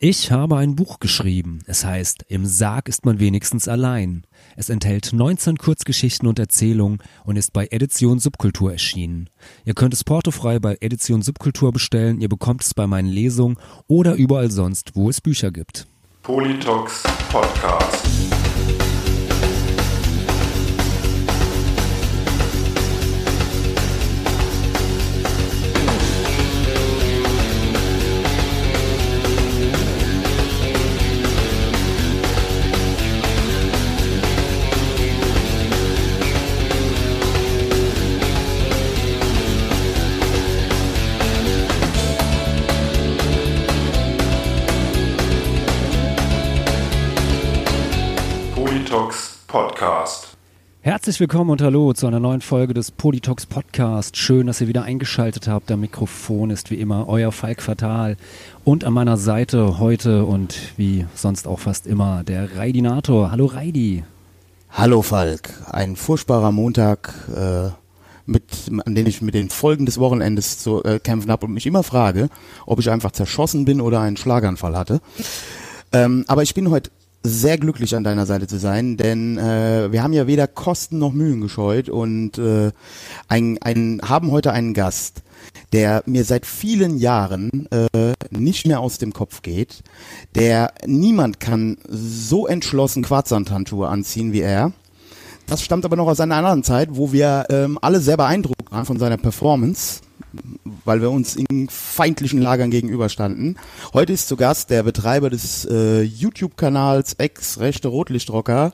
Ich habe ein Buch geschrieben. Es heißt Im Sarg ist man wenigstens allein. Es enthält 19 Kurzgeschichten und Erzählungen und ist bei Edition Subkultur erschienen. Ihr könnt es portofrei bei Edition Subkultur bestellen, ihr bekommt es bei meinen Lesungen oder überall sonst, wo es Bücher gibt. Politox Podcast. Herzlich willkommen und hallo zu einer neuen Folge des Politox Podcast. Schön, dass ihr wieder eingeschaltet habt. Der Mikrofon ist wie immer euer Falk Fatal. Und an meiner Seite heute und wie sonst auch fast immer der Raidinator. Hallo Raidi. Hallo Falk, ein furchtbarer Montag, äh, mit, an den ich mit den Folgen des Wochenendes zu äh, kämpfen habe und mich immer frage, ob ich einfach zerschossen bin oder einen Schlaganfall hatte. Ähm, aber ich bin heute sehr glücklich an deiner Seite zu sein, denn äh, wir haben ja weder Kosten noch Mühen gescheut und äh, ein, ein, haben heute einen Gast, der mir seit vielen Jahren äh, nicht mehr aus dem Kopf geht. Der niemand kann so entschlossen Quarzsandhandschuhe anziehen wie er. Das stammt aber noch aus einer anderen Zeit, wo wir ähm, alle sehr beeindruckt waren von seiner Performance, weil wir uns in feindlichen Lagern gegenüberstanden. Heute ist zu Gast der Betreiber des äh, YouTube-Kanals Ex-Rechte Rotlichtrocker.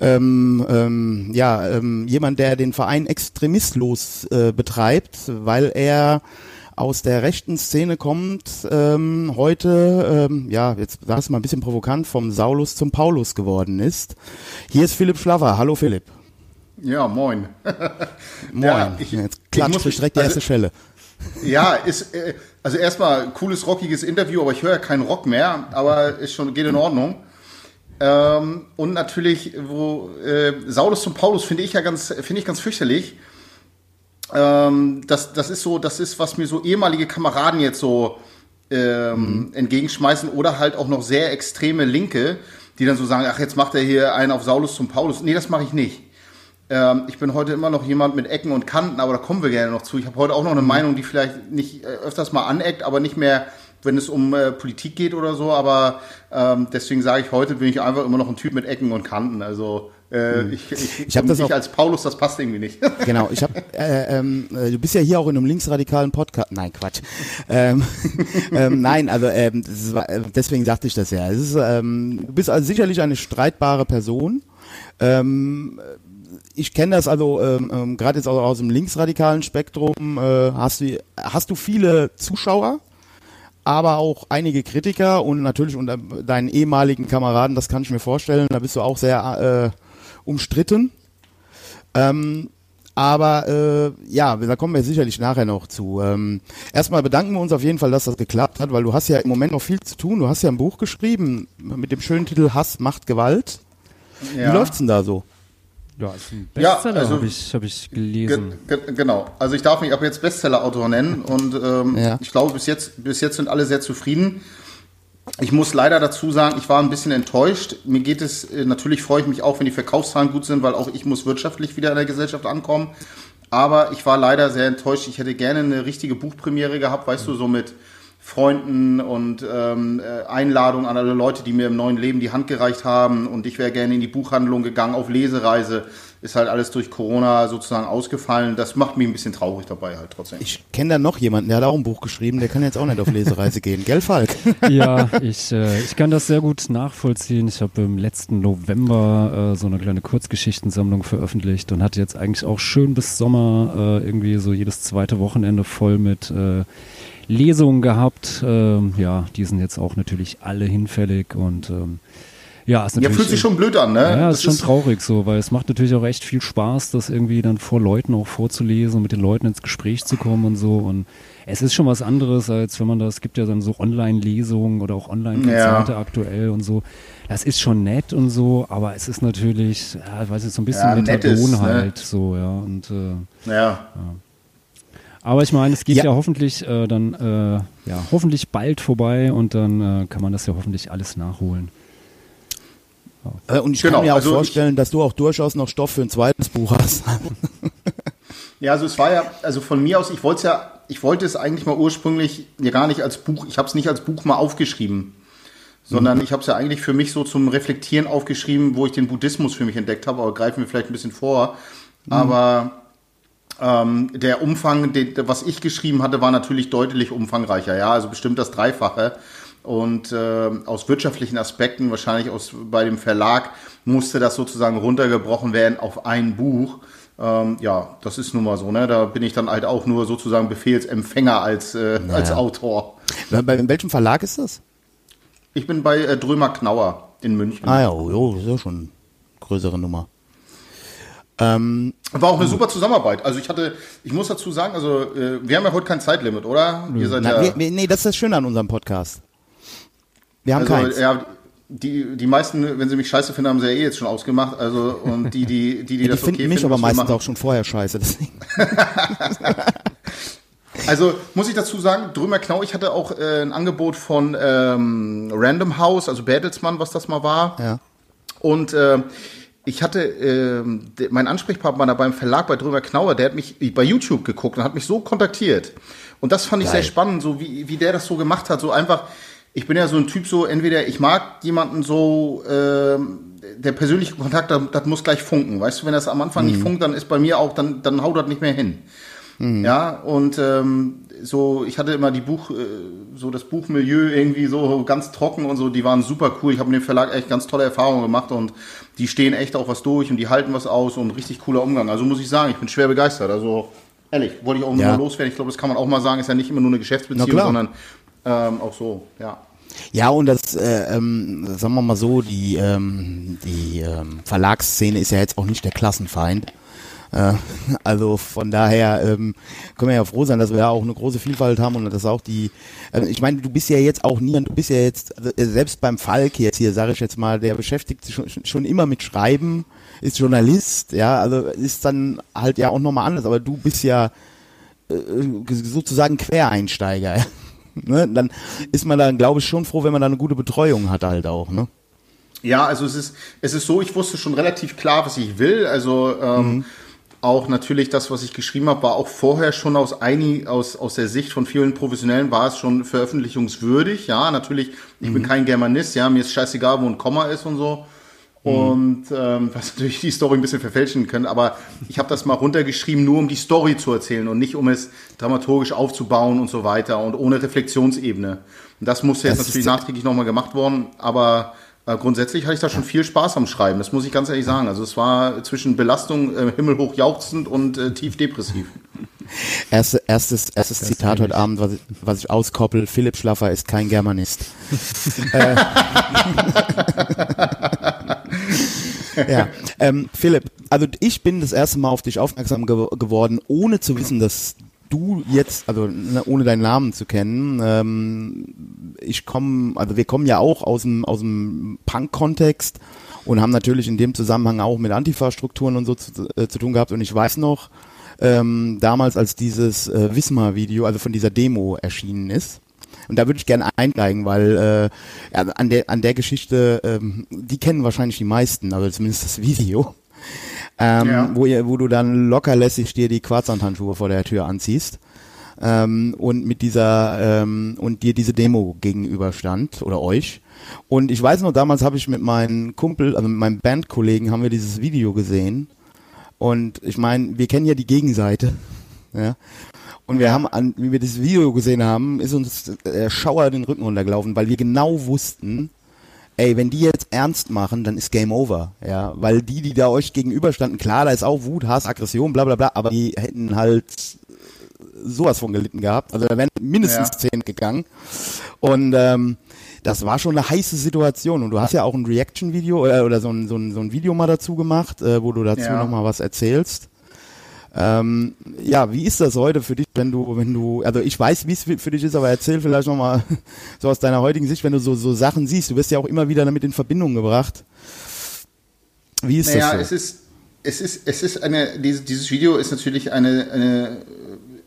Ähm, ähm, ja, ähm, jemand, der den Verein extremistlos äh, betreibt, weil er aus der rechten Szene kommt, ähm, heute, ähm, ja, jetzt sag es mal ein bisschen provokant, vom Saulus zum Paulus geworden ist. Hier ist Philipp Schlaffer. Hallo Philipp. Ja, moin. Moin. Ja, ich- jetzt ich klatscht muss- mich direkt die also- erste Schelle. Ja, ist äh, also erstmal cooles rockiges Interview, aber ich höre ja keinen Rock mehr, aber ist schon geht in Ordnung. Ähm, und natürlich, wo äh, Saulus zum Paulus finde ich ja ganz finde ich ganz fürchterlich. Ähm, das das ist so, das ist was mir so ehemalige Kameraden jetzt so ähm, entgegenschmeißen oder halt auch noch sehr extreme Linke, die dann so sagen, ach jetzt macht er hier einen auf Saulus zum Paulus. Nee, das mache ich nicht. Ähm, ich bin heute immer noch jemand mit Ecken und Kanten, aber da kommen wir gerne noch zu. Ich habe heute auch noch eine Meinung, die vielleicht nicht äh, öfters mal aneckt, aber nicht mehr, wenn es um äh, Politik geht oder so. Aber ähm, deswegen sage ich, heute bin ich einfach immer noch ein Typ mit Ecken und Kanten. Also äh, ich, ich, Ich hab und das ich auch- als Paulus, das passt irgendwie nicht. Genau, ich habe, äh, ähm, äh, du bist ja hier auch in einem linksradikalen Podcast. Nein, Quatsch. ähm, ähm, nein, also ähm, war, äh, deswegen sagte ich das ja. Es ist, ähm, du bist also sicherlich eine streitbare Person. Ähm, ich kenne das also ähm, ähm, gerade jetzt auch aus dem linksradikalen Spektrum. Äh, hast du hast du viele Zuschauer? aber auch einige Kritiker und natürlich unter deinen ehemaligen Kameraden, das kann ich mir vorstellen, da bist du auch sehr äh, umstritten. Ähm, aber äh, ja, da kommen wir sicherlich nachher noch zu. Ähm, erstmal bedanken wir uns auf jeden Fall, dass das geklappt hat, weil du hast ja im Moment noch viel zu tun. Du hast ja ein Buch geschrieben mit dem schönen Titel Hass macht Gewalt. Wie läuft's denn da so? Ja, ist ein Ja, Bestseller, also- habe ich, hab ich Ge gelesen. ge genau. Also ich darf mich ab jetzt Bestseller-Autor nennen und ähm, Ja. ich glaube, bis jetzt, bis jetzt sind alle sehr zufrieden. Ich muss leider dazu sagen, ich war ein bisschen enttäuscht. Mir geht es, äh, natürlich freue ich mich auch, wenn die Verkaufszahlen gut sind, weil auch ich muss wirtschaftlich wieder in der Gesellschaft ankommen. Aber ich war leider sehr enttäuscht. Ich hätte gerne eine richtige Buchpremiere gehabt, weißt du, so mit Freunden und ähm, äh, Einladung an alle Leute, die mir im neuen Leben die Hand gereicht haben. Und ich wäre gerne in die Buchhandlung gegangen auf Lesereise. Ist halt alles durch Corona sozusagen ausgefallen. Das macht mich ein bisschen traurig dabei halt trotzdem. Ich kenne da noch jemanden, der hat auch ein Buch geschrieben, der kann jetzt auch nicht auf Lesereise gehen. Gell, Falk? ja, ich, äh, ich kann das sehr gut nachvollziehen. Ich habe im letzten November äh, so eine kleine Kurzgeschichtensammlung veröffentlicht und hatte jetzt eigentlich auch schön bis Sommer äh, irgendwie so jedes zweite Wochenende voll mit äh, Lesungen gehabt. Ähm, ja, die sind jetzt auch natürlich alle hinfällig und ähm, ja, ist Ja, natürlich. fühlt sich schon blöd an, ne? Ja, Das ist schon traurig so, weil es macht natürlich auch echt viel Spaß, das irgendwie dann vor Leuten auch vorzulesen und mit den Leuten ins Gespräch zu kommen und so. Und es ist schon was anderes, als wenn man das, es gibt ja dann so Online-Lesungen oder auch Online-Konzerte Ja. aktuell und so. Das ist schon nett und so, aber es ist natürlich, ja, ich weiß nicht, so ein bisschen Ja, Methadon ist, ne? halt so, ja. Und äh, Ja. Aber ich meine, es geht ja, Ja. hoffentlich äh, dann äh, ja hoffentlich bald vorbei und dann äh, kann man das ja hoffentlich alles nachholen. Äh, und ich Genau, kann mir auch also vorstellen, dass du auch durchaus noch Stoff für ein zweites Buch hast. Ja, also es war ja, also von mir aus, ich wollte es ja, ich wollte es eigentlich mal ursprünglich ja gar nicht als Buch, ich habe es nicht als Buch mal aufgeschrieben, sondern ich habe es ja eigentlich für mich so zum Reflektieren aufgeschrieben, wo ich den Buddhismus für mich entdeckt habe, aber greifen wir vielleicht ein bisschen vor. Aber ähm, der Umfang, den, was ich geschrieben hatte, war natürlich deutlich umfangreicher, ja, also bestimmt das Dreifache. Und äh, aus wirtschaftlichen Aspekten, wahrscheinlich aus, bei dem Verlag, musste das sozusagen runtergebrochen werden auf ein Buch. Ähm, ja, das ist nun mal so, ne? Da bin ich dann halt auch nur sozusagen Befehlsempfänger als, äh, als Autor. Bei in welchem Verlag ist das? Ich bin bei äh, Drömer Knauer in München. Ah ja, oh, oh, das ist ja schon eine größere Nummer. Ähm, War auch eine super Zusammenarbeit. Also ich hatte, ich muss dazu sagen, also äh, wir haben ja heute kein Zeitlimit, oder? Ihr seid na, ja, wir, wir, nee, das ist das Schöne an unserem Podcast. Wir haben also, keins. ja, die, die meisten, wenn sie mich scheiße finden, haben sie ja eh jetzt schon ausgemacht. Also und die, die, die, die Ja, die das finden okay mich finden, aber meistens auch schon vorher scheiße. Deswegen. Also muss ich dazu sagen, Drömer Knau, ich hatte auch äh, ein Angebot von ähm, Random House, also Bertelsmann, was das mal war. Ja. Und äh, ich hatte ähm, mein Ansprechpartner beim Verlag bei Drömer Knauer, der hat mich bei YouTube geguckt und hat mich so kontaktiert. Und das fand ich Geil. sehr spannend, so wie, wie der das so gemacht hat. So einfach, ich bin ja so ein Typ, so entweder ich mag jemanden so, ähm, der persönliche Kontakt, das, das muss gleich funken. Weißt du, wenn das am Anfang nicht funkt, dann ist bei mir auch, dann, dann haut das nicht mehr hin. Ja, und ähm, so, ich hatte immer die Buch, äh, so das Buchmilieu irgendwie so ganz trocken und so, die waren super cool. Ich habe mit dem Verlag echt ganz tolle Erfahrungen gemacht und die stehen echt auch was durch und die halten was aus und richtig cooler Umgang. Also muss ich sagen, ich bin schwer begeistert. Also ehrlich, wollte ich auch Ja. mal loswerden. Ich glaube, das kann man auch mal sagen, ist ja nicht immer nur eine Geschäftsbeziehung, sondern ähm, auch so, ja. Ja, und das, äh, ähm, sagen wir mal so, die, ähm, die ähm, Verlagsszene ist ja jetzt auch nicht der Klassenfeind. Äh, also von daher ähm, können wir ja froh sein, dass wir ja auch eine große Vielfalt haben und dass auch die, äh, ich meine, du bist ja jetzt auch niemand, du bist ja jetzt, also, äh, selbst beim Falk jetzt hier, sage ich jetzt mal, der beschäftigt sich schon, schon immer mit Schreiben, ist Journalist, ja, also ist dann halt ja auch nochmal anders, aber du bist ja äh, sozusagen Quereinsteiger. ne? Dann ist man dann, glaube ich, schon froh, wenn man da eine gute Betreuung hat halt auch, ne? Ja, also es ist, es ist so, ich wusste schon relativ klar, was ich will. Also ähm, auch natürlich das, was ich geschrieben habe, war auch vorher schon aus, eini, aus, aus der Sicht von vielen Professionellen war es schon veröffentlichungswürdig. Ja, natürlich, ich bin kein Germanist, ja, mir ist scheißegal, wo ein Komma ist und so. Und ähm, was natürlich die Story ein bisschen verfälschen können, aber ich habe das mal runtergeschrieben, nur um die Story zu erzählen und nicht um es dramaturgisch aufzubauen und so weiter und ohne Reflexionsebene. Und das musste jetzt Das natürlich nachträglich nochmal gemacht worden, aber grundsätzlich hatte ich da schon viel Spaß am Schreiben, das muss ich ganz ehrlich sagen. Also es war zwischen Belastung, äh, himmelhoch jauchzend und äh, tief depressiv. Erste, erstes erstes Zitat heute Abend, was ich, was ich auskoppel, Philipp Schlaffer ist kein Germanist. äh, ja, ähm, Philipp, also ich bin das erste Mal auf dich aufmerksam ge geworden, ohne zu wissen, dass du jetzt, also ne, ohne deinen Namen zu kennen, ähm, ich komme, also wir kommen ja auch aus dem, aus dem Punk-Kontext und haben natürlich in dem Zusammenhang auch mit Antifa-Strukturen und so zu, äh, zu tun gehabt und ich weiß noch, ähm, damals als dieses äh, Wismar-Video, also von dieser Demo erschienen ist. Und da würde ich gerne einsteigen, weil äh, an der an der Geschichte, ähm, die kennen wahrscheinlich die meisten, aber zumindest das Video, ähm, Ja. wo, ihr, wo du dann lockerlässig dir die Quarzsandhandschuhe vor der Tür anziehst ähm, und mit dieser ähm, und dir diese Demo gegenüberstand oder euch. Und ich weiß noch, damals habe ich mit meinem Kumpel, also mit meinem Bandkollegen, haben wir dieses Video gesehen. Und ich meine, wir kennen ja die Gegenseite. Ja. Und wir haben, an, wie wir das Video gesehen haben, ist uns der Schauer den Rücken runtergelaufen, weil wir genau wussten, ey, wenn die jetzt ernst machen, dann ist Game Over, ja, weil die, die da euch gegenüberstanden, klar, da ist auch Wut, Hass, Aggression, bla bla bla, aber die hätten halt sowas von gelitten gehabt, also da wären mindestens Ja. zehn gegangen und ähm, das war schon eine heiße Situation und du hast ja auch ein Reaction-Video oder, oder so ein, so, ein, so ein Video mal dazu gemacht, äh, wo du dazu Ja. nochmal was erzählst. Ähm, ja, wie ist das heute für dich, wenn du, wenn du, also ich weiß, wie es für dich ist, aber erzähl vielleicht nochmal so aus deiner heutigen Sicht, wenn du so, so Sachen siehst, du wirst ja auch immer wieder damit in Verbindung gebracht. Wie ist naja, das es so? ist, es ist, es ist eine, dieses, dieses Video ist natürlich eine, eine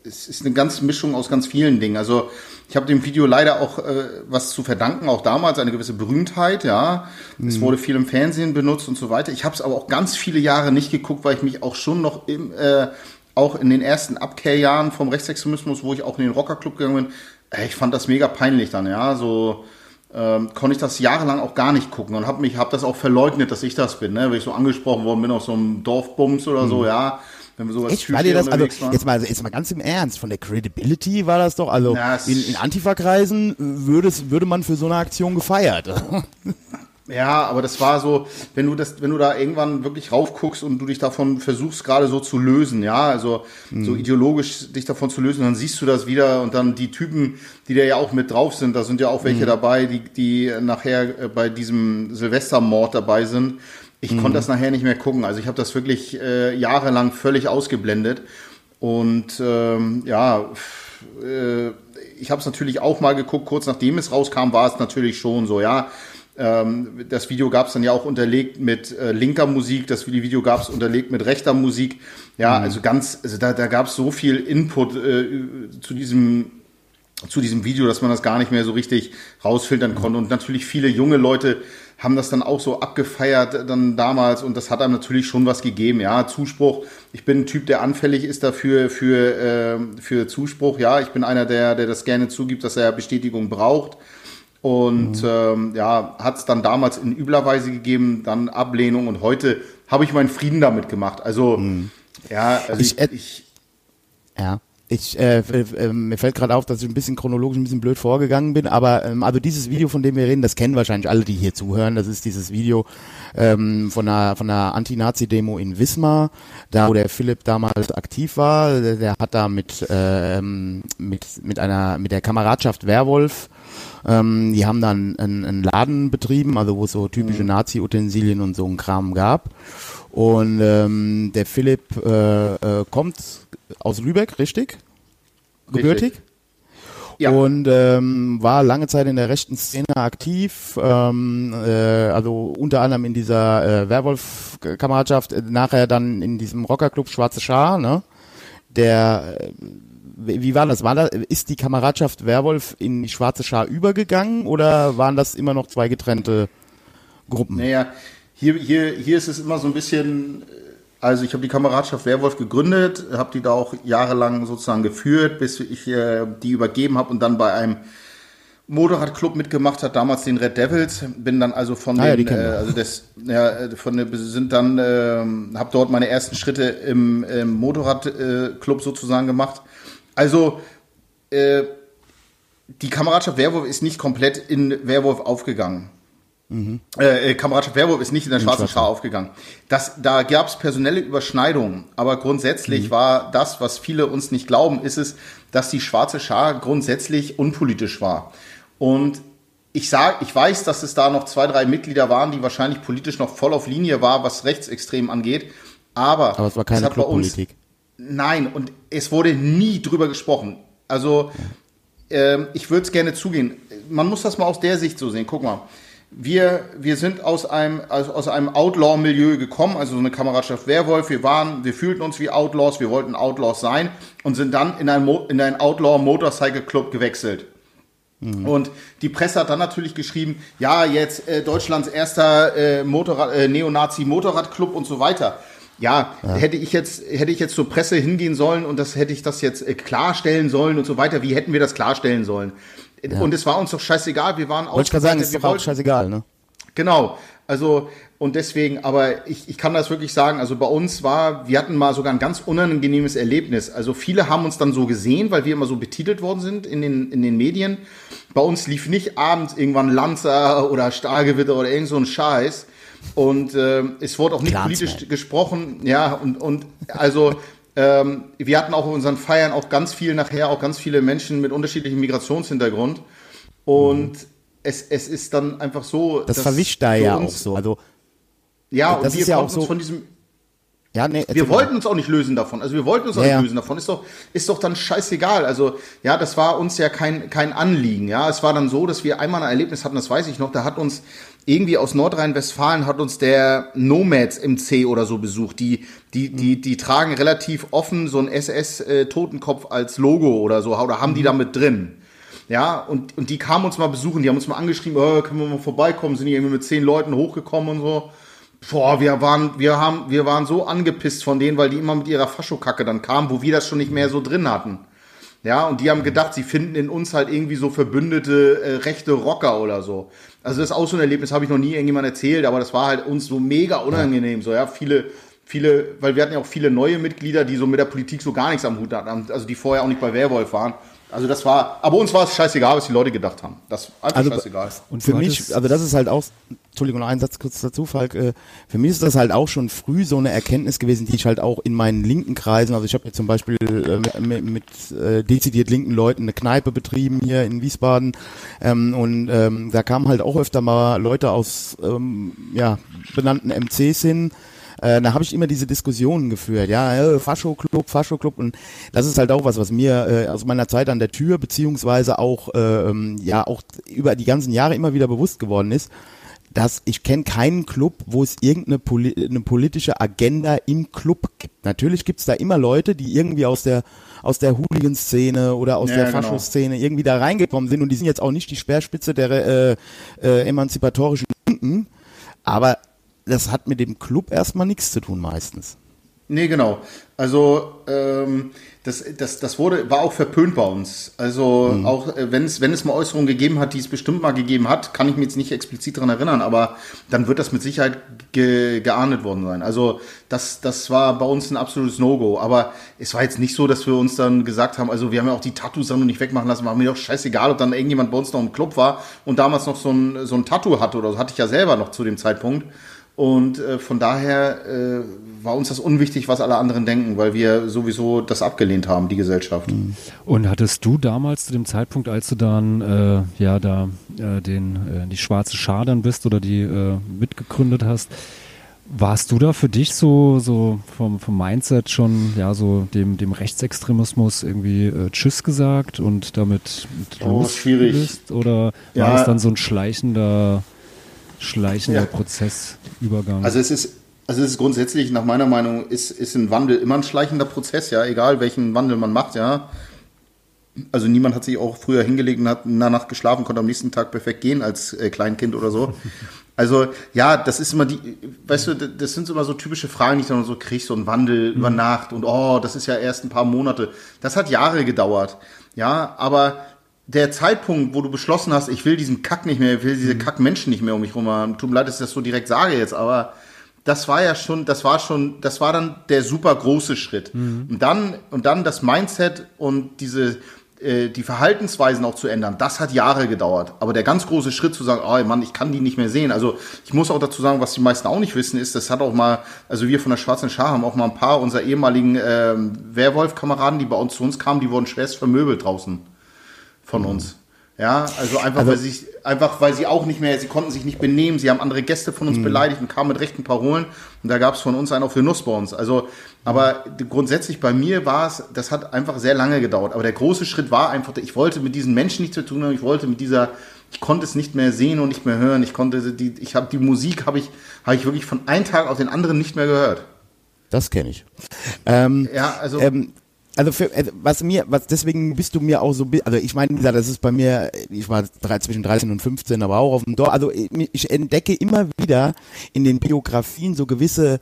es ist eine ganze Mischung aus ganz vielen Dingen. Also ich habe dem Video leider auch äh, was zu verdanken, auch damals eine gewisse Berühmtheit, ja. Mhm. Es wurde viel im Fernsehen benutzt und so weiter. Ich habe es aber auch ganz viele Jahre nicht geguckt, weil ich mich auch schon noch im, äh, auch in den ersten Abkehrjahren vom Rechtsextremismus, wo ich auch in den Rockerclub gegangen bin, äh, ich fand das mega peinlich dann, ja, so ähm, konnte ich das jahrelang auch gar nicht gucken und habe mich habe das auch verleugnet, dass ich das bin, ne, weil ich so angesprochen worden bin auf so einem Dorfbums oder so, mhm. ja. Wenn wir sowas Echt, war dir das, also, jetzt mal, jetzt mal ganz im Ernst, von der Credibility war das doch, also ja, in, in Antifa-Kreisen würde, würde man für so eine Aktion gefeiert. Ja, aber das war so, wenn du das, wenn du da irgendwann wirklich raufguckst und du dich davon versuchst gerade so zu lösen, ja, also mhm. so ideologisch dich davon zu lösen, dann siehst du das wieder und dann die Typen, die da ja auch mit drauf sind, da sind ja auch welche mhm. dabei, die, die nachher äh, bei diesem Silvestermord dabei sind. Ich mhm. konnte das nachher nicht mehr gucken. Also ich habe das wirklich äh, jahrelang völlig ausgeblendet und ähm, ja. Äh, ich habe es natürlich auch mal geguckt, kurz nachdem es rauskam, war es natürlich schon so, ja, ähm, das Video gab es dann ja auch unterlegt mit äh, linker Musik, das Video gab es unterlegt mit rechter Musik. Ja, mhm. also ganz, also da, da gab es so viel Input äh, zu diesem zu diesem Video, dass man das gar nicht mehr so richtig rausfiltern konnte. Und natürlich viele junge Leute haben das dann auch so abgefeiert dann damals und das hat einem natürlich schon was gegeben. Ja, Zuspruch. Ich bin ein Typ, der anfällig ist dafür für äh, für Zuspruch. Ja, ich bin einer, der der das gerne zugibt, dass er Bestätigung braucht. Und mhm. ähm, ja, hat es dann damals in übler Weise gegeben, dann Ablehnung und heute habe ich meinen Frieden damit gemacht. Also mhm. ja, also ich, ich, ich ja. Ich, äh, äh, mir fällt gerade auf, dass ich ein bisschen chronologisch ein bisschen blöd vorgegangen bin, aber ähm, also dieses Video, von dem wir reden, das kennen wahrscheinlich alle, die hier zuhören. Das ist dieses Video ähm, von einer von einer Anti-Nazi-Demo in Wismar, da wo der Philipp damals aktiv war. Der, der hat da mit ähm, mit mit einer mit der Kameradschaft Werwolf ähm, die haben dann einen, einen Laden betrieben, also wo es so typische mhm. Nazi-Utensilien und so ein Kram gab. Und ähm, der Philipp äh, äh, kommt aus Lübeck, richtig? Gebürtig? Richtig. Ja. Und ähm, war lange Zeit in der rechten Szene aktiv, ähm, äh, also unter anderem in dieser äh, Werwolf-Kameradschaft, äh, nachher dann in diesem Rockerclub Schwarze Schar, ne? Der äh, wie war das? War das? Ist die Kameradschaft Werwolf in die schwarze Schar übergegangen oder waren das immer noch zwei getrennte Gruppen? Naja, hier, hier, hier ist es immer so ein bisschen, also ich habe die Kameradschaft Werwolf gegründet, habe die da auch jahrelang sozusagen geführt, bis ich äh, die übergeben habe und dann bei einem Motorradclub mitgemacht hat, damals den Red Devils, bin dann also von ah, den, ja, äh, also das, ja, von der, sind dann, äh, habe dort meine ersten Schritte im, im Motorradclub äh, sozusagen gemacht. Also, äh, die Kameradschaft Werwolf ist nicht komplett in Werwolf aufgegangen. Mhm. Äh, äh Kameradschaft Werwolf ist nicht in der Schwarzen Schar aufgegangen. Das, da gab es personelle Überschneidungen, aber grundsätzlich mhm. war das, was viele uns nicht glauben, ist es, dass die Schwarze Schar grundsätzlich unpolitisch war. Und ich sage, ich weiß, dass es da noch zwei, drei Mitglieder waren, die wahrscheinlich politisch noch voll auf Linie war, was rechtsextrem angeht. Aber, aber es war keine Clubpolitik. Nein, und es wurde nie drüber gesprochen. Also, ähm, ich würde es gerne zugehen. Man muss das mal aus der Sicht so sehen. Guck mal. Wir, wir sind aus einem, also aus einem Outlaw-Milieu gekommen, also so eine Kameradschaft Werwolf. Wir waren, wir fühlten uns wie Outlaws, wir wollten Outlaws sein und sind dann in einen, in einen Outlaw Motorcycle Club gewechselt. Mhm. Und die Presse hat dann natürlich geschrieben, ja, jetzt äh, Deutschlands erster äh, Motorrad, äh, Neonazi-Motorradclub und so weiter. Ja, ja, hätte ich jetzt hätte ich jetzt zur Presse hingehen sollen und das hätte ich das jetzt äh, klarstellen sollen und so weiter. Wie hätten wir das klarstellen sollen? Ja. Und es war uns doch scheißegal. Wir waren auch. Wollte ich gerade sagen, ist doch auch scheißegal, ne? Genau. Also und deswegen, aber ich, ich kann das wirklich sagen. Also bei uns war, wir hatten mal sogar ein ganz unangenehmes Erlebnis. Also viele haben uns dann so gesehen, weil wir immer so betitelt worden sind in den in den Medien. Bei uns lief nicht abends irgendwann Lanzer oder Stahlgewitter oder irgend so ein Scheiß und äh, es wurde auch nicht Klar, politisch Zeit. gesprochen. Ja, und, und also ähm, wir hatten auch in unseren Feiern auch ganz viel nachher, auch ganz viele Menschen mit unterschiedlichem Migrationshintergrund. Und mhm. es, es ist dann einfach so. Das verwischt da ja auch so. Also, ja, und wir ja konnten uns von diesem Ja, nee, wir wollten uns auch nicht lösen davon. Also wir wollten uns auch Ja, nicht ja. lösen davon. Ist doch, ist doch dann scheißegal. Also ja, das war uns ja kein, kein Anliegen. Ja, es war dann so, dass wir einmal ein Erlebnis hatten, das weiß ich noch, da hat uns irgendwie aus Nordrhein-Westfalen hat uns der Nomads MC oder so besucht. Die, die, die, die tragen relativ offen so ein SS-Totenkopf als Logo oder so, oder haben die da mit drin. Ja, und, und die kamen uns mal besuchen, die haben uns mal angeschrieben, oh, können wir mal vorbeikommen, sind die irgendwie mit zehn Leuten hochgekommen und so. Boah, wir waren, wir haben, wir waren so angepisst von denen, weil die immer mit ihrer Faschokacke dann kamen, wo wir das schon nicht mehr so drin hatten. Ja, und die haben gedacht, sie finden in uns halt irgendwie so verbündete äh, rechte Rocker oder so. Also das ist auch so ein Erlebnis, habe ich noch nie irgendjemand erzählt, aber das war halt uns so mega unangenehm. So, ja, viele, viele, weil wir hatten ja auch viele neue Mitglieder, die so mit der Politik so gar nichts am Hut hatten, also die vorher auch nicht bei Werwolf waren. Also das war, aber uns war es scheißegal, was die Leute gedacht haben. Das war einfach Also, scheißegal. Und für mich, also das ist halt auch, Entschuldigung, noch ein Satz kurz dazu, Falk, äh, für mich ist das halt auch schon früh so eine Erkenntnis gewesen, die ich halt auch in meinen linken Kreisen, also ich habe jetzt zum Beispiel äh, mit, mit äh, dezidiert linken Leuten eine Kneipe betrieben hier in Wiesbaden ähm, und ähm, da kamen halt auch öfter mal Leute aus ähm, ja, benannten MCs hin, äh, da habe ich immer diese Diskussionen geführt, ja, äh, Fascho-Club, Fascho-Club und das ist halt auch was, was mir äh, aus meiner Zeit an der Tür beziehungsweise auch äh, ähm, ja auch über die ganzen Jahre immer wieder bewusst geworden ist, dass ich kenne keinen Club, wo es irgendeine Poli eine politische Agenda im Club gibt. Natürlich gibt's da immer Leute, die irgendwie aus der aus der Hooligan-Szene oder aus Ja, der genau. Fascho-Szene irgendwie da reingekommen sind und die sind jetzt auch nicht die Speerspitze der äh, äh, emanzipatorischen Linken, aber das hat mit dem Club erstmal nichts zu tun meistens. Nee, genau. Also ähm, das, das, das wurde, war auch verpönt bei uns. Also auch äh, wenn es, wenn es mal Äußerungen gegeben hat, die es bestimmt mal gegeben hat, kann ich mir jetzt nicht explizit daran erinnern, aber dann wird das mit Sicherheit ge, geahndet worden sein. Also das, das war bei uns ein absolutes No-Go. Aber es war jetzt nicht so, dass wir uns dann gesagt haben, also wir haben ja auch die Tattoos dann nicht wegmachen lassen, war mir doch scheißegal, ob dann irgendjemand bei uns noch im Club war und damals noch so ein, so ein Tattoo hatte oder so, hatte ich ja selber noch zu dem Zeitpunkt. Und äh, von daher äh, war uns das unwichtig, was alle anderen denken, weil wir sowieso das abgelehnt haben, die Gesellschaft. Und hattest du damals zu dem Zeitpunkt, als du dann äh, ja da äh, den äh, die schwarze Schar dann bist oder die äh, mitgegründet hast, warst du da für dich so so vom vom Mindset schon ja so dem dem Rechtsextremismus irgendwie Tschüss gesagt und damit mit Oh, schwierig. losgelöst? oder Ja. war es dann so ein schleichender schleichender Ja. Prozessübergang? Also es ist, also es ist grundsätzlich, nach meiner Meinung, ist, ist ein Wandel immer ein schleichender Prozess, ja, egal welchen Wandel man macht, ja. Also niemand hat sich auch früher hingelegt und hat in der Nacht geschlafen, konnte am nächsten Tag perfekt gehen als äh, Kleinkind oder so. Also ja, das ist immer die, weißt du, das sind immer so typische Fragen, die ich dann so kriege, so ein Wandel über Nacht und oh, das ist ja erst ein paar Monate. Das hat Jahre gedauert, ja, aber der Zeitpunkt, wo du beschlossen hast, ich will diesen Kack nicht mehr, ich will diese Kack-Menschen nicht mehr um mich rum haben, tut mir leid, dass ich das so direkt sage jetzt, aber das war ja schon, das war schon, das war dann der super große Schritt. Und dann, und dann das Mindset und diese, äh, die Verhaltensweisen auch zu ändern, das hat Jahre gedauert. Aber der ganz große Schritt zu sagen, oh Mann, ich kann die nicht mehr sehen. Also ich muss auch dazu sagen, was die meisten auch nicht wissen, ist, das hat auch mal, also wir von der Schwarzen Schar haben auch mal ein paar unserer ehemaligen ähm, Werwolf-Kameraden, die bei uns zu uns kamen, die wurden schwerst vermöbelt draußen von uns. Ja, also einfach, weil sie einfach, weil sie auch nicht mehr, sie konnten sich nicht benehmen, sie haben andere Gäste von uns beleidigt und kamen mit rechten Parolen und da gab es von uns einen auch für Nuss bei uns. Also, aber grundsätzlich bei mir war es, das hat einfach sehr lange gedauert. Aber der große Schritt war einfach, ich wollte mit diesen Menschen nichts zu tun haben, ich wollte mit dieser, ich konnte es nicht mehr sehen und nicht mehr hören. Ich konnte die, ich habe die Musik habe ich, habe ich wirklich von einem Tag auf den anderen nicht mehr gehört. Das kenne ich. Ähm, Ja, also ähm, also für, äh, was mir, was deswegen bist du mir auch so, also ich meine, wie gesagt, das ist bei mir, ich war drei, zwischen 13 und 15, aber auch auf dem Dorf, also ich, ich entdecke immer wieder in den Biografien so gewisse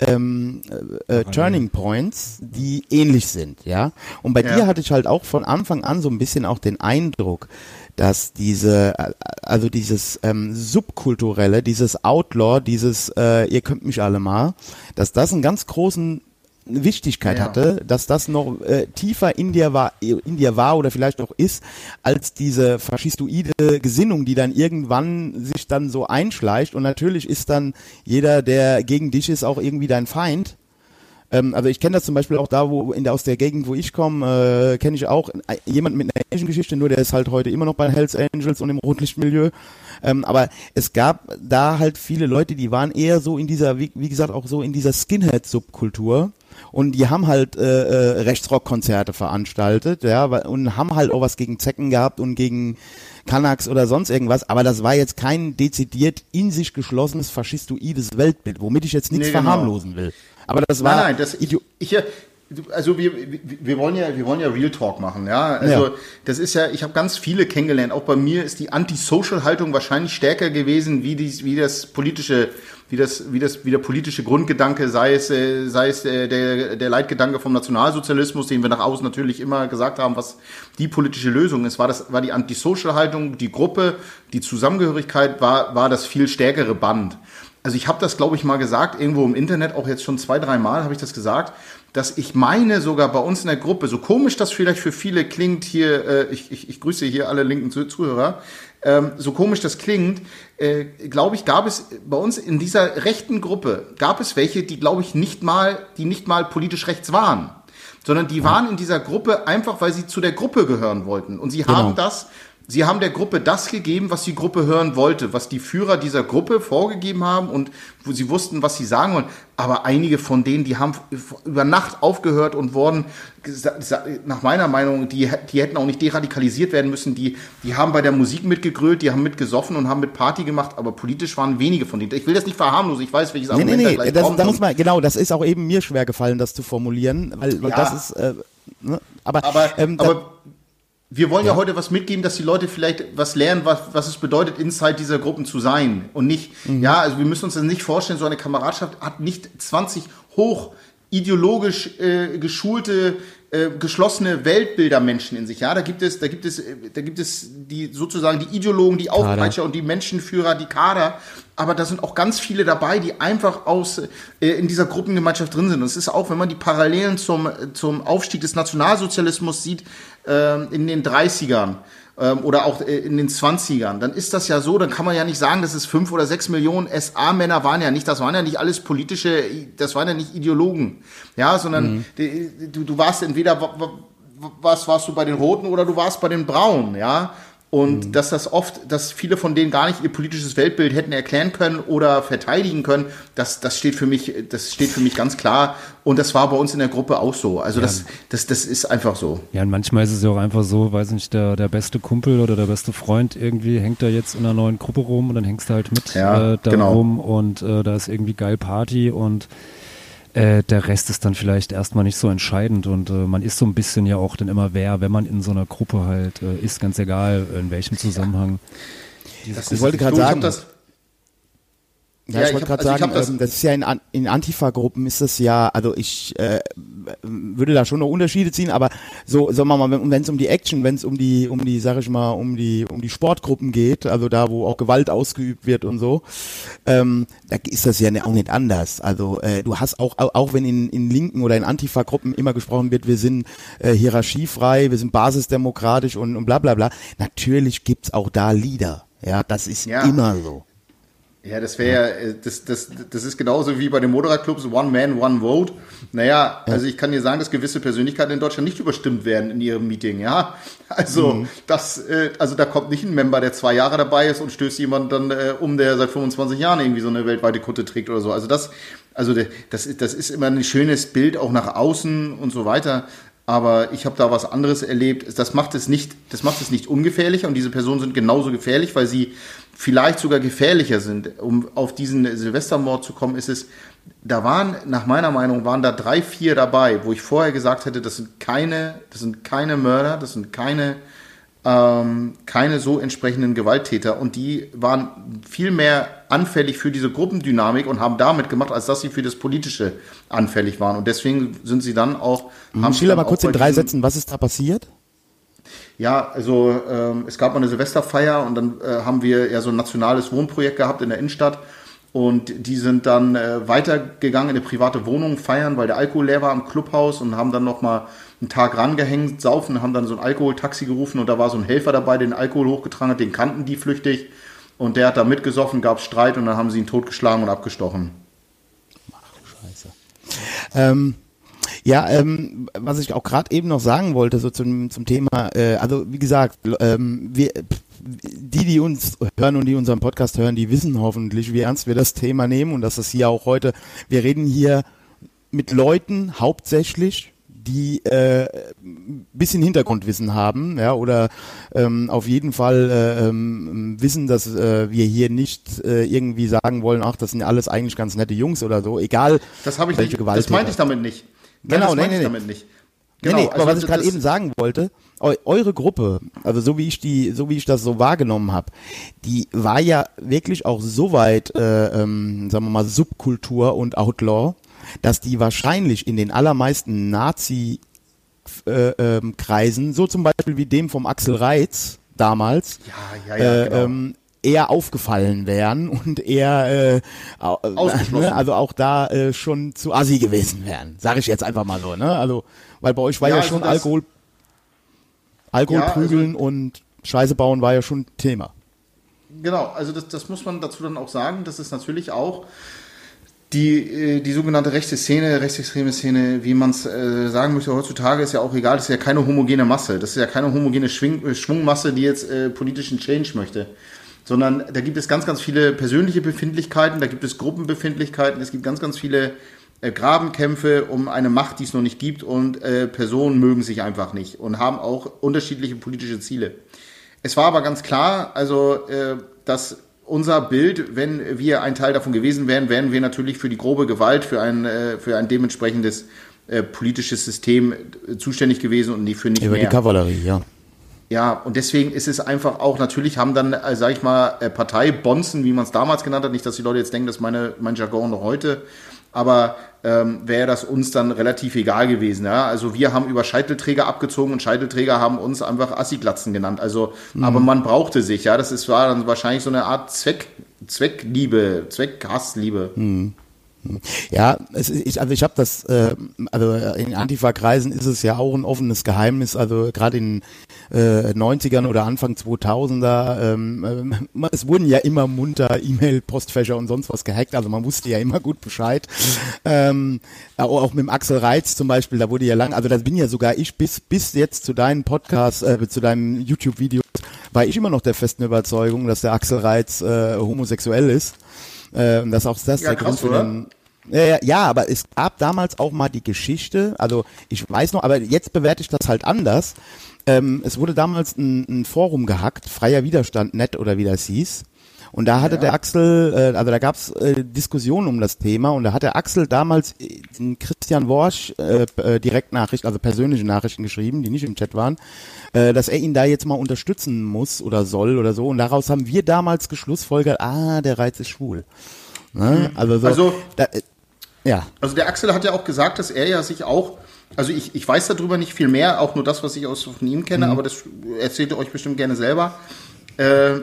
ähm, äh, äh, Turning Points, die ähnlich sind, ja. Und bei Ja. dir hatte ich halt auch von Anfang an so ein bisschen auch den Eindruck, dass diese, äh, also dieses ähm, subkulturelle, dieses Outlaw, dieses äh, ihr könnt mich alle mal, dass das einen ganz großen Wichtigkeit Ja. hatte, dass das noch äh, tiefer in dir war, in dir war oder vielleicht auch ist, als diese faschistoide Gesinnung, die dann irgendwann sich dann so einschleicht und natürlich ist dann jeder, der gegen dich ist, auch irgendwie dein Feind. Ähm, also ich kenne das zum Beispiel auch da, wo in der, aus der Gegend, wo ich komme, äh, kenne ich auch äh, jemanden mit einer ähnlichen Geschichte, nur der ist halt heute immer noch bei Hells Angels und im Rotlichtmilieu. Ähm, aber es gab da halt viele Leute, die waren eher so in dieser, wie, wie gesagt, auch so in dieser Skinhead-Subkultur. Und die haben halt äh, äh, Rechtsrock-Konzerte veranstaltet, ja, und haben halt auch was gegen Zecken gehabt und gegen Kanaks oder sonst irgendwas, aber das war jetzt kein dezidiert in sich geschlossenes faschistoides Weltbild, womit ich jetzt nichts Nee, genau. verharmlosen will. Aber das war Nein, nein, das, ich, ich, also wir, wir- wir wollen ja, wir wollen ja Real Talk machen, ja. Also Ja. das ist ja, ich habe ganz viele kennengelernt. Auch bei mir ist die Anti-Social-Haltung wahrscheinlich stärker gewesen, wie dies, wie das politische, wie das, wie das, wie der politische Grundgedanke, sei es, äh, sei es äh, der, der Leitgedanke vom Nationalsozialismus, den wir nach außen natürlich immer gesagt haben, was die politische Lösung ist, war das, war die Anti-Social-Haltung, die Gruppe, die Zusammengehörigkeit war, war das viel stärkere Band. Also ich habe das, glaube ich, mal gesagt, irgendwo im Internet, auch jetzt schon zwei, drei Mal habe ich das gesagt, dass ich meine sogar bei uns in der Gruppe, so komisch das vielleicht für viele klingt hier, äh, ich, ich, ich grüße hier alle linken Zu- Zuhörer, ähm, so komisch das klingt, äh, glaube ich, gab es bei uns in dieser rechten Gruppe, gab es welche, die, glaube ich, nicht mal, die nicht mal politisch rechts waren, sondern die waren in dieser Gruppe einfach, weil sie zu der Gruppe gehören wollten. Und sie haben das, sie haben der Gruppe das gegeben, was die Gruppe hören wollte, was die Führer dieser Gruppe vorgegeben haben und wo sie wussten, was sie sagen wollen. Aber einige von denen, die haben über Nacht aufgehört und wurden, nach meiner Meinung, die, die hätten auch nicht deradikalisiert werden müssen. Die, die haben bei der Musik mitgegrölt, die haben mitgesoffen und haben mit Party gemacht, aber politisch waren wenige von denen. Ich will das nicht verharmlosen, ich weiß, welches Nee, nee, Argument da nee, gleich das, kommt. da muss man, genau, das ist auch eben mir schwer gefallen, das zu formulieren, weil, weil Ja. das ist, äh, ne, aber, Aber, ähm, da- aber wir wollen ja. heute was mitgeben, dass die Leute vielleicht was lernen, was, was es bedeutet, Inside dieser Gruppen zu sein. Und nicht, Mhm. ja, also wir müssen uns das nicht vorstellen, so eine Kameradschaft hat nicht 20 hoch ideologisch äh, geschulte, äh, geschlossene Weltbildermenschen in sich. Ja, da gibt es, da gibt es, äh, da gibt es die sozusagen die Ideologen, die Aufpeitscher und die Menschenführer, die Kader. Aber da sind auch ganz viele dabei, die einfach aus äh, in dieser Gruppengemeinschaft drin sind. Und es ist auch, wenn man die Parallelen zum zum Aufstieg des Nationalsozialismus sieht ähm, in den 30ern ähm, oder auch äh, in den 20ern, dann ist das ja so, dann kann man ja nicht sagen, dass es fünf oder sechs Millionen SA-Männer waren ja nicht, das waren ja nicht alles politische, das waren ja nicht Ideologen, ja, sondern die, du, du warst entweder wa- wa- was warst du bei den Roten oder du warst bei den Braunen, ja. Und dass das oft, dass viele von denen gar nicht ihr politisches Weltbild hätten erklären können oder verteidigen können, das, das steht für mich, das steht für mich ganz klar. Und das war bei uns in der Gruppe auch so. Also das, das, das ist einfach so. Ja, und manchmal ist es ja auch einfach so, weiß nicht, der, der beste Kumpel oder der beste Freund irgendwie hängt da jetzt in einer neuen Gruppe rum und dann hängst du halt mit Ja, äh, da genau. rum und äh, da ist irgendwie geil Party und äh, der Rest ist dann vielleicht erstmal nicht so entscheidend und äh, man ist so ein bisschen ja auch dann immer wer, wenn man in so einer Gruppe halt äh, ist, ganz egal in welchem Zusammenhang. Das Ich wollte gerade sagen, das, Ja, Ja, ich wollte gerade also sagen, das- ähm, das ist ja in, in Antifa-Gruppen ist das ja, also ich äh, würde da schon noch Unterschiede ziehen, aber so, sagen wir mal, wenn es um die Action, wenn es um die, um die, sag ich mal, um die, um die Sportgruppen geht, also da, wo auch Gewalt ausgeübt wird und so, ähm, da ist das ja auch nicht anders. Also äh, du hast auch, auch auch wenn in, in linken oder in Antifa-Gruppen immer gesprochen wird, wir sind äh, hierarchiefrei, wir sind basisdemokratisch und, und bla bla bla, natürlich gibt's auch da Lieder. Ja, das ist Ja. immer so. Ja, das wäre ja, äh, das, das, das ist genauso wie bei den Moderatclubs One Man, One Vote. Naja, also ich kann dir sagen, dass gewisse Persönlichkeiten in Deutschland nicht überstimmt werden in ihrem Meeting, ja. Also, das, äh, also da kommt nicht ein Member, der zwei Jahre dabei ist und stößt jemand dann äh, um, der seit 25 Jahren irgendwie so eine weltweite Kutte trägt oder so. Also das, also das, das ist immer ein schönes Bild auch nach außen und so weiter. Aber ich habe da was anderes erlebt. Das macht es nicht, das macht es nicht ungefährlicher und diese Personen sind genauso gefährlich, weil sie vielleicht sogar gefährlicher sind. Um auf diesen Silvestermord zu kommen, ist es, da waren, nach meiner Meinung, waren da drei, vier dabei, wo ich vorher gesagt hätte, das sind keine, das sind keine Mörder, das sind keine, ähm, keine so entsprechenden Gewalttäter und die waren viel mehr anfällig für diese Gruppendynamik und haben damit gemacht, als dass sie für das Politische anfällig waren. Und deswegen sind sie dann auch. haben sie Schiller dann mal kurz in drei Sätzen, was ist da passiert? ja, also ähm, es gab mal eine Silvesterfeier und dann äh, haben wir ja so ein nationales Wohnprojekt gehabt in der Innenstadt. Und die sind dann äh, weitergegangen in eine private Wohnung feiern, weil der Alkohol leer war am Clubhaus und haben dann nochmal einen Tag rangehängt, saufen, haben dann so ein Alkoholtaxi gerufen und da war so ein Helfer dabei, den Alkohol hochgetragen hat, den kannten die flüchtig. Und der hat da mitgesoffen, gab Streit und dann haben sie ihn totgeschlagen und abgestochen. Ähm, Ja, ähm, was ich auch gerade eben noch sagen wollte, so zum, zum Thema, äh, also wie gesagt, ähm, wir, die, die uns hören und die unseren Podcast hören, die wissen hoffentlich, wie ernst wir das Thema nehmen und dass es hier auch heute, wir reden hier mit Leuten hauptsächlich, die äh, bisschen Hintergrundwissen haben, ja, oder ähm, auf jeden Fall äh, ähm, wissen, dass äh, wir hier nicht äh, irgendwie sagen wollen, ach, das sind alles eigentlich ganz nette Jungs oder so, egal. Das habe ich welche nicht. Gewalt Das meinte ich damit nicht. Nein, Genau, das nee, meinte nee, ich nee. damit nicht. Nee, Genau, nee, aber also was ich gerade eben sagen wollte, eu eure Gruppe, also so wie ich die, so wie ich das so wahrgenommen habe, die war ja wirklich auch so weit, äh, ähm, sagen wir mal, Subkultur und Outlaw, dass die wahrscheinlich in den allermeisten Nazi äh, ähm, Kreisen, so zum Beispiel wie dem vom Axel Reitz damals, Ja, ja, ja, äh, genau. ähm, eher aufgefallen wären und eher äh, ne, also auch da äh, schon zu assi gewesen wären, sage ich jetzt einfach mal so, ne? Also weil bei euch war Ja, also schon Alkohol, Alkohol also- prügeln und Scheiße bauen war ja schon Thema. Genau, also das, das muss man dazu dann auch sagen. Das ist natürlich auch die, äh, die sogenannte rechte Szene, rechtsextreme Szene, wie man es äh, sagen möchte heutzutage, ist ja auch egal. Das ist ja keine homogene Masse. Das ist ja keine homogene Schwing, äh, Schwungmasse, die jetzt äh, politischen Change möchte. Sondern da gibt es ganz, ganz viele persönliche Befindlichkeiten, da gibt es Gruppenbefindlichkeiten, es gibt ganz, ganz viele äh, Grabenkämpfe um eine Macht, die es noch nicht gibt und äh, Personen mögen sich einfach nicht und haben auch unterschiedliche politische Ziele. Es war aber ganz klar, also dass unser Bild, wenn wir ein Teil davon gewesen wären, wären wir natürlich für die grobe Gewalt, für ein, äh, für ein dementsprechendes äh, politisches System äh, zuständig gewesen und nie für nicht Über mehr. die Kavallerie, ja. Ja, und deswegen ist es einfach auch, natürlich haben dann, äh, sag ich mal, äh, Parteibonzen, wie man es damals genannt hat, nicht, dass die Leute jetzt denken, das ist meine, mein Jargon noch heute, aber ähm, wäre das uns dann relativ egal gewesen. Ja? Also wir haben über Scheitelträger abgezogen und Scheitelträger haben uns einfach Assiglatzen genannt. Also, aber man brauchte sich, ja, das ist, war dann wahrscheinlich so eine Art Zweck, Zweckliebe, Zweckhassliebe. Ja, es ich, also ich habe das, äh, also in Antifa-Kreisen ist es ja auch ein offenes Geheimnis, also gerade in äh, 90ern oder Anfang 2000er, ähm, ähm, es wurden ja immer munter E-Mail-Postfächer und sonst was gehackt, also man wusste ja immer gut Bescheid. Ähm, auch, mit dem Axel Reitz zum Beispiel, da wurde ja lang, also da bin ja sogar ich bis, bis jetzt zu deinen Podcasts, äh, zu deinen YouTube-Videos, war ich immer noch der festen Überzeugung, dass der Axel Reitz äh, homosexuell ist. Äh, und dass auch das Ja, der krass, Grund für den, ja, ja, aber es gab damals auch mal die Geschichte, also ich weiß noch, aber jetzt bewerte ich das halt anders. Ähm, es wurde damals ein, ein Forum gehackt, freier Widerstand net oder wie das hieß. Und da hatte der Axel, äh, also da gab's äh, Diskussionen um das Thema und da hat der Axel damals äh, den Christian Worsch äh, äh, Direktnachrichten, also persönliche Nachrichten geschrieben, die nicht im Chat waren, äh, dass er ihn da jetzt mal unterstützen muss oder soll oder so. Und daraus haben wir damals geschlussfolgert, ah, der Reiz ist schwul. Ne? Also, so, Also- da, äh, ja, Also der Axel hat ja auch gesagt, dass er ja sich auch, also ich, ich weiß darüber nicht viel mehr, auch nur das, was ich aus von ihm kenne, aber das erzählt er euch bestimmt gerne selber. Äh,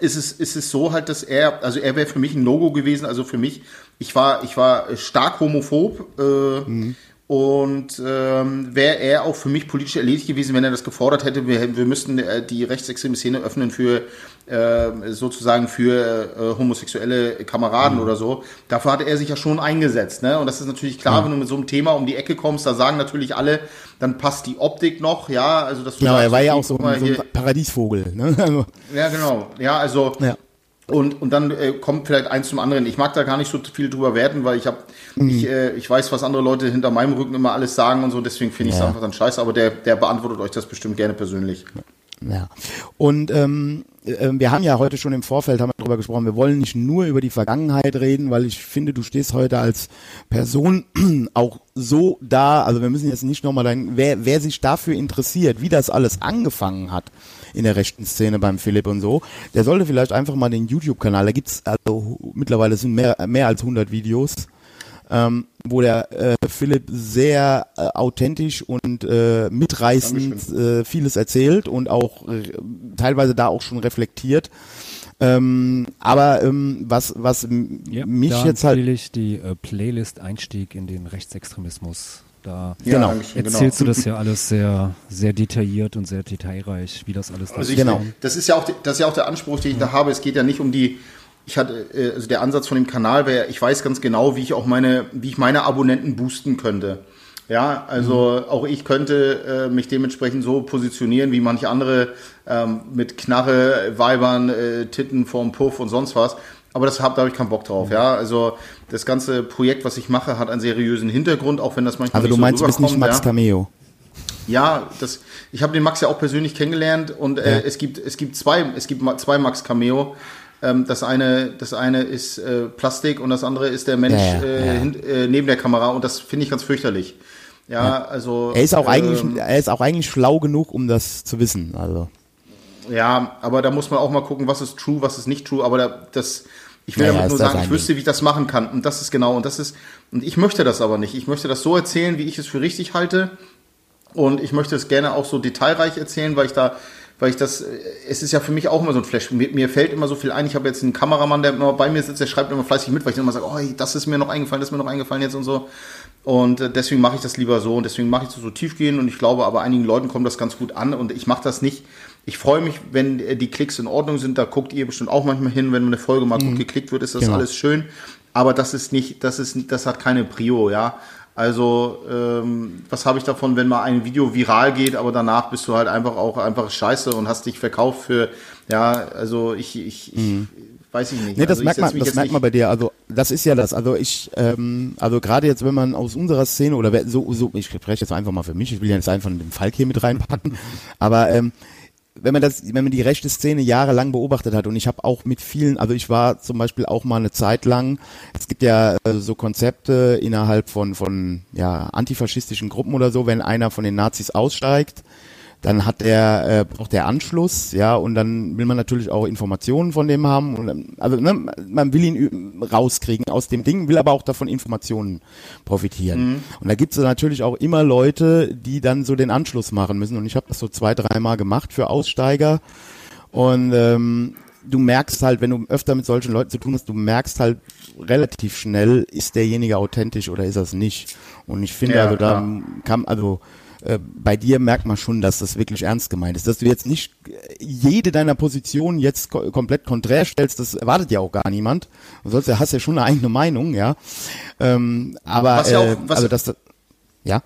ist es, ist es so halt, dass er, also er wäre für mich ein No-Go gewesen, also für mich, ich war, ich war stark homophob äh, und ähm, wäre er auch für mich politisch erledigt gewesen, wenn er das gefordert hätte, wir, wir müssten äh, die rechtsextreme Szene öffnen für äh, sozusagen für äh, homosexuelle Kameraden oder so. Dafür hatte er sich ja schon eingesetzt, ne? Und das ist natürlich klar, wenn du mit so einem Thema um die Ecke kommst, da sagen natürlich alle, dann passt die Optik noch, ja, also dass du genau, er war ja auch so, ein- so ein Paradiesvogel. Ne? Also, ja, genau. Ja, also Ja. Und und dann äh, kommt vielleicht eins zum anderen. Ich mag da gar nicht so viel drüber werten, weil ich habe ich, äh, ich weiß, was andere Leute hinter meinem Rücken immer alles sagen und so. Deswegen finde ich es Ja. einfach dann scheiße. Aber der der beantwortet euch das bestimmt gerne persönlich. Ja. Und ähm, äh, wir haben ja heute schon im Vorfeld haben wir darüber gesprochen, wir wollen nicht nur über die Vergangenheit reden, weil ich finde, du stehst heute als Person auch so da, also wir müssen jetzt nicht nochmal dein, wer, wer sich dafür interessiert, wie das alles angefangen hat in der rechten Szene beim Philipp und so, der sollte vielleicht einfach mal den YouTube-Kanal, da gibt's also mittlerweile sind mehr, mehr als 100 Videos, ähm, wo der äh, Philipp sehr äh, authentisch und äh, mitreißend äh, vieles erzählt und auch äh, teilweise da auch schon reflektiert. Ähm, aber ähm, was was Ja, mich jetzt halt empfehle ich die äh, Playlist Einstieg in den Rechtsextremismus. Da Genau. Dankeschön, erzählst du das ja alles sehr, sehr detailliert und sehr detailreich, wie das alles Also ich, Genau. das ist ja auch das ist ja auch der Anspruch, den ich da habe. Es geht ja nicht um die ich hatte also der Ansatz von dem Kanal wäre, ich weiß ganz genau, wie ich auch meine wie ich meine Abonnenten boosten könnte. Ja, also auch ich könnte äh, mich dementsprechend so positionieren wie manche andere ähm, mit Knarre, Weibern, äh, Titten vorm Puff und sonst was. Aber das hab, da habe ich keinen Bock drauf. Ja, also das ganze Projekt, was ich mache, hat einen seriösen Hintergrund, auch wenn das manchmal Also nicht du so meinst, du bist nicht Max ja. Cameo. Ja, das, ich habe den Max ja auch persönlich kennengelernt und äh, Ja. es gibt es gibt zwei es gibt zwei Max Cameo. Ähm, das eine das eine ist äh, Plastik und das andere ist der Mensch Ja, äh, hin, äh, neben der Kamera und das finde ich ganz fürchterlich. Ja, also Er ist auch eigentlich, ähm, er ist auch eigentlich schlau genug, um das zu wissen. Also Ja, aber da muss man auch mal gucken, was ist true, was ist nicht true. Aber da, das, ich will Ja, ja, damit nur sagen, ich wüsste, wie ich das machen kann. Und das ist genau, und das ist, und ich möchte das aber nicht. Ich möchte das so erzählen, wie ich es für richtig halte. Und ich möchte es gerne auch so detailreich erzählen, weil ich da, weil ich das, äh, es ist ja für mich auch immer so ein Flash. Mir, mir fällt immer so viel ein. Ich habe jetzt einen Kameramann, der immer bei mir sitzt, der schreibt immer fleißig mit, weil ich dann immer sage, oh, das ist mir noch eingefallen, das ist mir noch eingefallen jetzt und so. Und äh, deswegen mache ich das lieber so und deswegen mache ich das so tiefgehend und ich glaube, aber einigen Leuten kommt das ganz gut an und ich mache das nicht. Ich freue mich, wenn äh, die Klicks in Ordnung sind. Da guckt ihr bestimmt auch manchmal hin, wenn eine Folge mal gut geklickt wird, ist das Genau. alles schön. Aber das ist nicht, das ist, das hat keine Prio, ja. Also ähm, was habe ich davon, wenn mal ein Video viral geht, aber danach bist du halt einfach auch einfach Scheiße und hast dich verkauft für, ja, also ich, ich, ich weiß ich nicht. Nee, das also merkt man, das merkt man bei dir. Also das ist ja das. Also ich, ähm, also gerade jetzt, wenn man aus unserer Szene oder so, so, ich spreche jetzt einfach mal für mich. Ich will ja jetzt einfach den Falk hier mit reinpacken. Aber ähm, wenn man das, wenn man die rechte Szene jahrelang beobachtet hat und ich habe auch mit vielen, also ich war zum Beispiel auch mal eine Zeit lang, es gibt ja äh, so Konzepte innerhalb von von ja antifaschistischen Gruppen oder so, wenn einer von den Nazis aussteigt, dann hat er äh, braucht der Anschluss, ja, und dann will man natürlich auch Informationen von dem haben. Und, also ne, man will ihn rauskriegen aus dem Ding, will aber auch davon Informationen profitieren. Und da gibt es natürlich auch immer Leute, die dann so den Anschluss machen müssen. Und ich habe das so zwei, dreimal gemacht für Aussteiger. Und ähm, du merkst halt, wenn du öfter mit solchen Leuten zu tun hast, du merkst halt relativ schnell, ist derjenige authentisch oder ist er es nicht. Und ich finde, Ja, also da klar. kann, also äh, bei dir merkt man schon, dass das wirklich ernst gemeint ist. Dass du jetzt nicht äh, jede deiner Positionen jetzt ko komplett konträr stellst, das erwartet ja auch gar niemand. Du sollst hast ja schon eine eigene Meinung, ja. Ähm, aber Was ja auch- äh, was- also das, ja.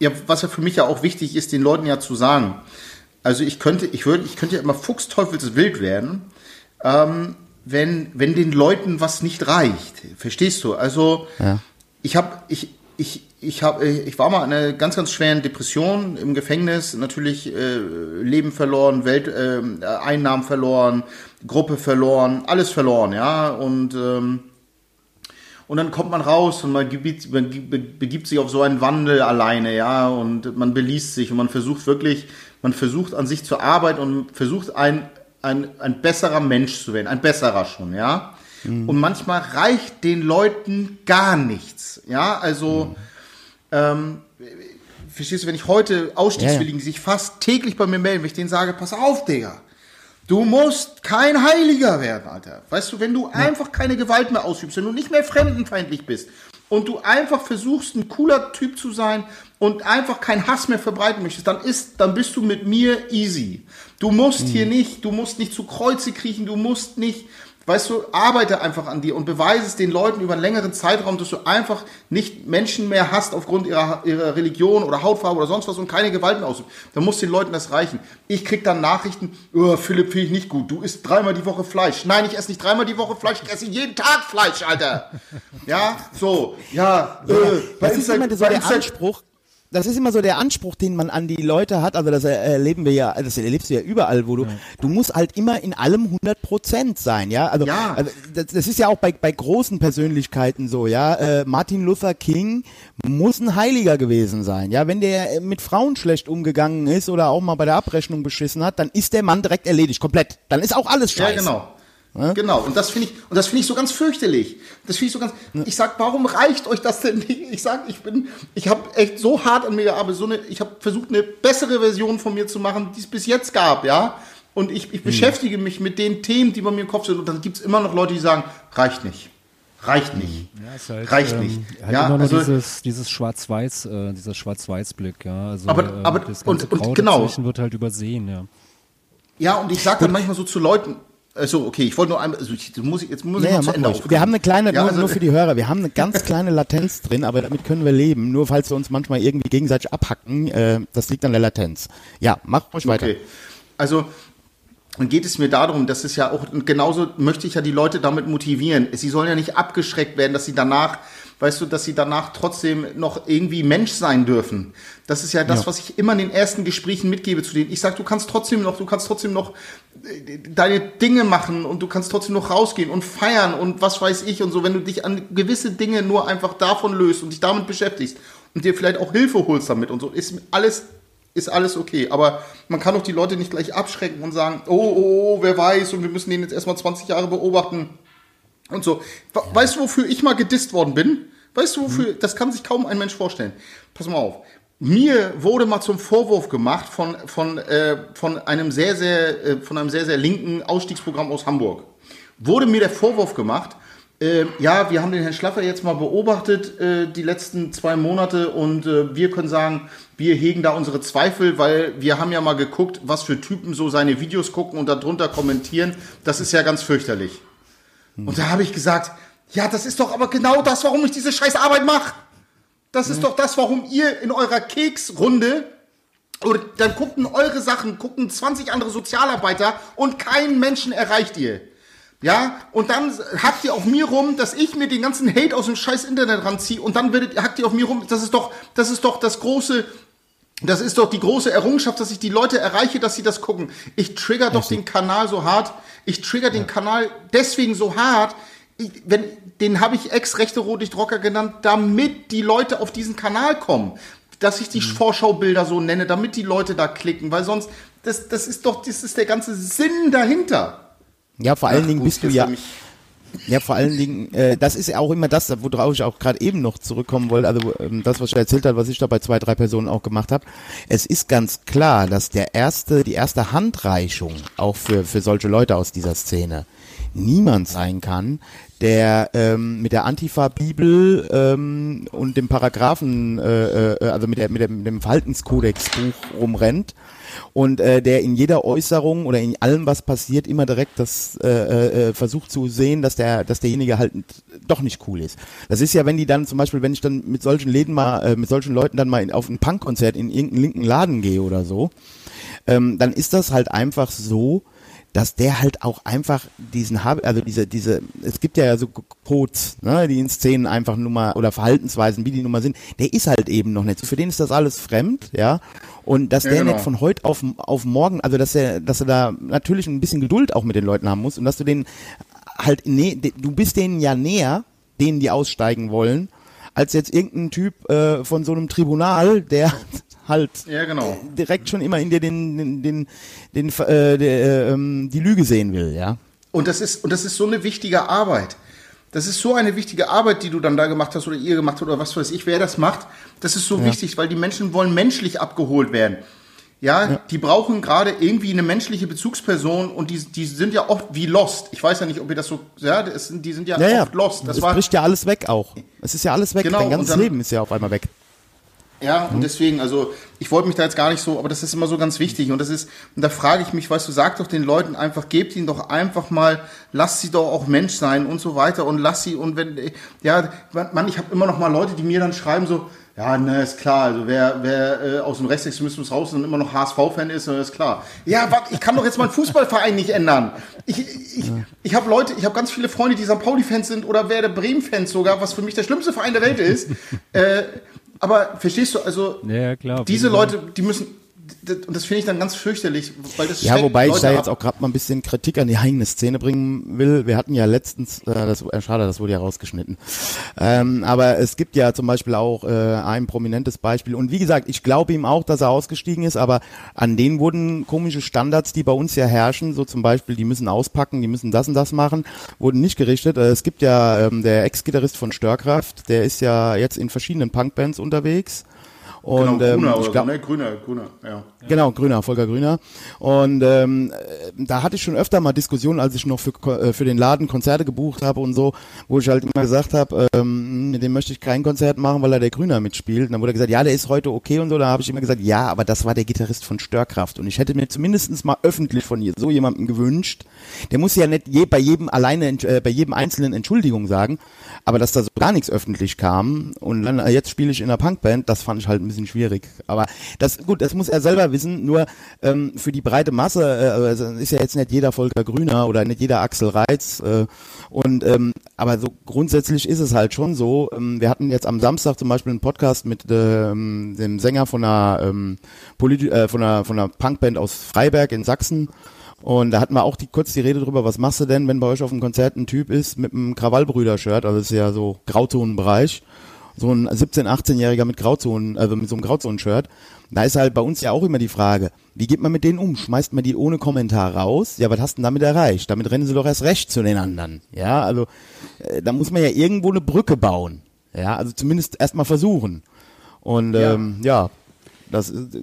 Ja, was ja für mich ja auch wichtig ist, den Leuten ja zu sagen. Also ich könnte, ich würde, ich könnte ja immer fuchsteufelswild werden, ähm, wenn, wenn den Leuten was nicht reicht. Verstehst du? Also Ja. ich habe, ich, ich, ich habe, ich war mal in einer ganz, ganz schweren Depression im Gefängnis, natürlich äh, Leben verloren, Welt, äh, Einnahmen verloren, Gruppe verloren, alles verloren, ja. Und ähm, und dann kommt man raus und man begibt, man be- begibt sich auf so einen Wandel alleine, ja, und man beließt sich und man versucht wirklich, man versucht an sich zu arbeiten und versucht ein, ein, ein besserer Mensch zu werden, ein besserer schon, ja. Und manchmal reicht den Leuten gar nichts, ja, also, ähm, verstehst du, wenn ich heute Ausstiegswilligen, die sich fast täglich bei mir melden, wenn ich denen sage, pass auf, Digga, Du musst kein Heiliger werden, Alter. Weißt du, wenn du einfach keine Gewalt mehr ausübst, wenn du nicht mehr fremdenfeindlich bist und du einfach versuchst, ein cooler Typ zu sein und einfach keinen Hass mehr verbreiten möchtest, dann ist, dann bist du mit mir easy. Du musst hier nicht, du musst nicht zu Kreuze kriechen, du musst nicht, weißt du, arbeite einfach an dir und beweise es den Leuten über einen längeren Zeitraum, dass du einfach nicht Menschen mehr hast aufgrund ihrer, ihrer Religion oder Hautfarbe oder sonst was und keine Gewalt mehr ausüben. Dann muss den Leuten das reichen. Ich krieg dann Nachrichten, oh, Philipp finde ich nicht gut, du isst dreimal die Woche Fleisch. Nein, ich esse nicht dreimal die Woche Fleisch, ich esse jeden Tag Fleisch, Alter. Ja, so, ja, äh, bei Das ist immer so der Anspruch. Das ist immer so der Anspruch, den man an die Leute hat. Also das erleben wir ja, das erlebst du ja überall, wo du, du musst halt immer in allem 100 Prozent sein, ja. Also, Ja. also das, das ist ja auch bei, bei großen Persönlichkeiten so, ja. Äh, Martin Luther King muss ein Heiliger gewesen sein, ja. Wenn der mit Frauen schlecht umgegangen ist oder auch mal bei der Abrechnung beschissen hat, dann ist der Mann direkt erledigt, komplett. Dann ist auch alles scheiße. Ja, genau. Genau, und das finde ich, und das finde ich so ganz fürchterlich. Das finde ich so ganz, ich sag, warum reicht euch das denn nicht? Ich sag, ich bin, ich habe echt so hart an mir gearbeitet, so eine, ich habe versucht, eine bessere Version von mir zu machen, die es bis jetzt gab, ja. Und ich, Hm. ich beschäftige mich mit den Themen, die bei mir im Kopf sind, und dann gibt es immer noch Leute, die sagen, reicht nicht. Reicht nicht. Ja, ist halt, Reicht ähm, nicht. Halt Ja, immer nur also- dieses, dieses Schwarz-Weiß, äh, dieser Schwarz-Weiß-Blick, ja. Also, Aber- äh, aber- das und- ganze und Grau genau. wird halt übersehen, ja. Ja, und ich sage dann manchmal so zu Leuten, Also okay, ich wollte nur einmal, also ich, du musst, jetzt muss ich Ja, noch zu Ende. Wir haben eine kleine, Ja, nur, also- nur für die Hörer, wir haben eine ganz kleine Latenz drin, aber damit können wir leben. Nur falls wir uns manchmal irgendwie gegenseitig abhacken, äh, das liegt an der Latenz. Ja, mach ruhig weiter. Okay. Also dann geht es mir darum, dass es ja auch, und genauso möchte ich ja die Leute damit motivieren. Sie sollen ja nicht abgeschreckt werden, dass sie danach, weißt du, dass sie danach trotzdem noch irgendwie Mensch sein dürfen. Das ist ja das, Ja. was ich immer in den ersten Gesprächen mitgebe zu denen. Ich sage, du kannst trotzdem noch, du kannst trotzdem noch äh, deine Dinge machen und du kannst trotzdem noch rausgehen und feiern und was weiß ich und so, wenn du dich an gewisse Dinge nur einfach davon löst und dich damit beschäftigst und dir vielleicht auch Hilfe holst damit und so, ist alles ist alles okay. Aber man kann doch die Leute nicht gleich abschrecken und sagen, oh, oh, oh, wer weiß, und wir müssen den jetzt erstmal 20 Jahre beobachten und so. We- Weißt du, wofür ich mal gedisst worden bin? Weißt du, wofür? Das kann sich kaum ein Mensch vorstellen. Pass mal auf. Mir wurde mal zum Vorwurf gemacht von, von, äh, von einem sehr, sehr, äh, von einem sehr, sehr linken Ausstiegsprogramm aus Hamburg. Wurde mir der Vorwurf gemacht, äh, ja, wir haben den Herrn Schlaffer jetzt mal beobachtet, äh, die letzten zwei Monate, und äh, wir können sagen, wir hegen da unsere Zweifel, weil wir haben ja mal geguckt, was für Typen so seine Videos gucken und darunter kommentieren. Das ist ja ganz fürchterlich. Und da habe ich gesagt, ja, das ist doch aber genau das, warum ich diese scheiß Arbeit mache. Das ist doch das, warum ihr in eurer Keksrunde oder dann gucken eure Sachen, gucken 20 andere Sozialarbeiter und keinen Menschen erreicht ihr. Ja, und dann hackt ihr auf mir rum, dass ich mir den ganzen Hate aus dem scheiß Internet ranziehe und dann werdet, hackt ihr auf mir rum, das ist doch, das ist doch das große, das ist doch die große Errungenschaft, dass ich die Leute erreiche, dass sie das gucken. Ich trigger doch den Kanal so hart. Ich trigger den Kanal deswegen so hart. Ich, wenn, den habe ich ex-rechte Rotlichtrocker genannt, damit die Leute auf diesen Kanal kommen. Dass ich die Vorschaubilder so nenne, damit die Leute da klicken, weil sonst, das, das ist doch, das ist der ganze Sinn dahinter. Ja, vor allen Ach, Dingen gut, bist du ja, ja, vor allen Dingen, äh, das ist ja auch immer das, worauf ich auch gerade eben noch zurückkommen wollte, also ähm, das, was ich erzählt habe, was ich da bei zwei, drei Personen auch gemacht habe. Es ist ganz klar, dass der erste, die erste Handreichung auch für, für solche Leute aus dieser Szene niemand sein kann, der ähm, mit der Antifa-Bibel ähm, und dem Paragraphen, äh, äh, also mit, der, mit, dem, mit dem Verhaltenskodex-Buch rumrennt und äh, der in jeder Äußerung oder in allem, was passiert, immer direkt das äh, äh, versucht zu sehen, dass der, dass derjenige halt doch nicht cool ist. Das ist ja, wenn die dann zum Beispiel, wenn ich dann mit solchen Läden mal, äh, mit solchen Leuten dann mal in, auf ein Punkkonzert in irgendeinen linken Laden gehe oder so, ähm, dann ist das halt einfach so, dass der halt auch einfach diesen habe, also diese, diese, es gibt ja so Codes, ne, die in Szenen einfach nur mal, oder Verhaltensweisen, wie die nun mal sind, der ist halt eben noch nicht. Für den ist das alles fremd, ja. Und dass Ja, der genau. nicht von heute auf, auf morgen, also dass er, dass er da natürlich ein bisschen Geduld auch mit den Leuten haben muss und dass du den halt, nee, du bist denen ja näher, denen die aussteigen wollen, als jetzt irgendein Typ äh, von so einem Tribunal, der halt Ja, genau. direkt schon immer in dir den, den, den, den äh, der, ähm, die Lüge sehen will, ja. Und das ist, und das ist so eine wichtige Arbeit. Das ist so eine wichtige Arbeit, die du dann da gemacht hast oder ihr gemacht habt oder was weiß ich, wer das macht. Das ist so wichtig, weil die Menschen wollen menschlich abgeholt werden. Ja, die brauchen gerade irgendwie eine menschliche Bezugsperson und die, die sind ja oft wie lost. Ich weiß ja nicht, ob ihr das so, ja, das sind, die sind ja, Ja, ja. oft lost. Das es war, bricht ja alles weg auch. Es ist ja alles weg. Genau, Dein ganzes dann- Leben ist ja auf einmal weg. Ja, und deswegen, also ich wollte mich da jetzt gar nicht so, aber das ist immer so ganz wichtig und das ist, und da frage ich mich, weißt du, sag doch den Leuten einfach, gebt ihnen doch einfach mal, lasst sie doch auch Mensch sein und so weiter und lass sie und wenn, ja, man, ich habe immer noch mal Leute, die mir dann schreiben so, ja, ne, ist klar, also wer, wer äh, aus dem Rechtsextremismus raus ist und immer noch HSV-Fan ist, äh, ist klar. Ja, warte, ich kann doch jetzt meinen Fußballverein nicht ändern. Ich, ich, ich habe Leute, ich habe ganz viele Freunde, die St. Pauli-Fans sind oder Werder Bremen-Fans sogar, was für mich der schlimmste Verein der Welt ist. äh, aber verstehst du, also Ja, klar. diese Leute, die müssen, und das finde ich dann ganz fürchterlich, weil das Ja, wobei ich Leute da ab. jetzt auch gerade mal ein bisschen Kritik an die eigene Szene bringen will. Wir hatten ja letztens, äh, das äh, schade, das wurde ja rausgeschnitten. Ähm, aber es gibt ja zum Beispiel auch äh, ein prominentes Beispiel. Und wie gesagt, ich glaube ihm auch, dass er ausgestiegen ist, aber an denen wurden komische Standards, die bei uns ja herrschen, so zum Beispiel, die müssen auspacken, die müssen das und das machen, wurden nicht gerichtet. Äh, es gibt ja ähm, der Ex-Gitarrist von Störkraft, der ist ja jetzt in verschiedenen Punkbands unterwegs. Und, genau, ähm, Grüner ich oder glaub- so, ne? Grüner, Grüner, ja. Genau, Grüner, Volker Grüner. Und ähm, äh, da hatte ich schon öfter mal Diskussionen, als ich noch für, äh, für den Laden Konzerte gebucht habe und so, wo ich halt immer gesagt habe, ähm, mit dem möchte ich kein Konzert machen, weil er der Grüner mitspielt. Und dann wurde gesagt, ja, der ist heute okay und so. Da habe ich immer gesagt, ja, aber das war der Gitarrist von Störkraft. Und ich hätte mir zumindestens mal öffentlich von so jemanden gewünscht. Der muss ja nicht je, bei jedem alleine, äh, bei jedem einzelnen Entschuldigung sagen, aber dass da so gar nichts öffentlich kam und dann äh, jetzt spiele ich in einer Punkband, das fand ich halt ein bisschen schwierig. Aber das gut, das muss er selber wissen. Nur ähm, für die breite Masse äh, also ist ja jetzt nicht jeder Volker Grüner oder nicht jeder Axel Reitz. Äh, und ähm, aber so grundsätzlich ist es halt schon so. Ähm, wir hatten jetzt am Samstag zum Beispiel einen Podcast mit ähm, dem Sänger von einer ähm, Polit äh, von einer von einer Punkband aus Freiberg in Sachsen. Und da hatten wir auch die, kurz die Rede drüber, was machst du denn, wenn bei euch auf dem Konzert ein Typ ist mit einem Krawallbrüder-Shirt, also das ist ja so Grauzonenbereich, so ein 17-, 18-Jähriger mit Grauzonen, also mit so einem Grauzonen-Shirt. Da ist halt bei uns ja auch immer die Frage, wie geht man mit denen um? Schmeißt man die ohne Kommentar raus? Ja, was hast du denn damit erreicht? Damit rennen sie doch erst recht zu den anderen. Ja, also äh, da muss man ja irgendwo eine Brücke bauen. Ja, also zumindest erstmal versuchen. Und Ja. ähm, ja, das ist, äh,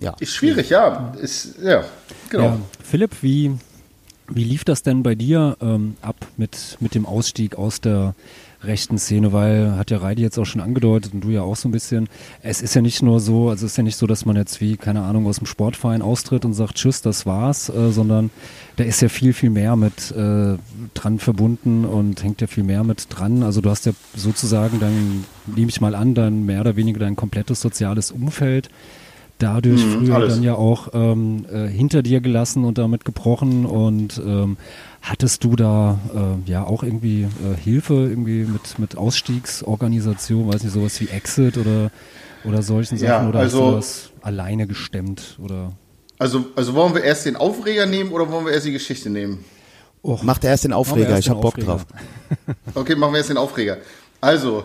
ja. Ist schwierig, ja. Ist, ja, genau. Ja. Philipp, wie, wie lief das denn bei dir ähm, ab mit, mit dem Ausstieg aus der rechten Szene? Weil, hat ja Reidi jetzt auch schon angedeutet und du ja auch so ein bisschen, es ist ja nicht nur so, also es ist ja nicht so, dass man jetzt wie, keine Ahnung, aus dem Sportverein austritt und sagt, tschüss, das war's, äh, sondern da ist ja viel, viel mehr mit äh, dran verbunden und hängt ja viel mehr mit dran. Also du hast ja sozusagen dann, nehme ich mal an, dann mehr oder weniger dein komplettes soziales Umfeld dadurch Mhm, früher alles. dann ja auch ähm, äh, hinter dir gelassen und damit gebrochen und ähm, hattest du da äh, ja auch irgendwie äh, Hilfe irgendwie mit mit Ausstiegsorganisation, weiß nicht sowas wie Exit oder oder solchen Ja, Sachen oder hast also- du das alleine gestemmt oder Also, also wollen wir erst den Aufreger nehmen oder wollen wir erst die Geschichte nehmen? Och, Macht er erst den Aufreger, erst ich den hab Bock drauf. Okay, machen wir jetzt den Aufreger. Also,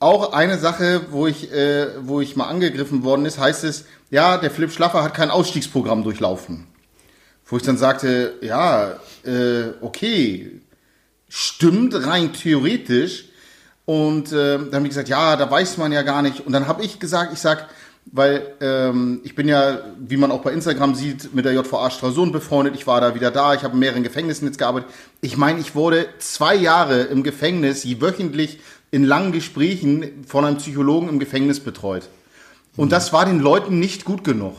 auch eine Sache, wo ich, äh, wo ich mal angegriffen worden ist, heißt es, ja, der Philipp Schlaffer hat kein Ausstiegsprogramm durchlaufen. Wo ich dann sagte, ja, äh, okay, stimmt rein theoretisch. Und äh, dann habe ich gesagt, ja, da weiß man ja gar nicht. Und dann habe ich gesagt, ich sag, weil ähm, ich bin ja, wie man auch bei Instagram sieht, mit der JVA Stralsund befreundet. Ich war da wieder da. Ich habe in mehreren Gefängnissen jetzt gearbeitet. Ich meine, ich wurde zwei Jahre im Gefängnis, je wöchentlich in langen Gesprächen von einem Psychologen im Gefängnis betreut. Und das war den Leuten nicht gut genug.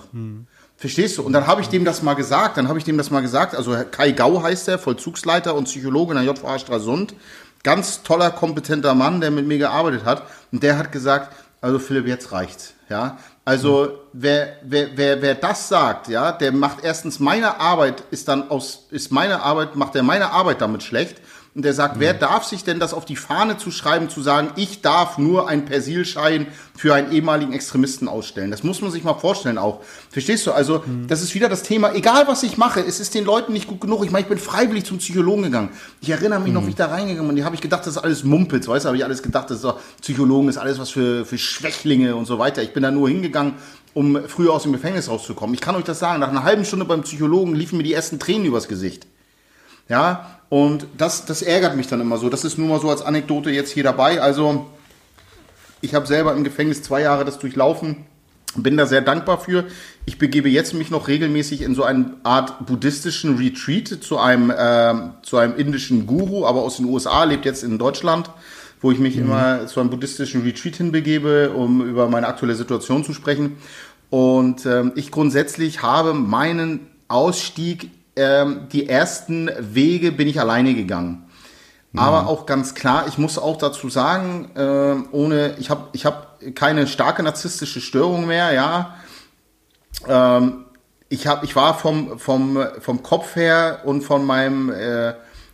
Verstehst du? Und dann habe ich dem das mal gesagt, dann habe ich dem das mal gesagt, also Kai Gau heißt er, Vollzugsleiter und Psychologe in der JVA Stralsund. Ganz toller, kompetenter Mann, der mit mir gearbeitet hat. Und der hat gesagt, also Philipp, jetzt reicht's. Ja, also wer, wer, wer, wer das sagt, ja, der macht erstens meine Arbeit, ist dann aus, ist meine Arbeit, macht er meine Arbeit damit schlecht. Und der sagt, wer darf sich denn das auf die Fahne zu schreiben, zu sagen, ich darf nur einen Persilschein für einen ehemaligen Extremisten ausstellen? Das muss man sich mal vorstellen auch. Verstehst du? Also, das ist wieder das Thema, egal was ich mache, es ist den Leuten nicht gut genug. Ich meine, ich bin freiwillig zum Psychologen gegangen. Ich erinnere mich noch, wie ich da reingegangen bin. Die habe ich gedacht, das ist alles Mumpitz, weißt du? Habe ich alles gedacht, das ist doch, Psychologen ist alles was für, für Schwächlinge und so weiter. Ich bin da nur hingegangen, um früher aus dem Gefängnis rauszukommen. Ich kann euch das sagen, nach einer halben Stunde beim Psychologen liefen mir die ersten Tränen übers Gesicht. Ja, und das, das ärgert mich dann immer so. Das ist nur mal so als Anekdote jetzt hier dabei. Also, ich habe selber im Gefängnis zwei Jahre das durchlaufen. Bin da sehr dankbar für. Ich begebe jetzt mich noch regelmäßig in so eine Art buddhistischen Retreat zu einem, ähm, zu einem indischen Guru, aber aus den USA, lebt jetzt in Deutschland, wo ich mich immer zu einem buddhistischen Retreat hinbegebe, um über meine aktuelle Situation zu sprechen. Und ähm, ich grundsätzlich habe meinen Ausstieg, ähm, die ersten Wege bin ich alleine gegangen. Aber auch ganz klar, ich muss auch dazu sagen, äh, ohne, ich habe ich hab keine starke narzisstische Störung mehr, ja. Ähm, ich, hab, ich war vom, vom, vom Kopf her und von meinem, äh,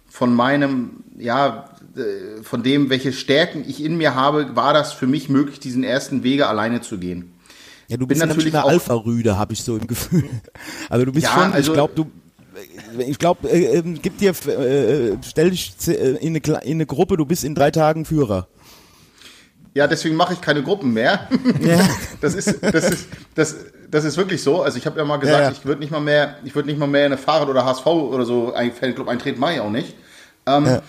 von meinem, ja, äh, von dem, welche Stärken ich in mir habe, war das für mich möglich, diesen ersten Wege alleine zu gehen. Ja, du Bin bist natürlich natürlich eine Alpha-Rüde, habe ich so im Gefühl. Also du bist Ja, schon, also- ich glaube, du, ich glaube, äh, äh, gib dir, äh, stell dich äh, in eine, in eine Gruppe, du bist in drei Tagen Führer. Ja, deswegen mache ich keine Gruppen mehr. Ja. Das ist, das ist, das, das ist wirklich so. Also ich habe ja mal gesagt, Ja, ja. ich würde nicht mal mehr, ich würde nicht mal mehr in eine Fahrrad oder HSV oder so ein Fanclub eintreten, mache ich auch nicht. Ähm,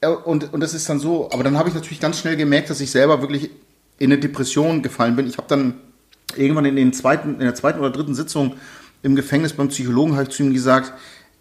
äh, und, und das ist dann so, aber dann habe ich natürlich ganz schnell gemerkt, dass ich selber wirklich in eine Depression gefallen bin. Ich habe dann irgendwann in, den zweiten, in der zweiten oder dritten Sitzung im Gefängnis beim Psychologen habe ich zu ihm gesagt,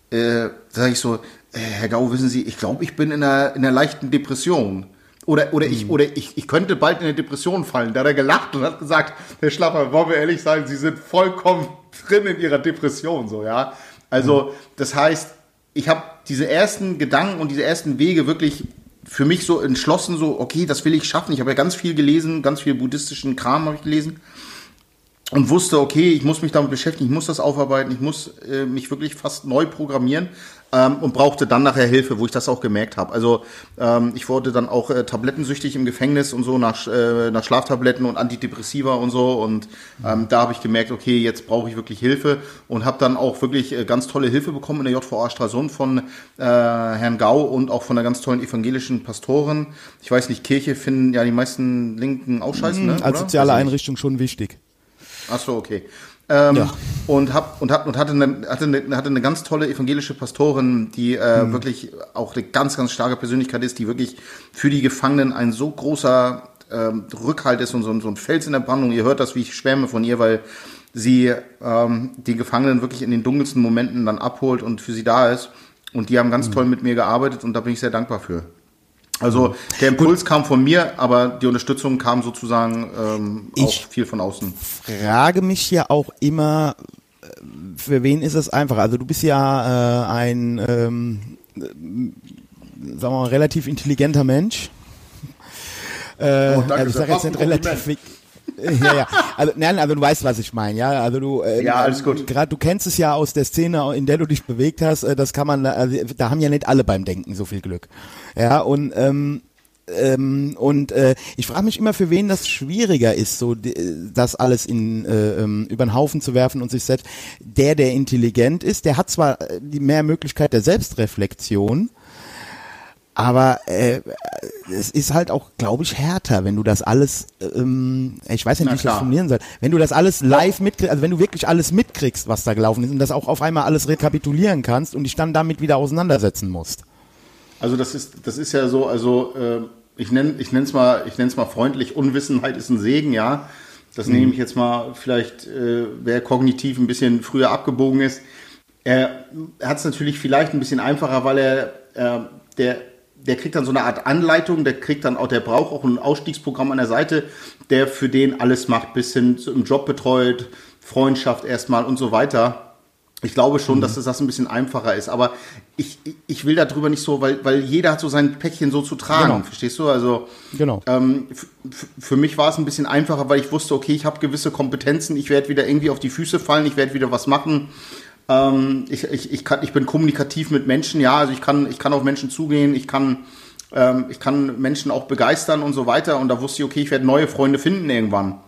äh, sage ich so, äh, Herr Gau, wissen Sie, ich glaube, ich bin in einer, in einer leichten Depression. Oder, oder, ich, oder ich, ich könnte bald in eine Depression fallen. Da hat er gelacht und hat gesagt, Herr Schlapper, wollen wir ehrlich sein, Sie sind vollkommen drin in Ihrer Depression, so, ja. Also, das heißt, ich habe diese ersten Gedanken und diese ersten Wege wirklich für mich so entschlossen, so, okay, das will ich schaffen. Ich habe ja ganz viel gelesen, ganz viel buddhistischen Kram habe ich gelesen und wusste, okay, ich muss mich damit beschäftigen, ich muss das aufarbeiten, ich muss äh, mich wirklich fast neu programmieren ähm, und brauchte dann nachher Hilfe, wo ich das auch gemerkt habe. Also ähm, ich wurde dann auch äh, tablettensüchtig im Gefängnis und so nach, äh, nach Schlaftabletten und Antidepressiva und so und ähm, da habe ich gemerkt, okay, jetzt brauche ich wirklich Hilfe und habe dann auch wirklich äh, ganz tolle Hilfe bekommen in der JVA Stralsund von äh, Herrn Gau und auch von einer ganz tollen evangelischen Pastorin. Ich weiß nicht, Kirche finden ja die meisten Linken auch scheiße, ne? Als soziale Also ich- Einrichtung schon wichtig. Ach so, okay. Ähm, Ja. Und hab und hab und hatte eine, hatte eine, hatte eine ganz tolle evangelische Pastorin, die äh, wirklich auch eine ganz ganz starke Persönlichkeit ist, die wirklich für die Gefangenen ein so großer ähm, Rückhalt ist und so, ein- so ein Fels in der Brandung. Ihr hört das, wie ich schwärme von ihr, weil sie ähm, die Gefangenen wirklich in den dunkelsten Momenten dann abholt und für sie da ist. Und die haben ganz toll mit mir gearbeitet und da bin ich sehr dankbar für. Also der Impuls kam von mir, aber die Unterstützung kam sozusagen ähm, auch Ich- viel von außen. frage mich ja auch immer, äh, für wen ist es einfacher? Also du bist ja äh, ein, ähm, äh, sagen wir mal, relativ intelligenter Mensch. Äh, Oh, danke, also ich sage jetzt nicht relativ. ja, ja. Also, nein, also du weißt, was ich meine, ja. Also du, äh, Ja, alles gut. Gerade du kennst es ja aus der Szene, in der du dich bewegt hast. Äh, das kann man, also, da haben ja nicht alle beim Denken so viel Glück. Ja, und ähm, ähm, und äh, ich frage mich immer, für wen das schwieriger ist, so die, das alles in äh, ähm, über den Haufen zu werfen und sich selbst. Der, der intelligent ist, der hat zwar äh, die mehr Möglichkeit der Selbstreflexion, aber äh, es ist halt auch, glaube ich, härter, wenn du das alles, ähm, ich weiß nicht, Na wie ich das klar. formulieren soll, wenn du das alles live mitkriegst, also wenn du wirklich alles mitkriegst, was da gelaufen ist und das auch auf einmal alles rekapitulieren kannst und dich dann damit wieder auseinandersetzen musst. Also das ist, das ist ja so, also äh, ich nenne ich nenn's mal, ich nenn's mal freundlich, Unwissenheit ist ein Segen, ja. Das nehme ich jetzt mal, vielleicht, äh, wer kognitiv ein bisschen früher abgebogen ist. Er hat es natürlich vielleicht ein bisschen einfacher, weil er, äh, der, der kriegt dann so eine Art Anleitung, der kriegt dann auch, der braucht auch ein Ausstiegsprogramm an der Seite, der für den alles macht, bis hin zum Job betreut, Freundschaft erstmal und so weiter. Ich glaube schon, dass es das ein bisschen einfacher ist, aber ich, ich- will darüber nicht so, weil, weil jeder hat so sein Päckchen so zu tragen, Genau. verstehst du? Also Genau. ähm, für mich war es ein bisschen einfacher, weil ich wusste, okay, ich habe gewisse Kompetenzen, ich werde wieder irgendwie auf die Füße fallen, ich werde wieder was machen. Ähm, ich, ich, ich, kann, ich bin kommunikativ mit Menschen, ja, also ich kann, ich kann auf Menschen zugehen, ich kann, ähm, ich kann Menschen auch begeistern und so weiter. Und da wusste ich, okay, ich werde neue Freunde finden irgendwann.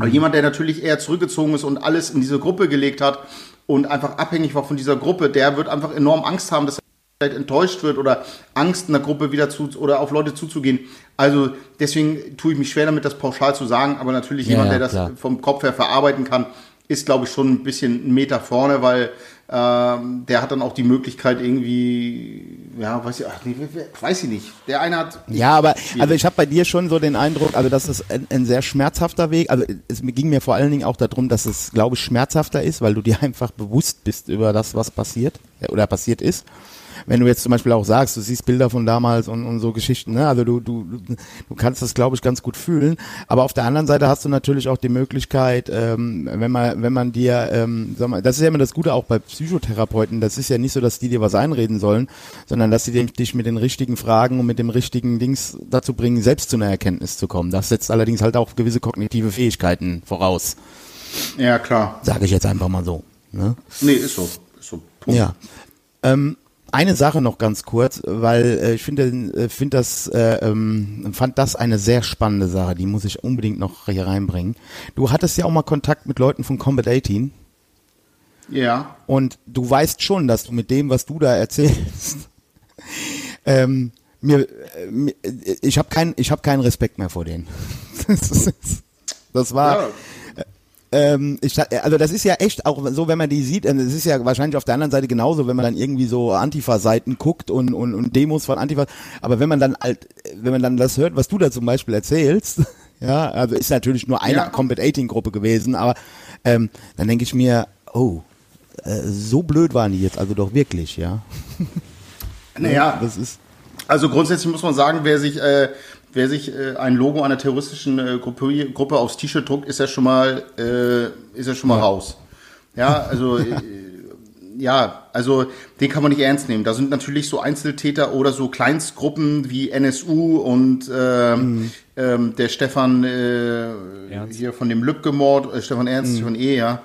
Aber jemand, der natürlich eher zurückgezogen ist und alles in diese Gruppe gelegt hat und einfach abhängig war von dieser Gruppe, der wird einfach enorm Angst haben, dass er vielleicht enttäuscht wird oder Angst, einer Gruppe wieder zu oder auf Leute zuzugehen. Also deswegen tue ich mich schwer damit, das pauschal zu sagen, aber natürlich Ja, jemand, der das vom Kopf her verarbeiten kann, ist, glaube ich, schon ein bisschen einen Meter vorne, weil ähm, der hat dann auch die Möglichkeit irgendwie, ja, weiß ich, ach, nee, weiß ich nicht. Der eine hat Ja, aber also ich habe bei dir schon so den Eindruck, also dass es ein, ein sehr schmerzhafter Weg, also es ging mir vor allen Dingen auch darum, dass es, glaube ich, schmerzhafter ist, weil du dir einfach bewusst bist über das, was passiert äh, oder passiert ist. Wenn du jetzt zum Beispiel auch sagst, du siehst Bilder von damals und, und so Geschichten, ne? also du, du, du kannst das, glaube ich, ganz gut fühlen. Aber auf der anderen Seite hast du natürlich auch die Möglichkeit, ähm, wenn man, wenn man dir, ähm, sag mal, das ist ja immer das Gute auch bei Psychotherapeuten, das ist ja nicht so, dass die dir was einreden sollen, sondern dass sie dich- mit den richtigen Fragen und mit dem richtigen Dings dazu bringen, selbst zu einer Erkenntnis zu kommen. Das setzt allerdings halt auch gewisse kognitive Fähigkeiten voraus, ja klar. sage ich jetzt einfach mal so. Ne? Nee, ist so. Ist so. Punkt. Ja. Ähm, eine Sache noch ganz kurz, weil äh, ich finde, äh, finde das, äh, ähm, fand das eine sehr spannende Sache. Die muss ich unbedingt noch hier reinbringen. Du hattest ja auch mal Kontakt mit Leuten von Combat 18 Ja. und du weißt schon, dass du mit dem, was du da erzählst, ähm, mir, äh, mir äh, ich habe keinen, ich habe keinen Respekt mehr vor denen. das, ist, das war. Ja. Ähm, ich, also das ist ja echt auch so, wenn man die sieht, es ist ja wahrscheinlich auf der anderen Seite genauso, wenn man dann irgendwie so Antifa-Seiten guckt und, und, und Demos von Antifa, aber wenn man dann halt, wenn man dann das hört, was du da zum Beispiel erzählst, Ja, also ist natürlich nur eine Ja. Combat 18 Gruppe gewesen, aber ähm, dann denke ich mir, oh, äh, so blöd waren die jetzt also doch wirklich, ja. Naja, Das ist Also grundsätzlich muss man sagen, wer sich, äh, wer sich äh, ein Logo einer terroristischen äh, Gruppe, Gruppe aufs T-Shirt druckt, ist ja schon mal, äh, ist ja schon mal raus. Ja, also äh, ja, also den kann man nicht ernst nehmen. Da sind natürlich so Einzeltäter oder so Kleinstgruppen wie NSU und ähm, ähm, der Stefan äh, Ernst. hier von dem Lübcke-Mord, äh, Stefan Ernst, Stefan E, ja,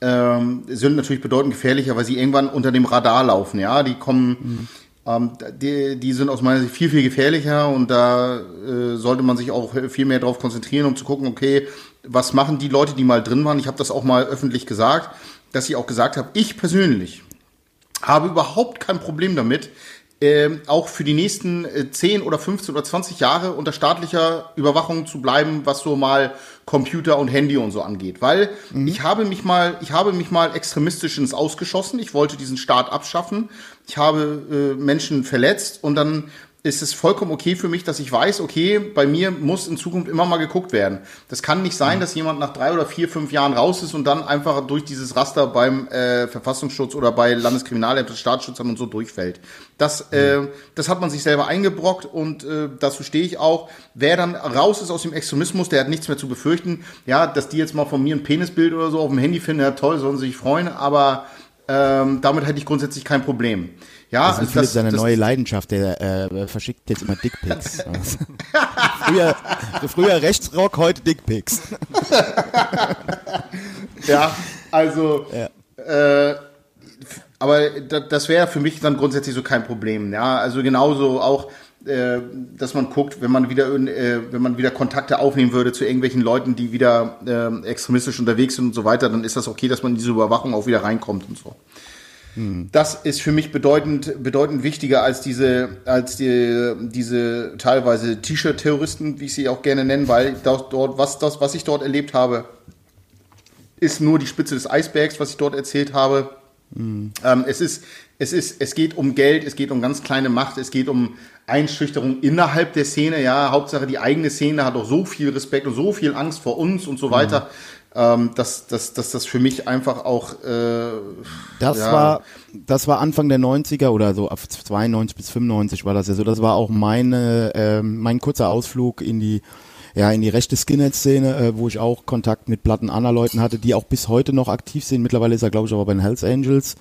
ähm, sind natürlich bedeutend gefährlicher, weil sie irgendwann unter dem Radar laufen. Ja, die kommen, ähm, die, die sind aus meiner Sicht viel, viel gefährlicher und da äh, sollte man sich auch viel mehr darauf konzentrieren, um zu gucken, okay, was machen die Leute, die mal drin waren? Ich habe das auch mal öffentlich gesagt, dass ich auch gesagt habe, ich persönlich habe überhaupt kein Problem damit, ähm, auch für die nächsten äh, 10 oder 15 oder 20 Jahre unter staatlicher Überwachung zu bleiben, was so mal Computer und Handy und so angeht. Weil ich habe mich mal, ich habe mich mal extremistisch ins Ausgeschossen. Ich wollte diesen Staat abschaffen. Ich habe äh, Menschen verletzt und dann ist es vollkommen okay für mich, dass ich weiß, okay, bei mir muss in Zukunft immer mal geguckt werden. Das kann nicht sein, dass jemand nach drei oder vier, fünf Jahren raus ist und dann einfach durch dieses Raster beim äh, Verfassungsschutz oder bei Landeskriminalämter, Staatsschützern und so durchfällt. Das, äh, das hat man sich selber eingebrockt und äh, dazu stehe ich auch. Wer dann raus ist aus dem Extremismus, der hat nichts mehr zu befürchten. Ja, dass die jetzt mal von mir ein Penisbild oder so auf dem Handy finden, ja toll, sollen sie sich freuen, aber ähm, damit hätte ich grundsätzlich kein Problem. Ja, Das ist Philipp seine das- neue Leidenschaft, der äh, verschickt jetzt immer Dickpics. Früher, früher Rechtsrock, heute Dickpics. Ja, also, Äh, f- aber da, das wäre für mich dann grundsätzlich so kein Problem. Ja, also genauso auch, äh, dass man guckt, wenn man wieder, äh, wenn man wieder Kontakte aufnehmen würde zu irgendwelchen Leuten, die wieder äh, extremistisch unterwegs sind und so weiter, dann ist das okay, dass man in diese Überwachung auch wieder reinkommt und so. Das ist für mich bedeutend, bedeutend wichtiger als diese, als die, diese teilweise T-Shirt-Terroristen, wie ich sie auch gerne nenne, weil dort, was, das, was ich dort erlebt habe, ist nur die Spitze des Eisbergs, was ich dort erzählt habe. Ähm, es ist, es ist, es geht um Geld, es geht um ganz kleine Macht, es geht um Einschüchterung innerhalb der Szene. Ja, Hauptsache die eigene Szene hat auch so viel Respekt und so viel Angst vor uns und so weiter, ähm, dass, dass, dass das für mich einfach auch äh, Das Ja. war, das war Anfang der 90er oder so, ab 92 bis 95 war das ja so. Das war auch meine, ähm, mein kurzer Ausflug in die, ja, in die rechte Skinhead-Szene, äh, wo ich auch Kontakt mit Platten anderer Leuten hatte, die auch bis heute noch aktiv sind. Mittlerweile ist er, glaube ich, aber bei den Hells Angels.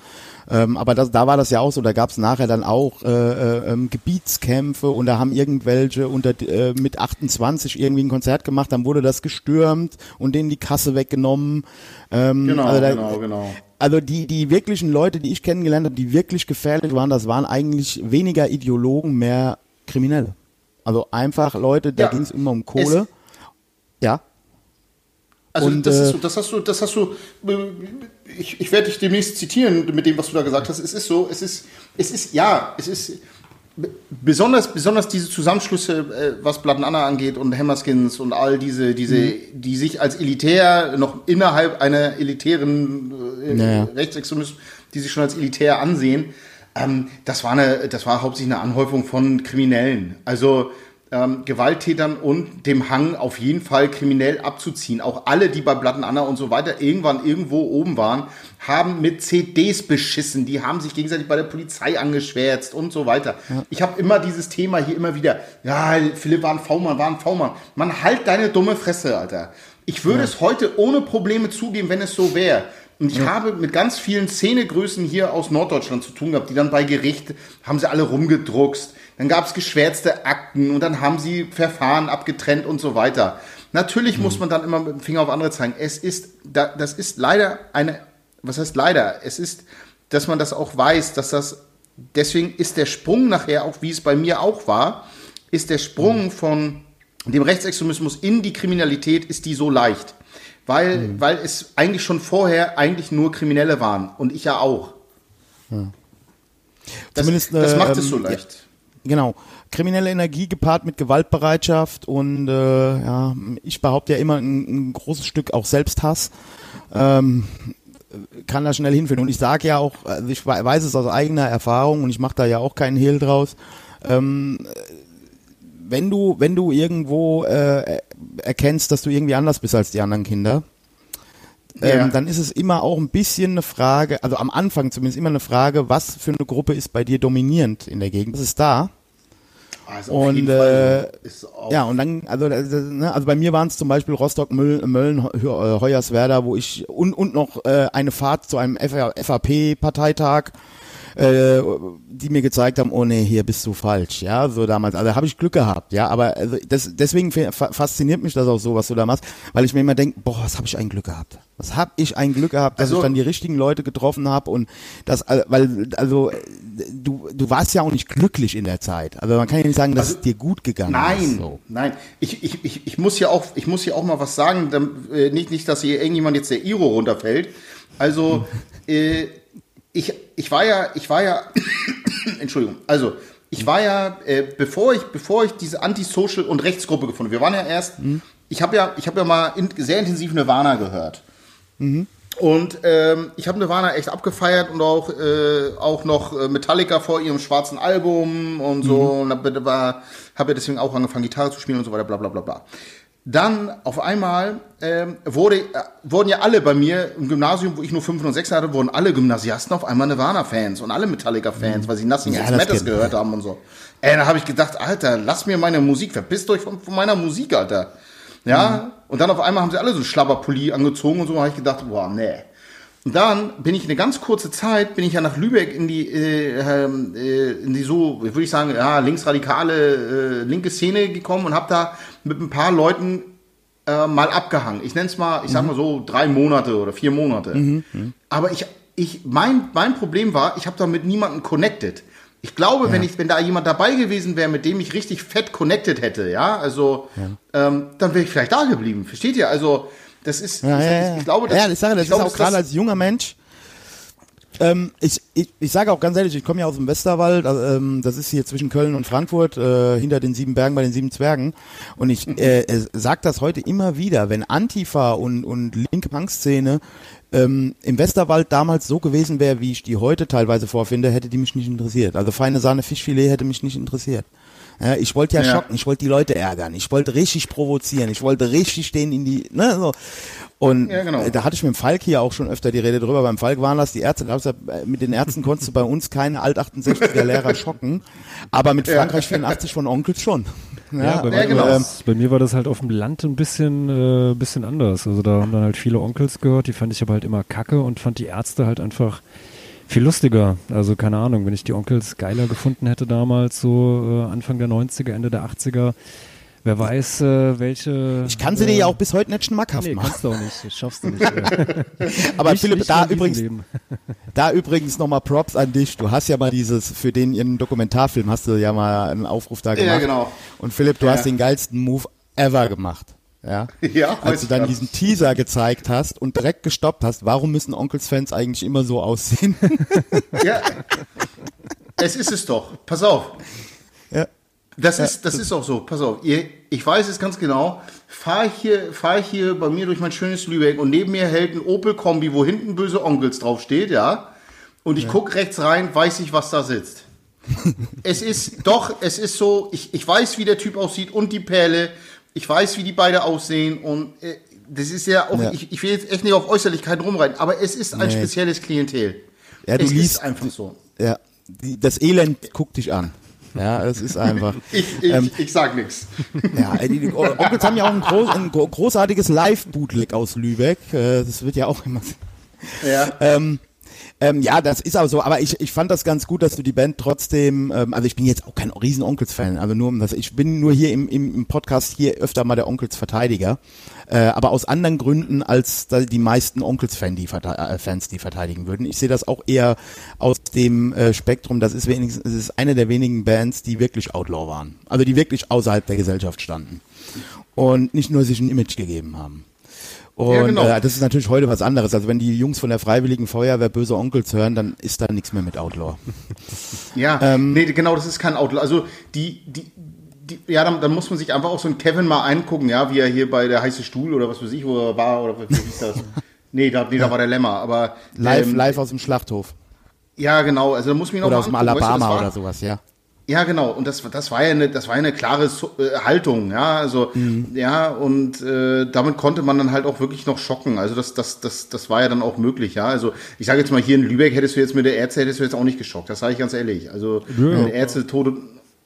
Ähm, aber das, da war das ja auch so, da gab es nachher dann auch äh, äh, ähm, Gebietskämpfe und da haben irgendwelche unter äh, mit 28 irgendwie ein Konzert gemacht, dann wurde das gestürmt und denen die Kasse weggenommen. Ähm, Genau, also da- genau, genau. also die, die wirklichen Leute, die ich kennengelernt habe, die wirklich gefährlich waren, das waren eigentlich weniger Ideologen, mehr Kriminelle. Also einfach Leute, da Ja. ging es immer um Kohle. ja. Also Und, das, äh, ist so, das hast du, das hast du. äh, Ich, ich werde dich demnächst zitieren mit dem, was du da gesagt hast. Es ist so, es ist, es ist, ja, es ist besonders, besonders diese Zusammenschlüsse, äh, was Blood Anna angeht und Hammerskins und all diese, diese, Mhm. die sich als elitär noch innerhalb einer elitären äh, Naja. Rechtsextremismus, die sich schon als elitär ansehen. Ähm, das war eine, das war hauptsächlich eine Anhäufung von Kriminellen. Also ähm, Gewalttätern und dem Hang auf jeden Fall kriminell abzuziehen. Auch alle, die bei Blatten Anna und so weiter irgendwann irgendwo oben waren, haben mit CDs beschissen. Die haben sich gegenseitig bei der Polizei angeschwärzt und so weiter. Ich habe immer dieses Thema hier immer wieder. Ja, Philipp war ein V-Mann, war ein V-Mann. Man halt deine dumme Fresse, Alter. Ich würde es heute ohne Probleme zugeben, wenn es so wäre. Und ich habe mit ganz vielen Szenegrößen hier aus Norddeutschland zu tun gehabt, die dann bei Gericht haben sie alle rumgedruckst. Dann gab es geschwärzte Akten und dann haben sie Verfahren abgetrennt und so weiter. Natürlich muss man dann immer mit dem Finger auf andere zeigen. Es ist, da, das ist leider eine, was heißt leider? Es ist, dass man das auch weiß, dass das, deswegen ist der Sprung nachher auch, wie es bei mir auch war, ist der Sprung von dem Rechtsextremismus in die Kriminalität, ist die so leicht. Weil, weil es eigentlich schon vorher eigentlich nur Kriminelle waren. Und ich ja auch. Das, Zumindest, das äh, macht ähm, es so leicht. Genau. Kriminelle Energie gepaart mit Gewaltbereitschaft und äh, ja, ich behaupte ja immer ein, ein großes Stück auch Selbsthass. Ähm, kann da schnell hinführen. Und ich sage ja auch, also ich we- weiß es aus eigener Erfahrung und ich mache da ja auch keinen Hehl draus. Ähm, wenn du, wenn du irgendwo äh, erkennst, dass du irgendwie anders bist als die anderen Kinder, ähm, Ja. dann ist es immer auch ein bisschen eine Frage, also am Anfang zumindest immer eine Frage, was für eine Gruppe ist bei dir dominierend in der Gegend? Das ist da. Also Und, auch, Ja, und dann, also, ne, also bei mir waren es zum Beispiel Rostock, Möll, Mölln, Heu- äh, Hoyerswerda, wo ich und, und noch äh, eine Fahrt zu einem FAP-Parteitag, äh, die mir gezeigt haben, oh nee, hier bist du falsch, ja, so damals. Also habe ich Glück gehabt, ja, aber also das, deswegen fa- fasziniert mich das auch so, was du da machst, weil ich mir immer denke, boah, was habe ich ein Glück gehabt. Was habe ich ein Glück gehabt, dass Also- ich dann die richtigen Leute getroffen habe und das, äh, weil, also äh, du, du warst ja auch nicht glücklich in der Zeit. Also man kann ja nicht sagen, dass Also- es dir gut gegangen ist. Nein, So. nein. Ich, ich, ich, ich muss ja auch, ich muss ja auch mal was sagen, äh, nicht, nicht, dass hier irgendjemand jetzt der Iro runterfällt. Also, äh, ich, ich war ja, ich war ja, Entschuldigung, also, ich war ja, äh, bevor ich, bevor ich diese Antisocial und Rechtsgruppe gefunden, wir waren ja erst, ich habe ja, ich habe ja mal in, sehr intensiv Nirvana gehört. Und ähm, ich habe Nirvana echt abgefeiert und auch, äh, auch noch äh, Metallica vor ihrem schwarzen Album und so. Und habe hab ja deswegen auch angefangen, Gitarre zu spielen und so weiter, bla bla bla bla. Dann auf einmal ähm, wurde, äh, wurden ja alle bei mir im Gymnasium, wo ich nur 5 und 6 hatte, wurden alle Gymnasiasten auf einmal Nirvana-Fans und alle Metallica-Fans, weil sie Nothing Ja, Matters gehört haben und so. Ey, da habe ich gedacht, Alter, lass mir meine Musik, verpisst euch von, von meiner Musik, Alter. Ja, und dann auf einmal haben sie alle so Schlabberpulli angezogen und so, habe ich gedacht, boah, nee. Und dann bin ich eine ganz kurze Zeit, bin ich ja nach Lübeck in die, äh, ähm, äh, in die so, würde ich sagen, ja, linksradikale, äh, linke Szene gekommen und habe da mit ein paar Leuten äh, mal abgehangen. Ich nenne es mal, ich sag mal so drei Monate oder vier Monate. Aber ich, ich, mein, mein Problem war, ich habe da mit niemandem connected. Ich glaube, wenn ich, wenn da jemand dabei gewesen wäre, mit dem ich richtig fett connected hätte, ja, also, ähm, dann wäre ich vielleicht da geblieben. Versteht ihr? Also, das ist, Ja, ich, ja, ich, ich glaube, das, ja, ich sage, das ich glaube, ist auch gerade als junger Mensch. Ähm, ich, ich, ich sage auch ganz ehrlich, ich komme ja aus dem Westerwald, also, ähm, das ist hier zwischen Köln und Frankfurt, äh, hinter den sieben Bergen bei den sieben Zwergen. Und ich äh, äh, sage das heute immer wieder, wenn Antifa und, und linke Punk-Szene ähm, im Westerwald damals so gewesen wäre, wie ich die heute teilweise vorfinde, hätte die mich nicht interessiert. Also feine Sahne Fischfilet hätte mich nicht interessiert. Ja, ich wollte ja, Ja. schocken, ich wollte die Leute ärgern, ich wollte richtig provozieren, ich wollte richtig stehen in die, ne, so. Und Ja, genau. da hatte ich mit dem Falk hier auch schon öfter die Rede drüber. Beim Falk waren das die Ärzte. Da hab ich gesagt, äh, mit den Ärzten konntest du bei uns keine Alt-68er Lehrer schocken. Aber mit Frankreich 84 von Onkels schon. Ja, bei, ja, mir genau. war das, bei mir war das halt auf dem Land ein bisschen, äh, bisschen anders. Also da haben dann halt viele Onkels gehört, die fand ich aber halt immer kacke und fand die Ärzte halt einfach viel lustiger. Also keine Ahnung, wenn ich die Onkels geiler gefunden hätte damals, so äh, Anfang der 90er, Ende der 80er, wer weiß, äh, welche... Ich kann sie dir ja auch bis heute nicht schmackhaft Nee, machen. kannst du auch nicht, das schaffst du nicht. Äh. Aber Nicht- Philipp, nicht da in diesem übrigens, da übrigens nochmal Props an dich. Du hast ja mal dieses, für den ihren Dokumentarfilm hast du ja mal einen Aufruf da gemacht. Ja, genau. Und Philipp, du Ja. hast den geilsten Move ever gemacht. Ja, Ja, als du dann ja. diesen Teaser gezeigt hast und direkt gestoppt hast, warum müssen Onkels-Fans eigentlich immer so aussehen? Ja. Es ist es doch. Pass auf. ja. Das ist, das ist auch so. Pass auf. Ihr, ich weiß es ganz genau. Fahre ich hier, ich hier bei mir durch mein schönes Lübeck und neben mir hält ein Opel-Kombi, wo hinten böse Onkels draufsteht, ja. Und ich guck rechts rein, weiß ich, was da sitzt. es ist, doch, es ist so, ich, ich weiß, wie der Typ aussieht und die Perle. Ich weiß, wie die beide aussehen und äh, das ist ja auch, Ja. Ich, ich will jetzt echt nicht auf Äußerlichkeiten rumreiten, aber es ist ein Nee. spezielles Klientel. Ja, du es liest- einfach so. Ja, die, das Elend guckt dich an. Ja, es ist einfach. Ich, ich, Ähm, ich sag nichts. Ja, die, die Onkels haben ja auch ein, groß, ein gro- großartiges Live-Bootleg aus Lübeck. Äh, Das wird ja auch immer. Ja. Ähm, ähm, ja, das ist auch so, aber ich, ich fand das ganz gut, dass du die Band trotzdem, ähm, also ich bin jetzt auch kein riesen Onkels-Fan, also nur um das, ich bin nur hier im, im, im Podcast hier öfter mal der Onkels-Verteidiger, äh, aber aus anderen Gründen als die meisten Onkels-Fans, die, äh, Fans, die verteidigen würden. Ich sehe das auch eher aus dem äh, Spektrum, das ist wenigstens, es ist eine der wenigen Bands, die wirklich Outlaw waren, also die wirklich außerhalb der Gesellschaft standen und nicht nur sich ein Image gegeben haben. Und Ja, genau. äh, das ist natürlich heute was anderes. Also wenn die Jungs von der Freiwilligen Feuerwehr böse Onkels hören, dann ist da nichts mehr mit Outlaw. Ja, Ähm, nee, genau, das ist kein Outlaw. Also die, die, die ja, dann, dann muss man sich einfach auch so einen Kevin mal eingucken, ja, wie er hier bei der heiße Stuhl oder was weiß ich, wo er war oder wie hieß das? nee, da, nee, da war der Lämmer, aber Live, ähm, live aus dem Schlachthof. Ja, genau, also da muss man ihn auch Oder aus dem angucken, weißt du, Alabama oder sowas, ja. Ja, genau. Und das, das war ja eine, das war ja eine klare äh, Haltung, ja. Also, ja, und äh, damit konnte man dann halt auch wirklich noch schocken. Also das, das, das, das war ja dann auch möglich, ja. Also ich sage jetzt mal, hier in Lübeck hättest du jetzt mit der Ärzte hättest du jetzt auch nicht geschockt. Das sage ich ganz ehrlich. Also wenn Ärzte Tode,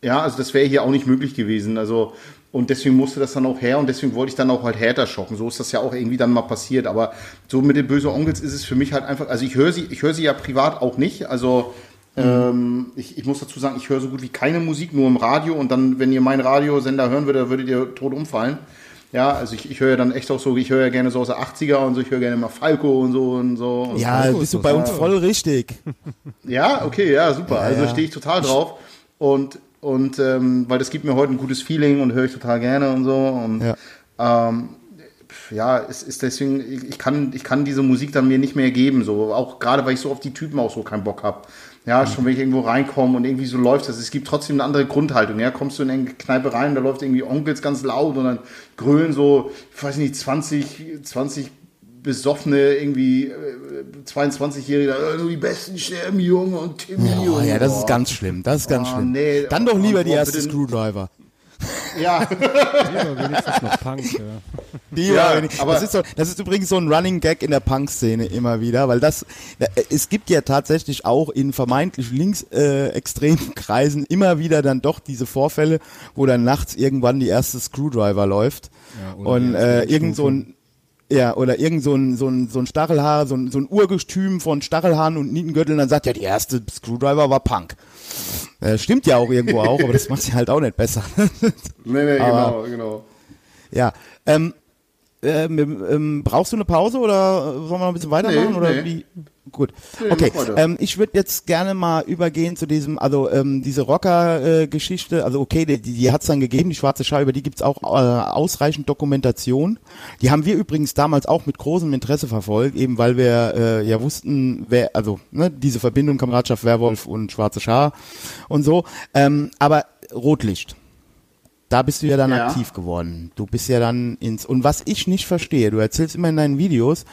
ja, also das wäre hier auch nicht möglich gewesen. Also und deswegen musste das dann auch her und deswegen wollte ich dann auch halt härter schocken. So ist das ja auch irgendwie dann mal passiert. Aber so mit den böse Onkels ist es für mich halt einfach, also ich höre sie, ich höre sie ja privat auch nicht. Also ähm, ich, ich muss dazu sagen, ich höre so gut wie keine Musik, nur im Radio und dann, wenn ihr meinen Radiosender hören würdet, würdet ihr tot umfallen. Ja, also ich, ich höre ja dann echt auch so, ich höre ja gerne so aus der 80er und so, ich höre gerne mal Falco und so und so. Und Ja, Falco bist ist du bei uns voll richtig. ja, okay, ja, super. also ja. stehe ich total drauf. Und, und ähm, weil das gibt mir heute ein gutes Feeling und höre ich total gerne und so. Und Ja. ähm, ja, es ist deswegen, ich ich kann, ich kann diese Musik dann mir nicht mehr geben. So, auch gerade weil ich so auf die Typen auch so keinen Bock habe. Ja, schon wenn ich irgendwo reinkomme und irgendwie so läuft das. Es gibt trotzdem eine andere Grundhaltung. Ja, kommst du in eine Kneipe rein, da läuft irgendwie Onkels ganz laut und dann grölen so, ich weiß nicht, 20, 20 besoffene, irgendwie äh, 22-Jährige, äh, nur die besten sterben, Junge und Timmy. Oh ja, das ist oh. ganz schlimm. Das ist ganz Oh, schlimm. nee. Dann doch lieber Oh, die oh, erste. Screwdriver. Ja, Lieber wenigstens noch Punk. Ja. Die Ja, war- aber- das, ist so, das ist übrigens so ein Running Gag in der Punk-Szene immer wieder, weil das, es gibt ja tatsächlich auch in vermeintlich linksextremen äh, extremen Kreisen immer wieder dann doch diese Vorfälle, wo dann nachts irgendwann die erste Screwdriver läuft Ja, und äh, irgend so ein ja, oder irgend so ein, so ein, so ein Stachelhaar, so ein, so ein Urgestüm von Stachelhaaren und Nietengürteln, dann sagt ja, die erste Screwdriver war Punk. Äh, stimmt ja auch irgendwo auch, aber das macht sie halt auch nicht besser. nee, nee, Aber- genau, genau. Ja. Ähm, ähm, ähm, brauchst du eine Pause oder sollen wir noch ein bisschen weitermachen? Nee, oder nee. wie? Gut. Nee, okay. Ähm, ich würde jetzt gerne mal übergehen zu diesem, also ähm, diese Rocker-Geschichte. also okay, die, die hat es dann gegeben, die schwarze Schar, über die gibt's auch äh, ausreichend Dokumentation. Die haben wir übrigens damals auch mit großem Interesse verfolgt, eben weil wir äh, ja wussten, wer, also ne, diese Verbindung Kameradschaft Werwolf und schwarze Schar und so. Ähm, aber Rotlicht. Da bist du ja dann Ja. aktiv geworden. Du bist ja dann ins. Und was ich nicht verstehe, du erzählst immer in deinen Videos,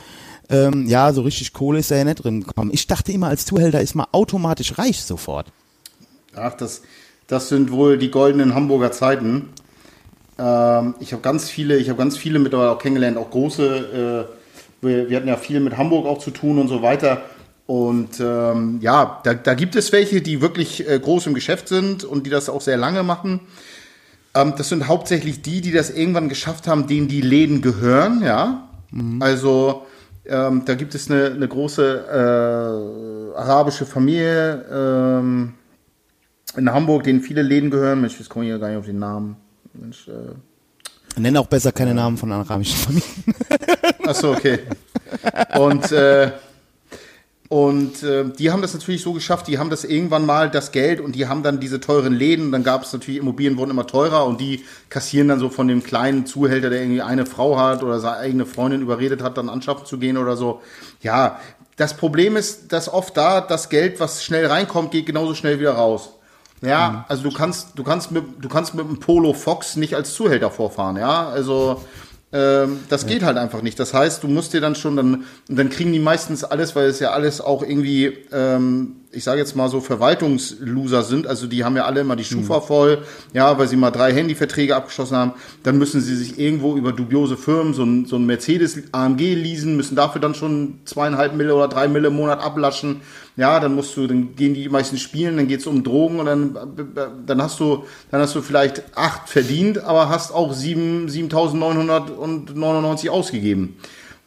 ähm, ja, so richtig Kohle ist da ja nicht drin gekommen. Ich dachte immer, als Zuhälter ist man automatisch reich sofort. Ach, das, das sind wohl die goldenen Hamburger Zeiten. Ähm, ich habe ganz viele, ich habe ganz viele mittlerweile auch kennengelernt, auch große. Äh, wir, wir hatten ja viel mit Hamburg auch zu tun und so weiter. Und ähm, ja, da, da gibt es welche, die wirklich äh, groß im Geschäft sind und die das auch sehr lange machen. Ähm, das sind hauptsächlich die, die das irgendwann geschafft haben, denen die Läden gehören, ja. Also ähm, da gibt es eine, eine große äh, arabische Familie ähm, in Hamburg, denen viele Läden gehören. Mensch, jetzt komme ich hier gar nicht auf den Namen. Mensch, äh, Nenn auch besser keine Namen von arabischen Familien. Achso, okay. Und, äh, und äh, die haben das natürlich so geschafft, die haben das irgendwann mal das Geld und die haben dann diese teuren Läden, dann gab es natürlich, Immobilien wurden immer teurer und die kassieren dann so von dem kleinen Zuhälter, der irgendwie eine Frau hat oder seine eigene Freundin überredet hat, dann anschaffen zu gehen oder so. Ja, das Problem ist, dass oft da das Geld, was schnell reinkommt, geht genauso schnell wieder raus. Ja, also du kannst, du kannst mit, du kannst mit einem Polo Fox nicht als Zuhälter vorfahren, ja. Also ähm, das geht halt einfach nicht. Das heißt, du musst dir dann schon dann, dann kriegen die meistens alles, weil es ja alles auch irgendwie, ähm, ich sage jetzt mal so Verwaltungsloser sind. Also die haben ja alle immer die Schufa voll, ja, weil sie mal drei Handyverträge abgeschlossen haben. Dann müssen sie sich irgendwo über dubiose Firmen so ein, so ein Mercedes AMG leasen, müssen dafür dann schon zweieinhalb Mille oder drei Mille im Monat ablaschen. Ja, dann musst du, dann gehen die meisten spielen, dann geht's um Drogen und dann, dann hast du, dann hast du vielleicht acht verdient, aber hast auch sieben, 7.999 ausgegeben.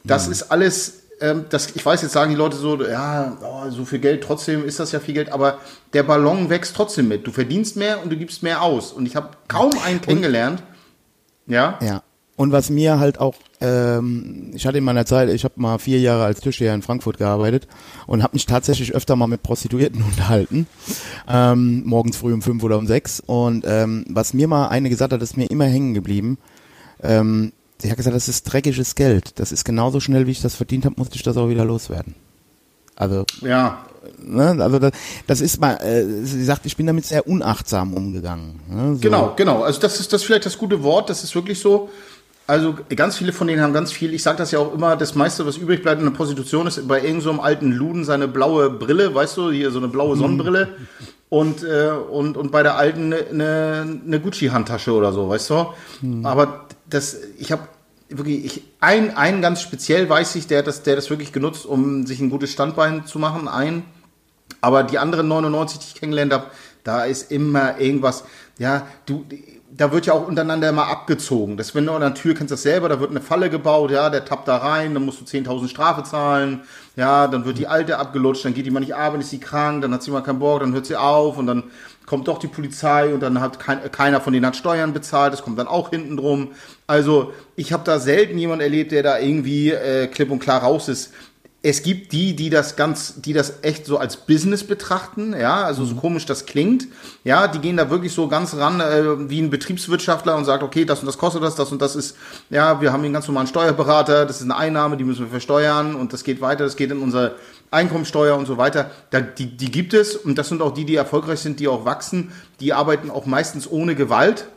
Das ist alles, ähm, das, ich weiß, jetzt sagen die Leute so, ja, oh, so viel Geld, trotzdem ist das ja viel Geld, aber der Ballon wächst trotzdem mit. Du verdienst mehr und du gibst mehr aus. Und ich habe kaum einen kennengelernt. Ja. Ja. Und was mir halt auch, ähm, ich hatte in meiner Zeit, ich habe mal vier Jahre als Türsteher in Frankfurt gearbeitet und habe mich tatsächlich öfter mal mit Prostituierten unterhalten, ähm, morgens früh um fünf oder um sechs. Und ähm, was mir mal eine gesagt hat, ist mir immer hängen geblieben. Ähm, sie hat gesagt, das ist dreckiges Geld. Das ist genauso schnell, wie ich das verdient habe, musste ich das auch wieder loswerden. Also Ja. Ne? Also das, das ist mal, äh, sie sagt, ich bin damit sehr unachtsam umgegangen. Ne? So. Genau, genau. Also das ist das ist vielleicht das gute Wort, das ist wirklich so. Also ganz viele von denen haben ganz viel, ich sage das ja auch immer, das meiste, was übrig bleibt in der Prostitution, ist bei irgendeinem so einem alten Luden seine blaue Brille, weißt du, hier so eine blaue Sonnenbrille. und, äh, und, und bei der alten eine, eine Gucci-Handtasche oder so, weißt du? Hm. Aber das, ich habe wirklich, ich, ein, ein ganz speziell weiß ich, der das, der das wirklich genutzt, um sich ein gutes Standbein zu machen, ein. Aber die anderen 99, die ich kennengelernt habe, da ist immer irgendwas, ja, du, da wird ja auch untereinander immer abgezogen. Das, wenn du an der Tür kennst das selber, da wird eine Falle gebaut, ja, der tappt da rein, dann musst du 10.000 Strafe zahlen, ja, dann wird die Alte abgelutscht, dann geht die mal nicht arbeiten, ist sie krank, dann hat sie mal keinen Bock, dann hört sie auf und dann kommt doch die Polizei und dann hat kein, keiner von denen hat Steuern bezahlt, das kommt dann auch hinten drum. Also ich habe da selten jemand erlebt, der da irgendwie äh, klipp und klar raus ist es gibt die, die das ganz, die das echt so als Business betrachten, ja, also so mhm. komisch das klingt, ja, die gehen da wirklich so ganz ran äh, wie ein Betriebswirtschaftler und sagt, okay, das und das kostet das, das und das ist, ja, wir haben einen ganz normalen Steuerberater, das ist eine Einnahme, die müssen wir versteuern und das geht weiter, das geht in unsere Einkommensteuer und so weiter. Da, die, die gibt es und das sind auch die, die erfolgreich sind, die auch wachsen. Die arbeiten auch meistens ohne Gewalt,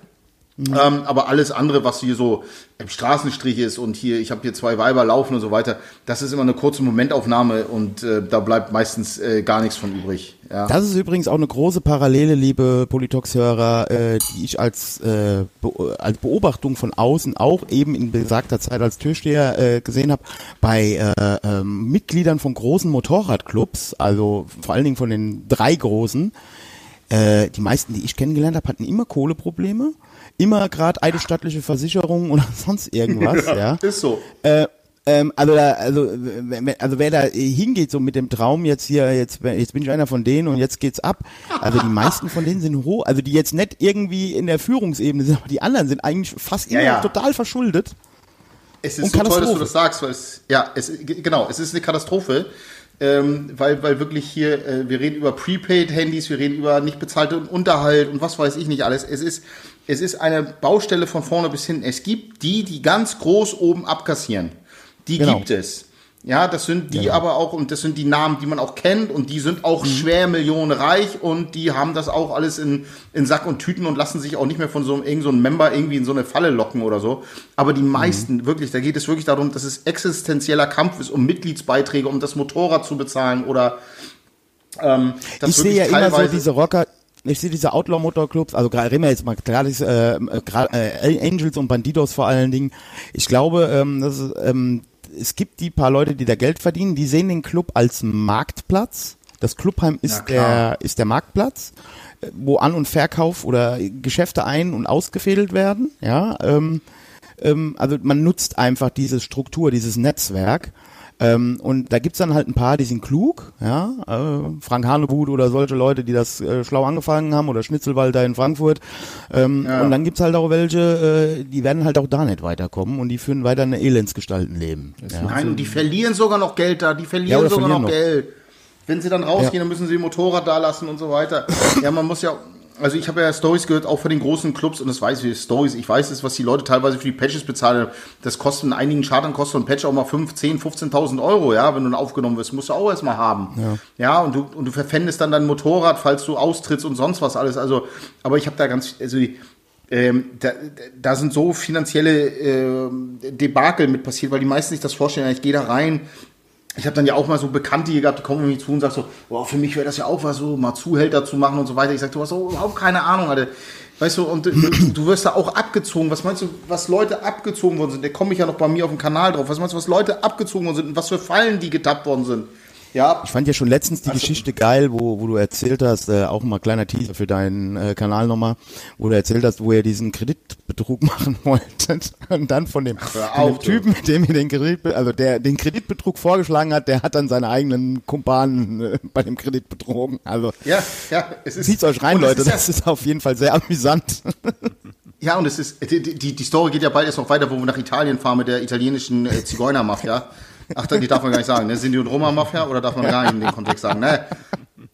Mhm. Ähm, aber alles andere, was hier so im Straßenstrich ist und hier, ich habe hier zwei Weiber laufen und so weiter, das ist immer eine kurze Momentaufnahme und äh, da bleibt meistens äh, gar nichts von übrig. Ja. Das ist übrigens auch eine große Parallele, liebe Politox-Hörer, äh, die ich als, äh, be als Beobachtung von außen auch eben in besagter Zeit als Türsteher äh, gesehen habe, bei äh, äh, Mitgliedern von großen Motorradclubs, also vor allen Dingen von den drei großen, die meisten, die ich kennengelernt habe, hatten immer Kohleprobleme immer gerade eidesstattliche Versicherungen oder sonst irgendwas, ja. ja. Ist so. Äh, ähm, also, da, also, also wer da hingeht so mit dem Traum jetzt hier, jetzt, jetzt bin ich einer von denen und jetzt geht's ab. Also die meisten von denen sind hoch, also die jetzt nicht irgendwie in der Führungsebene sind, aber die anderen sind eigentlich fast immer ja, ja. total verschuldet. Es ist so toll, dass du das sagst, weil es, ja, es, genau, es ist eine Katastrophe ähm, weil, weil wirklich hier, äh, wir reden über Prepaid-Handys, wir reden über nicht bezahlten Unterhalt und was weiß ich nicht alles. Es ist, es ist eine Baustelle von vorne bis hinten. Es gibt die, die ganz groß oben abkassieren. Die genau. gibt es. Ja, das sind die genau. aber auch, und das sind die Namen, die man auch kennt, und die sind auch mhm. schwer millionenreich und die haben das auch alles in, in Sack und Tüten und lassen sich auch nicht mehr von so einem, irgend so einem Member irgendwie in so eine Falle locken oder so. Aber die meisten, mhm. wirklich, da geht es wirklich darum, dass es existenzieller Kampf ist, um Mitgliedsbeiträge, um das Motorrad zu bezahlen oder ähm, das Ich sehe ja immer so diese Rocker, ich sehe diese Outlaw-Motorclubs, also gerade reden wir jetzt mal gerade äh, äh, Angels und Bandidos vor allen Dingen. Ich glaube, ähm, das ist, ähm, es gibt die paar Leute, die da Geld verdienen, die sehen den Club als Marktplatz. Das Clubheim ist der ist der Marktplatz, äh, wo An- und Verkauf oder Geschäfte ein- und ausgefädelt werden. Ja, ähm, ähm, also man nutzt einfach diese Struktur, dieses Netzwerk ähm, und da gibt's dann halt ein paar, die sind klug, ja, äh, Frank Hanebut oder solche Leute, die das äh, schlau angefangen haben oder Schnitzelwalder in Frankfurt. Ähm, ja. Und dann gibt's halt auch welche, äh, die werden halt auch da nicht weiterkommen und die führen weiter eine Elendsgestaltenleben. Ja. Nein, und die verlieren sogar noch Geld da, die verlieren ja, sogar verlieren noch, noch Geld. Wenn sie dann rausgehen, dann müssen sie Motorrad da lassen und so weiter. Ja, man muss ja, also ich habe ja Stories gehört, auch von den großen Clubs, und das weiß ich, Stories, ich weiß es, was die Leute teilweise für die Patches bezahlen. Das kostet in einigen Chartern kostet ein Patch auch mal 5, 10, 15.000 Euro, ja, wenn du dann aufgenommen wirst, musst du auch erstmal haben. Ja, ja und, du, und du verpfändest dann dein Motorrad, falls du austrittst und sonst was alles. Also, aber ich habe da ganz, also ähm, da, da sind so finanzielle äh, Debakel mit passiert, weil die meisten sich das vorstellen, ich gehe da rein, ich habe dann ja auch mal so Bekannte hier gehabt, die kommen mir zu und sagen so, boah, für mich wäre das ja auch was, so mal Zuhälter zu machen und so weiter. Ich sage, du hast so überhaupt keine Ahnung, Alter. Weißt du, und du, du, wirst da auch abgezogen. Was meinst du, was Leute abgezogen worden sind? Da komme ich ja noch bei mir auf dem Kanal drauf. Was meinst du, was Leute abgezogen worden sind und was für Fallen die getappt worden sind? Ja. Ich fand ja schon letztens die also, Geschichte geil, wo, wo du erzählt hast, äh, auch mal kleiner Teaser für deinen äh, Kanal nochmal, wo du erzählt hast, wo ihr diesen Kreditbetrug machen wolltet und dann von dem, von dem Typen, mit dem ihr den Kredit, also der den Kreditbetrug vorgeschlagen hat, der hat dann seine eigenen Kumpanen äh, bei dem Kredit betrogen. Also ja, ja, es ist, zieht's euch rein, Leute, ist das ist auf jeden Fall sehr amüsant. Ja, und es ist, die, die, die Story geht ja bald erst noch weiter, wo wir nach Italien fahren mit der italienischen äh, Zigeunermafia. Ach, die darf man gar nicht sagen, ne? Sind die und Roma-Mafia oder darf man gar nicht in den Kontext sagen, ne?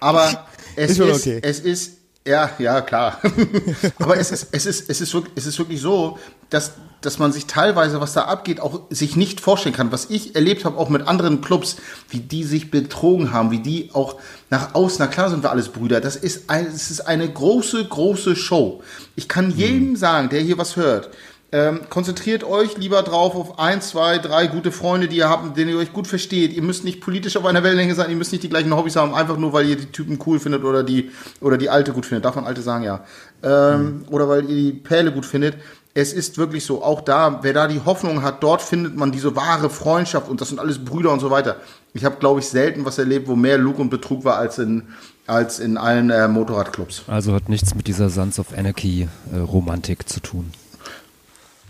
Aber es ist, ist okay. es ist, ja, ja, klar. Aber es ist, es ist, es ist wirklich, es ist wirklich so, dass, dass man sich teilweise, was da abgeht, auch sich nicht vorstellen kann. Was ich erlebt habe, auch mit anderen Clubs, wie die sich betrogen haben, wie die auch nach außen, na klar sind wir alles Brüder. Das ist, ein, es ist eine große, große Show. Ich kann jedem hm. sagen, der hier was hört, Ähm, konzentriert euch lieber drauf auf ein, zwei, drei gute Freunde, die ihr habt, mit denen ihr euch gut versteht. Ihr müsst nicht politisch auf einer Wellenlänge sein, ihr müsst nicht die gleichen Hobbys haben, einfach nur, weil ihr die Typen cool findet oder die, oder die Alte gut findet. Darf man Alte sagen, ja. Ähm, Oder weil ihr die Perle gut findet. Es ist wirklich so, auch da, wer da die Hoffnung hat, dort findet man diese wahre Freundschaft und das sind alles Brüder und so weiter. Ich habe, glaube ich, selten was erlebt, wo mehr Lug und Betrug war als in, als in allen äh, Motorradclubs. Also hat nichts mit dieser Sons of Anarchy äh, Romantik zu tun.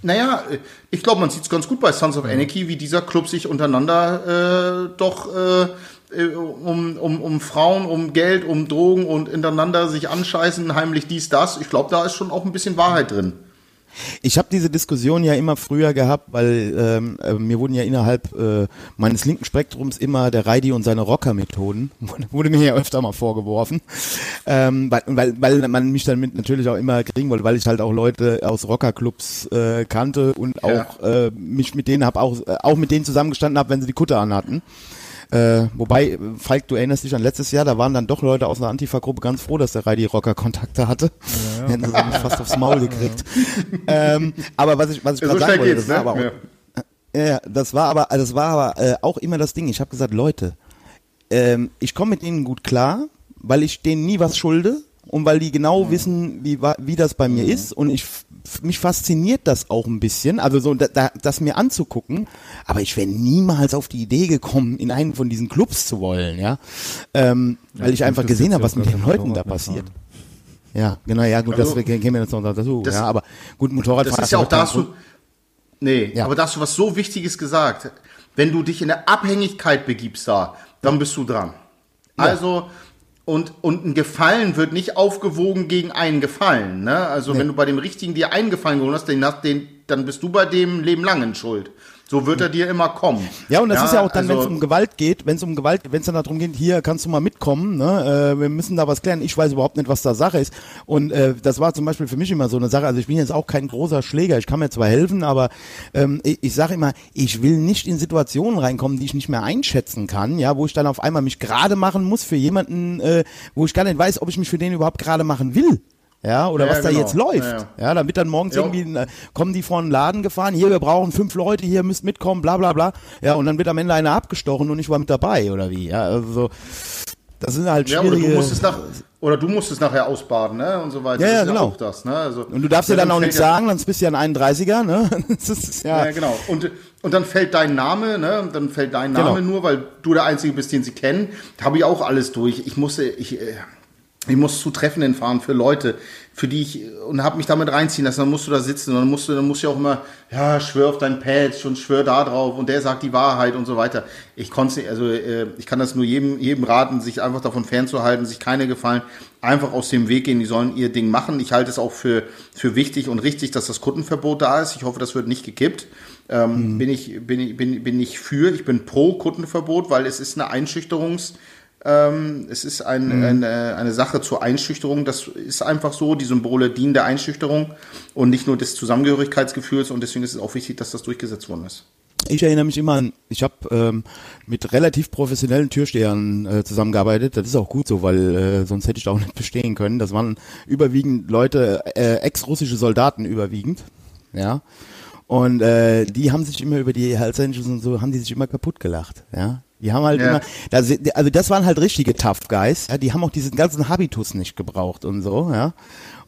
Naja, ich glaube, man sieht es ganz gut bei Sons of Anarchy, wie dieser Club sich untereinander äh, doch äh, äh, um, um, um Frauen, um Geld, um Drogen und untereinander sich anscheißen, heimlich dies, das. Ich glaube, da ist schon auch ein bisschen Wahrheit drin. Ich habe diese Diskussion ja immer früher gehabt, weil ähm, äh, mir wurden ja innerhalb äh, meines linken Spektrums immer der Reidi und seine Rocker-Methoden, wurde mir ja öfter mal vorgeworfen, ähm, weil, weil, weil man mich dann mit natürlich auch immer kriegen wollte, weil ich halt auch Leute aus Rockerclubs äh, kannte und auch äh, mich mit denen hab auch, äh, auch mit denen zusammengestanden habe, wenn sie die Kutte anhatten. Äh, wobei, Falk, du erinnerst dich an letztes Jahr, da waren dann doch Leute aus einer Antifa-Gruppe ganz froh, dass der Reidi Rocker Kontakte hatte. Ja, ja. Hätten sie mich fast aufs Maul gekriegt. ähm, aber was ich, was ich So gerade sagen schnell wollte, das war ne? aber auch, Ja. ja, ja, das war aber, also das war aber äh, auch immer das Ding. Ich habe gesagt, Leute, ähm, ich komme mit ihnen gut klar, weil ich denen nie was schulde und weil die genau wissen, wie, wie das bei mir ist und ich mich fasziniert das auch ein bisschen, also so da, da, das mir anzugucken, aber ich wäre niemals auf die Idee gekommen, in einen von diesen Clubs zu wollen, ja, ähm, weil ich einfach gesehen habe, ja was mit den Leuten da passiert. fahren. Ja, genau, ja gut, Also, das kämen wir jetzt noch dazu, das- ja, aber gut, Motorradfahren Das ist ja auch, da hast kein du, nee, Ja. aber da hast du was so Wichtiges gesagt. Wenn du dich in eine Abhängigkeit begibst da, dann bist du dran. Also, und, und ein Gefallen wird nicht aufgewogen gegen einen Gefallen. Ne? Also, wenn du bei dem Richtigen dir einen Gefallen geholt hast, den, den, dann bist du bei dem Leben lang in Schuld. So wird er dir immer kommen. Ja, und das ist ja auch dann, also- wenn es um Gewalt geht, wenn es um Gewalt, wenn es dann darum geht, hier kannst du mal mitkommen, ne? äh, wir müssen da was klären. Ich weiß überhaupt nicht, was da Sache ist. Und äh, das war zum Beispiel für mich immer so eine Sache. Also ich bin jetzt auch kein großer Schläger, ich kann mir zwar helfen, aber ähm, ich, ich sage immer, ich will nicht in Situationen reinkommen, die ich nicht mehr einschätzen kann, ja, wo ich dann auf einmal mich gerade machen muss für jemanden, äh, wo ich gar nicht weiß, ob ich mich für den überhaupt gerade machen will. Ja, oder Ja, was da genau. jetzt läuft. Ja, Ja, ja. damit dann morgens Ja. irgendwie äh, kommen die vor den Laden gefahren, hier, wir brauchen fünf Leute, hier müsst mitkommen, bla bla bla. Ja, und dann wird am Ende einer abgestochen und ich war mit dabei, oder wie? Ja, also so, das sind halt Ja, oder schwierige... du musst es nach, oder du musst es nachher ausbaden, ne? Und so weiter. Ja, ja, genau. auch das, ne? Also, und du darfst ja dann auch nichts sagen, sonst bist du ja ein 31er, ne? Ist, ja, genau. Und, und dann fällt dein Name, ne? Und Dann fällt dein Name Genau. nur, weil du der Einzige bist, den sie kennen. Da habe ich auch alles durch. Ich musste, ich, äh, ich muss zu Treffenden fahren für Leute, für die ich und habe mich damit reinziehen lassen. Dann musst du da sitzen und dann musst du, dann musst du ja auch immer, ja, schwör auf dein Patch und schwör da drauf und der sagt die Wahrheit und so weiter. Ich konnte, also äh, ich kann das nur jedem, jedem raten, sich einfach davon fernzuhalten, sich keine gefallen, einfach aus dem Weg gehen. Die sollen ihr Ding machen. Ich halte es auch für für wichtig und richtig, dass das Kundenverbot da ist. Ich hoffe, das wird nicht gekippt. Ähm, bin, ich, bin, ich, bin, bin ich für, ich bin pro Kundenverbot, weil es ist eine Einschüchterungs, ähm, es ist ein, eine, eine Sache zur Einschüchterung. Das ist einfach so. Die Symbole dienen der Einschüchterung und nicht nur des Zusammengehörigkeitsgefühls. Und deswegen ist es auch wichtig, dass das durchgesetzt worden ist. Ich erinnere mich immer an, ich habe ähm, mit relativ professionellen Türstehern äh, zusammengearbeitet. Das ist auch gut so, weil äh, sonst hätte ich da auch nicht bestehen können. Das waren überwiegend Leute, äh, ex-russische Soldaten überwiegend, ja. Und äh, die haben sich immer über die Angels und so, haben die sich immer kaputt gelacht, ja. Die haben halt Ja. immer, also das waren halt richtige Tough Guys, ja. Die haben auch diesen ganzen Habitus nicht gebraucht und so, ja.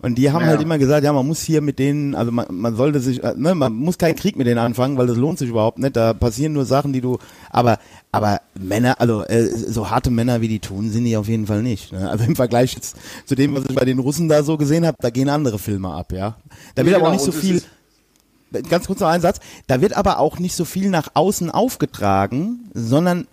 Und die haben Ja. halt immer gesagt, ja, man muss hier mit denen, also man, man sollte sich, äh, ne, man muss keinen Krieg mit denen anfangen, weil das lohnt sich überhaupt nicht. Da passieren nur Sachen, die du, aber, aber Männer, also äh, so harte Männer wie die tun, sind die auf jeden Fall nicht. Ne? Also im Vergleich jetzt zu dem, was ich bei den Russen da so gesehen habe, da gehen andere Filme ab, ja. Da wird Ja, aber auch genau, nicht so viel. Ganz kurz noch ein Satz. Da wird aber auch nicht so viel nach außen aufgetragen, sondern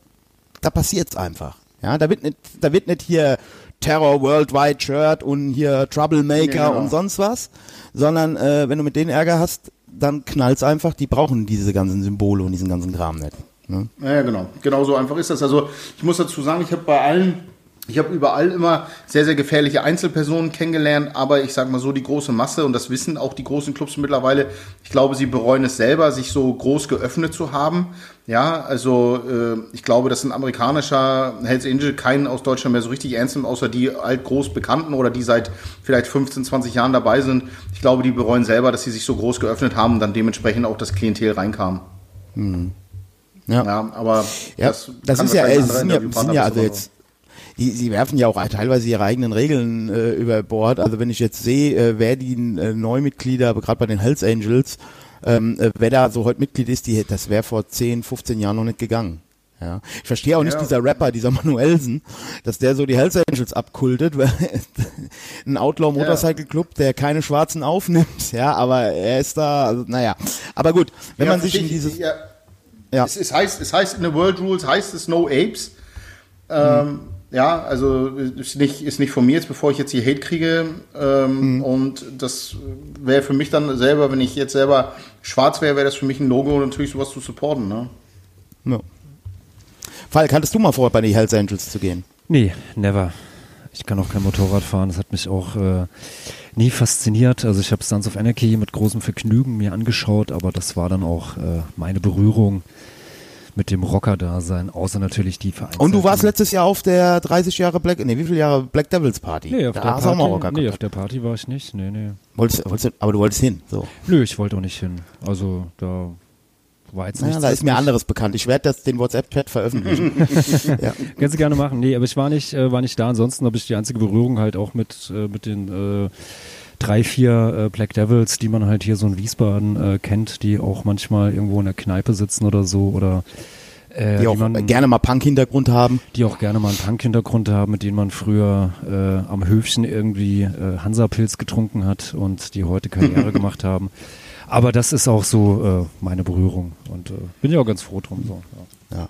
da passiert's einfach. Ja, da wird nicht, da wird nicht hier Terror Worldwide Shirt und hier Troublemaker Ja, genau. und sonst was, sondern äh, wenn du mit denen Ärger hast, dann knallt's einfach. Die brauchen diese ganzen Symbole und diesen ganzen Kram nicht. Ne? Ja, genau. Genau so einfach ist das. Also ich muss dazu sagen, ich habe bei allen Ich habe überall immer sehr, sehr gefährliche Einzelpersonen kennengelernt, aber ich sage mal so, die große Masse, und das wissen auch die großen Clubs mittlerweile, ich glaube, sie bereuen es selber, sich so groß geöffnet zu haben. Ja, also äh, ich glaube, dass ein amerikanischer Hells Angel keinen aus Deutschland mehr so richtig ernst nimmt, außer die alt groß Bekannten oder die seit vielleicht 15, 20 Jahren dabei sind. Ich glaube, die bereuen selber, dass sie sich so groß geöffnet haben und dann dementsprechend auch das Klientel reinkam. Ja. Ja, aber Ja, das, das, ist ja, es ein sind ja, sind ja also jetzt, die, sie werfen ja auch teilweise ihre eigenen Regeln äh, über Bord. Also wenn ich jetzt sehe, äh, wer die äh, Neumitglieder, gerade bei den Hells Angels, ähm, äh, wer da so heute Mitglied ist, die, das wäre vor 10, 15 Jahren noch nicht gegangen. Ja. Ich verstehe auch nicht Ja. dieser Rapper, dieser Manuelsen, dass der so die Hells Angels abkultet, weil ein Outlaw Motorcycle Club, der keine Schwarzen aufnimmt, ja, aber er ist da, also, naja. Aber gut, wenn Ja, man sich in dieses, Ja, Ja. Es, es, heißt, es heißt in the World Rules, heißt es No Apes. Ähm, Ja, also ist nicht, ist nicht von mir jetzt, bevor ich jetzt hier Hate kriege. Ähm, Und das wäre für mich dann selber, wenn ich jetzt selber schwarz wäre, wäre das für mich ein Logo, natürlich sowas zu supporten. Ne? ja. Falk, hattest du mal vor, bei den Hells Angels zu gehen? Nee, never. Ich kann auch kein Motorrad fahren. Das hat mich auch äh, nie fasziniert. Also ich habe Sons of Anarchy mit großem Vergnügen mir angeschaut, aber das war dann auch äh, meine Berührung mit dem Rocker-Dasein, außer natürlich die Vereins. Und du warst letztes Jahr auf der 30 Jahre Black, nee, wie viele Jahre Black Devils Party? Nee, auf da der du auch mal Rocker Party, nee, auf der Party war ich nicht. Nee, nee. wolltest, wolltest, aber du wolltest hin, so. Nö, ich wollte auch nicht hin. Also da war jetzt Naja, nichts. da was ist mir anderes bekannt. Ich werde das den WhatsApp-Chat veröffentlichen. ja. Kannst du gerne machen. Nee, aber ich war nicht, äh, war nicht da. Ansonsten habe ich die einzige Berührung halt auch mit, äh, mit den äh, drei, vier äh, Black Devils, die man halt hier so in Wiesbaden äh, kennt, die auch manchmal irgendwo in der Kneipe sitzen oder so oder äh, Die auch man, gerne mal Punk-Hintergrund haben. die auch gerne mal einen Punk-Hintergrund haben, mit denen man früher äh, am Höfchen irgendwie äh, Hansa-Pilz getrunken hat und die heute Karriere gemacht haben. Aber das ist auch so äh, meine Berührung und äh, bin ja auch ganz froh drum. So, ja. Ja.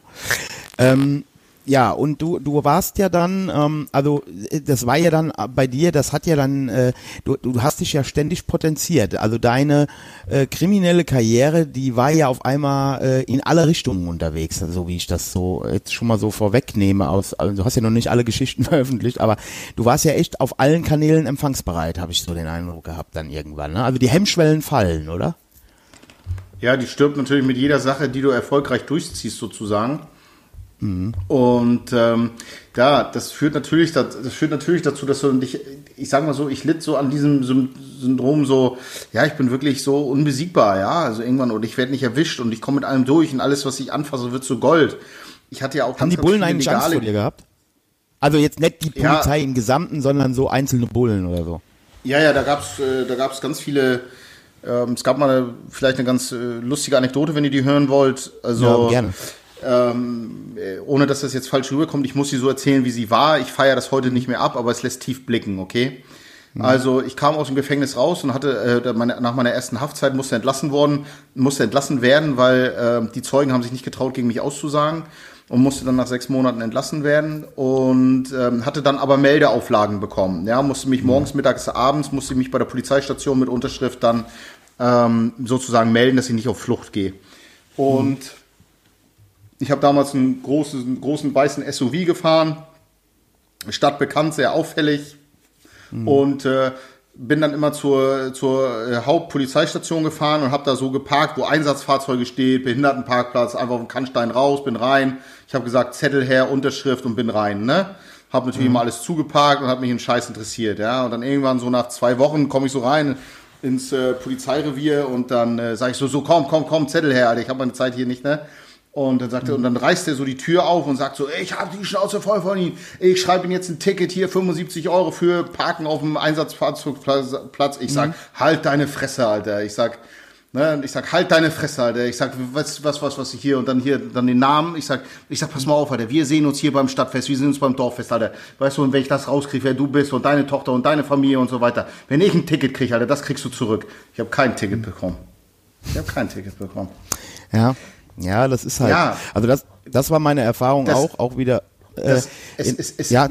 Ähm, ja, und du, du warst ja dann, ähm, also äh, das war ja dann äh, bei dir, das hat ja dann, äh, du, du hast dich ja ständig potenziert. Also deine äh, kriminelle Karriere, die war ja auf einmal äh, in alle Richtungen unterwegs, so wie ich das so jetzt schon mal so vorwegnehme. Aus, also du hast ja noch nicht alle Geschichten veröffentlicht, aber du warst ja echt auf allen Kanälen empfangsbereit, habe ich so den Eindruck gehabt dann irgendwann. Ne? Also die Hemmschwellen fallen, oder? Ja, die stirbt natürlich mit jeder Sache, die du erfolgreich durchziehst, sozusagen. Und ähm, ja, das führt natürlich, das, das führt natürlich dazu, dass du dich, ich sag mal so, ich litt so an diesem Syndrom so, ja, ich bin wirklich so unbesiegbar, ja, also irgendwann und ich werde nicht erwischt und ich komme mit allem durch und alles, was ich anfasse, wird zu Gold. Ich hatte ja auch Haben ganz, die ganz Bullen viele eigentlich Angst vor dir gehabt? Also jetzt nicht die Ja. Polizei im Gesamten, sondern so einzelne Bullen oder so. Ja, ja, da gab's, äh, da gab's ganz viele. Ähm, es gab mal vielleicht eine ganz äh, lustige Anekdote, wenn ihr die hören wollt. Also Ja, gerne. Ähm, äh, ohne dass das jetzt falsch rüberkommt, ich muss sie so erzählen, wie sie war. Ich feiere das heute nicht mehr ab, aber es lässt tief blicken, okay? Also ich kam aus dem Gefängnis raus und hatte äh, meine, nach meiner ersten Haftzeit musste entlassen worden, musste entlassen werden, weil äh, die Zeugen haben sich nicht getraut, gegen mich auszusagen und musste dann nach sechs Monaten entlassen werden und ähm, hatte dann aber Meldeauflagen bekommen. Ja, musste mich morgens, mittags, abends musste mich bei der Polizeistation mit Unterschrift dann ähm, sozusagen melden, dass ich nicht auf Flucht gehe. Und ich habe damals einen großen, einen großen weißen SUV gefahren, stadtbekannt, sehr auffällig und äh, bin dann immer zur, zur äh, Hauptpolizeistation gefahren und habe da so geparkt, wo Einsatzfahrzeuge steht, Behindertenparkplatz, einfach auf den Kannstein raus, bin rein. Ich habe gesagt, Zettel her, Unterschrift und bin rein, ne? Hab natürlich immer alles zugeparkt und hat mich in Scheiß interessiert, ja. Und dann irgendwann so nach zwei Wochen komme ich so rein ins äh, Polizeirevier und dann äh, sage ich so, so komm, komm, komm, Zettel her, Alter, ich habe meine Zeit hier nicht, ne? Und dann sagt er, und dann reißt er so die Tür auf und sagt so, ich habe die Schnauze voll von Ihnen. Ich schreibe Ihnen jetzt ein Ticket hier, 75 Euro für Parken auf dem Einsatzfahrzeugplatz. Ich sag, halt deine Fresse, Alter. Ich sag, ne, ich sag, halt deine Fresse, Alter. Ich sag, was, was, was, was ich hier und dann hier, dann den Namen. Ich sag, ich sag, pass mal auf, Alter. Wir sehen uns hier beim Stadtfest, wir sehen uns beim Dorffest, Alter. Weißt du, und wenn ich das rauskriege, wer du bist und deine Tochter und deine Familie und so weiter. Wenn ich ein Ticket kriege, Alter, das kriegst du zurück. Ich habe kein Ticket bekommen. Ich habe kein Ticket bekommen. Ja, ja, das ist halt. Ja. Also das, das war meine Erfahrung Das- auch, auch wieder. Äh, das- es- in, es- es- ja,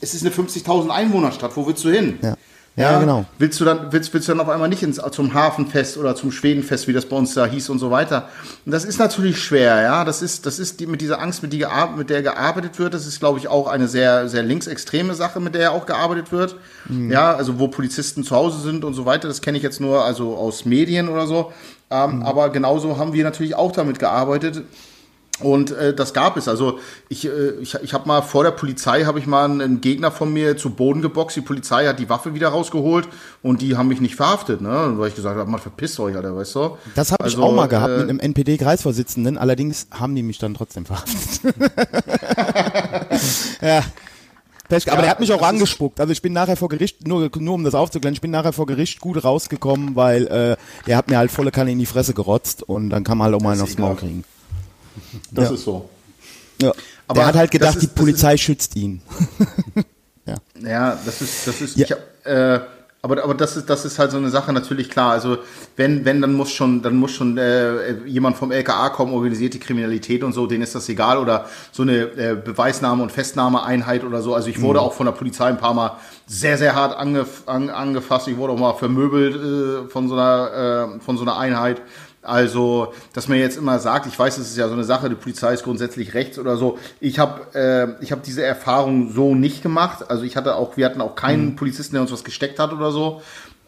es ist eine 50.000 Einwohnerstadt, wo willst du hin? Ja. Ja, genau. Willst du dann, willst, willst du dann auf einmal nicht ins, zum Hafenfest oder zum Schwedenfest, wie das bei uns da hieß und so weiter. Und das ist natürlich schwer, ja. Das ist, das ist die, mit dieser Angst, mit, die, mit der gearbeitet wird. Das ist, glaube ich, auch eine sehr, sehr linksextreme Sache, mit der auch gearbeitet wird. Mhm. Ja, also wo Polizisten zu Hause sind und so weiter. Das kenne ich jetzt nur also aus Medien oder so. Ähm, Mhm. Aber genauso haben wir natürlich auch damit gearbeitet. Und äh, das gab es. Also ich, äh, ich, ich habe mal vor der Polizei habe ich mal einen, Gegner von mir zu Boden geboxt. Die Polizei hat die Waffe wieder rausgeholt und die haben mich nicht verhaftet, ne? Weil ich gesagt habe, man verpisst euch, Alter, weißt du? Das habe ich Also, auch mal gehabt äh, mit einem NPD-Kreisvorsitzenden, allerdings haben die mich dann trotzdem verhaftet. ja. Pech, aber der hat mich auch angespuckt. Also ich bin nachher vor Gericht, nur, nur um das aufzuklären, ich bin nachher vor Gericht gut rausgekommen, weil äh, der hat mir halt volle Kanne in die Fresse gerotzt und dann kann man halt auch mal einen aufs Maul kriegen. Das Ja. ist so. Ja. Aber der hat halt gedacht, ist- die Polizei schützt ihn. ja. Ja, das ist, das ist, Ja. ich hab, äh, aber, aber das ist, das ist halt so eine Sache natürlich klar. Also wenn, wenn, dann muss schon, dann muss schon äh, jemand vom LKA kommen, organisierte Kriminalität und so, denen ist das egal oder so eine äh, Beweisnahme und Festnahmeeinheit oder so. Also ich wurde auch von der Polizei ein paar Mal sehr, sehr hart angef an, angefasst. Ich wurde auch mal vermöbelt äh, von so einer, äh, von so einer Einheit. Also, dass man jetzt immer sagt, ich weiß, es ist ja so eine Sache, die Polizei ist grundsätzlich rechts oder so. Ich habe äh, ich habe diese Erfahrung so nicht gemacht. Also ich hatte auch, wir hatten auch keinen Polizisten, der uns was gesteckt hat oder so.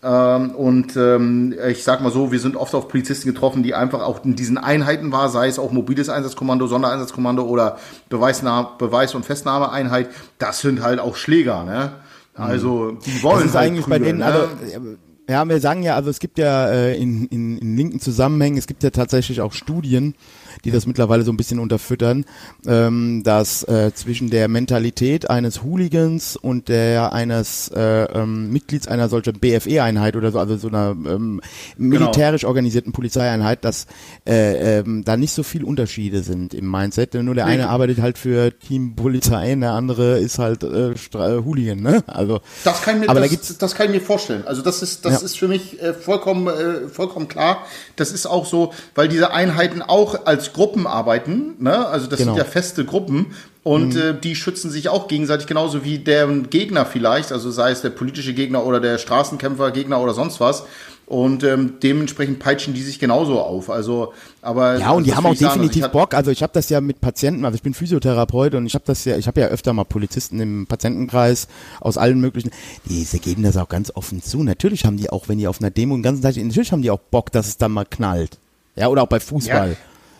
Ähm, und ähm, ich sag mal so, wir sind oft auf Polizisten getroffen, die einfach auch in diesen Einheiten war, sei es auch mobiles Einsatzkommando, Sondereinsatzkommando oder Beweisnah Beweis- und Festnahmeeinheit. Das sind halt auch Schläger, ne? Also die wollen Das ist halt eigentlich bei prügeln, denen, ne? also, ja, wir sagen ja, also es gibt ja äh, in, in, in linken Zusammenhängen, es gibt ja tatsächlich auch Studien, die das mittlerweile so ein bisschen unterfüttern, ähm, dass äh, zwischen der Mentalität eines Hooligans und der eines äh, ähm, Mitglieds einer solchen BFE-Einheit oder so, also so einer ähm, militärisch organisierten Polizeieinheit, dass äh, ähm, da nicht so viel Unterschiede sind im Mindset. Nur der eine arbeitet halt für Team Polizei, der andere ist halt äh, Stra- äh, Hooligan, ne? Also Das kann ich mir, aber das, da gibt's das kann ich mir vorstellen. Also das ist, das Ja. ist für mich äh, vollkommen, äh, vollkommen klar. Das ist auch so, weil diese Einheiten auch als Gruppen arbeiten. Ne? Also das Genau. sind ja feste Gruppen und äh, die schützen sich auch gegenseitig genauso wie deren Gegner vielleicht. Also sei es der politische Gegner oder der Straßenkämpfer Gegner oder sonst was. Und ähm, dementsprechend peitschen die sich genauso auf. Also, aber Ja, und die haben auch sagen. Also definitiv hab- Bock. Also ich habe das ja mit Patienten, also ich bin Physiotherapeut und ich habe das ja, ich habe ja öfter mal Polizisten im Patientenkreis aus allen möglichen, die sie geben das auch ganz offen zu. Natürlich haben die auch, wenn die auf einer Demo den ganzen Tag, natürlich haben die auch Bock, dass es dann mal knallt. Ja, oder auch bei Fußball. Ja.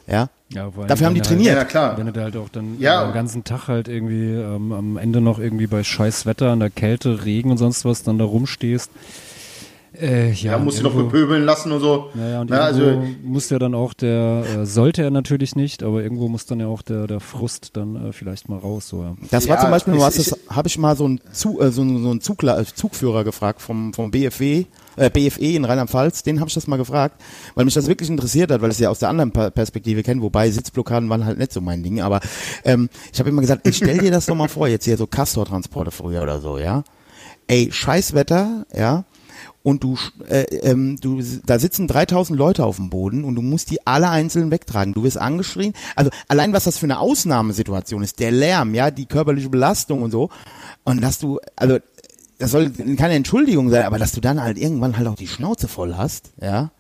Ja, allem, Dafür haben die trainiert. Ja, klar. Wenn du da halt auch dann Ja. den ganzen Tag halt irgendwie ähm, am Ende noch irgendwie bei scheiß Wetter, an der Kälte, Regen und sonst was dann da rumstehst. Äh, ja, Ja, musst du noch bepöbeln lassen und so. Naja, und Na, also, muss ja dann auch der, äh, sollte er natürlich nicht, aber irgendwo muss dann ja auch der, der Frust dann äh, vielleicht mal raus. So, ja. Das war Ja, zum Beispiel habe ich mal so einen, Zu, äh, so einen, so einen Zugla Zugführer gefragt vom, vom BFW, äh, BFE in Rheinland-Pfalz, den habe ich das mal gefragt, weil mich das wirklich interessiert hat, weil ich es ja aus der anderen Perspektive kenne, wobei Sitzblockaden waren halt nicht so mein Ding, aber ähm, ich habe immer gesagt, ey, stell dir das doch mal vor, jetzt hier so Castor-Transporte früher oder so, ja. Ey, Scheißwetter, ja. Und du, äh, ähm, du, da sitzen 3000 Leute auf dem Boden und du musst die alle einzeln wegtragen. Du wirst angeschrien. Also allein was das für eine Ausnahmesituation ist, der Lärm, ja, die körperliche Belastung und so. Und dass du, also das soll keine Entschuldigung sein, aber dass du dann halt irgendwann halt auch die Schnauze voll hast, ja.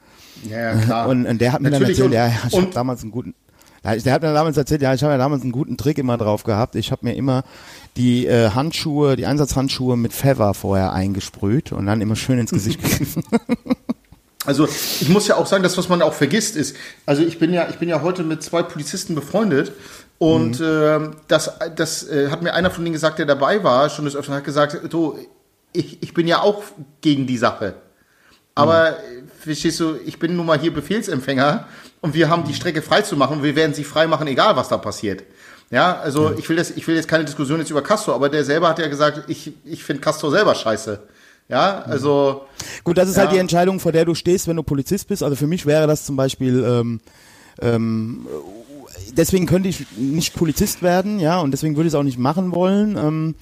ja, ja, klar. Und, und der hat mir dann Natürlich, erzählt, und- ja, ich habe damals einen guten, der hat mir damals erzählt, ja, ich habe ja damals einen guten Trick immer drauf gehabt. Ich habe mir immer die äh, Handschuhe, die Einsatzhandschuhe mit Pfeffer vorher eingesprüht und dann immer schön ins Gesicht gegriffen. Also ich muss ja auch sagen, das, was man auch vergisst, ist, also ich bin ja, ich bin ja heute mit zwei Polizisten befreundet und ähm, das, das äh, hat mir einer von denen gesagt, der dabei war, schon des Öfteren, hat gesagt, du, ich, ich bin ja auch gegen die Sache. Aber äh, verstehst du, ich bin nun mal hier Befehlsempfänger und wir haben die Strecke frei zu machen und wir werden sie frei machen, egal was da passiert. Ja, also ich will das, ich will jetzt keine Diskussion jetzt über Castor, aber der selber hat ja gesagt, ich, ich finde Castor selber scheiße. Ja, also Gut, das ist Ja. halt die Entscheidung, vor der du stehst, wenn du Polizist bist. Also für mich wäre das zum Beispiel, ähm, ähm, deswegen könnte ich nicht Polizist werden, ja, und deswegen würde ich es auch nicht machen wollen. Ähm,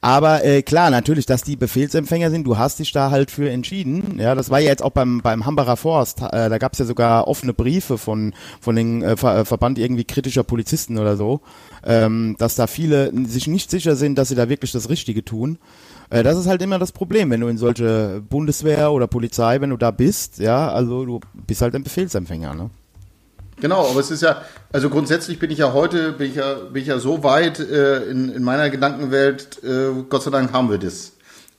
aber äh, klar, natürlich, dass die Befehlsempfänger sind, du hast dich da halt für entschieden. Ja, das war ja jetzt auch beim beim Hambacher Forst. Äh, da gab es ja sogar offene Briefe von von den äh, Ver äh, Verband irgendwie kritischer Polizisten oder so, ähm, dass da viele sich nicht sicher sind, dass sie da wirklich das Richtige tun. Äh, das ist halt immer das Problem, wenn du in solche Bundeswehr oder Polizei, wenn du da bist, ja, also du bist halt ein Befehlsempfänger, ne? Genau, aber es ist ja, also grundsätzlich bin ich ja heute, bin ich ja, bin ich ja so weit äh, in, in meiner Gedankenwelt, äh, Gott sei Dank haben wir das.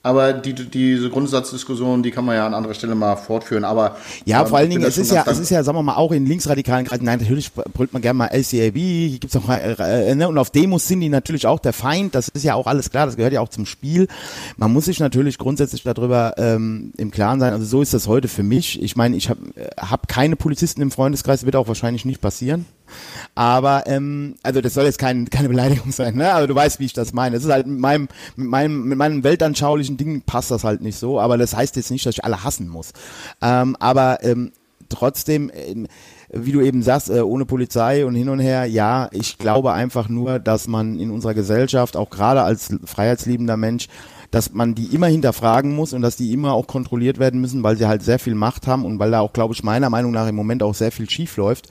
Aber die, diese Grundsatzdiskussion, die kann man ja an anderer Stelle mal fortführen. Aber ja, ähm, vor allen Dingen, es ist ja, es ist ja, sagen wir mal, auch in linksradikalen Kreisen. Nein, natürlich brüllt man gerne mal LCAB. Hier gibt's auch äh, äh, ne? und auf Demos sind die natürlich auch der Feind. Das ist ja auch alles klar. Das gehört ja auch zum Spiel. Man muss sich natürlich grundsätzlich darüber ähm, im Klaren sein. Also so ist das heute für mich. Ich meine, ich habe hab keine Polizisten im Freundeskreis. Wird auch wahrscheinlich nicht passieren. Aber ähm, also das soll jetzt kein, keine Beleidigung sein, ne? Aber du weißt, wie ich das meine. Es ist halt mit meinem, mit meinem, mit meinem weltanschaulichen Ding passt das halt nicht so. Aber das heißt jetzt nicht, dass ich alle hassen muss. Ähm, aber ähm, trotzdem, ähm, wie du eben sagst, äh, ohne Polizei und hin und her, ja, ich glaube einfach nur, dass man in unserer Gesellschaft, auch gerade als freiheitsliebender Mensch, dass man die immer hinterfragen muss und dass die immer auch kontrolliert werden müssen, weil sie halt sehr viel Macht haben und weil da auch, glaube ich, meiner Meinung nach im Moment auch sehr viel schief läuft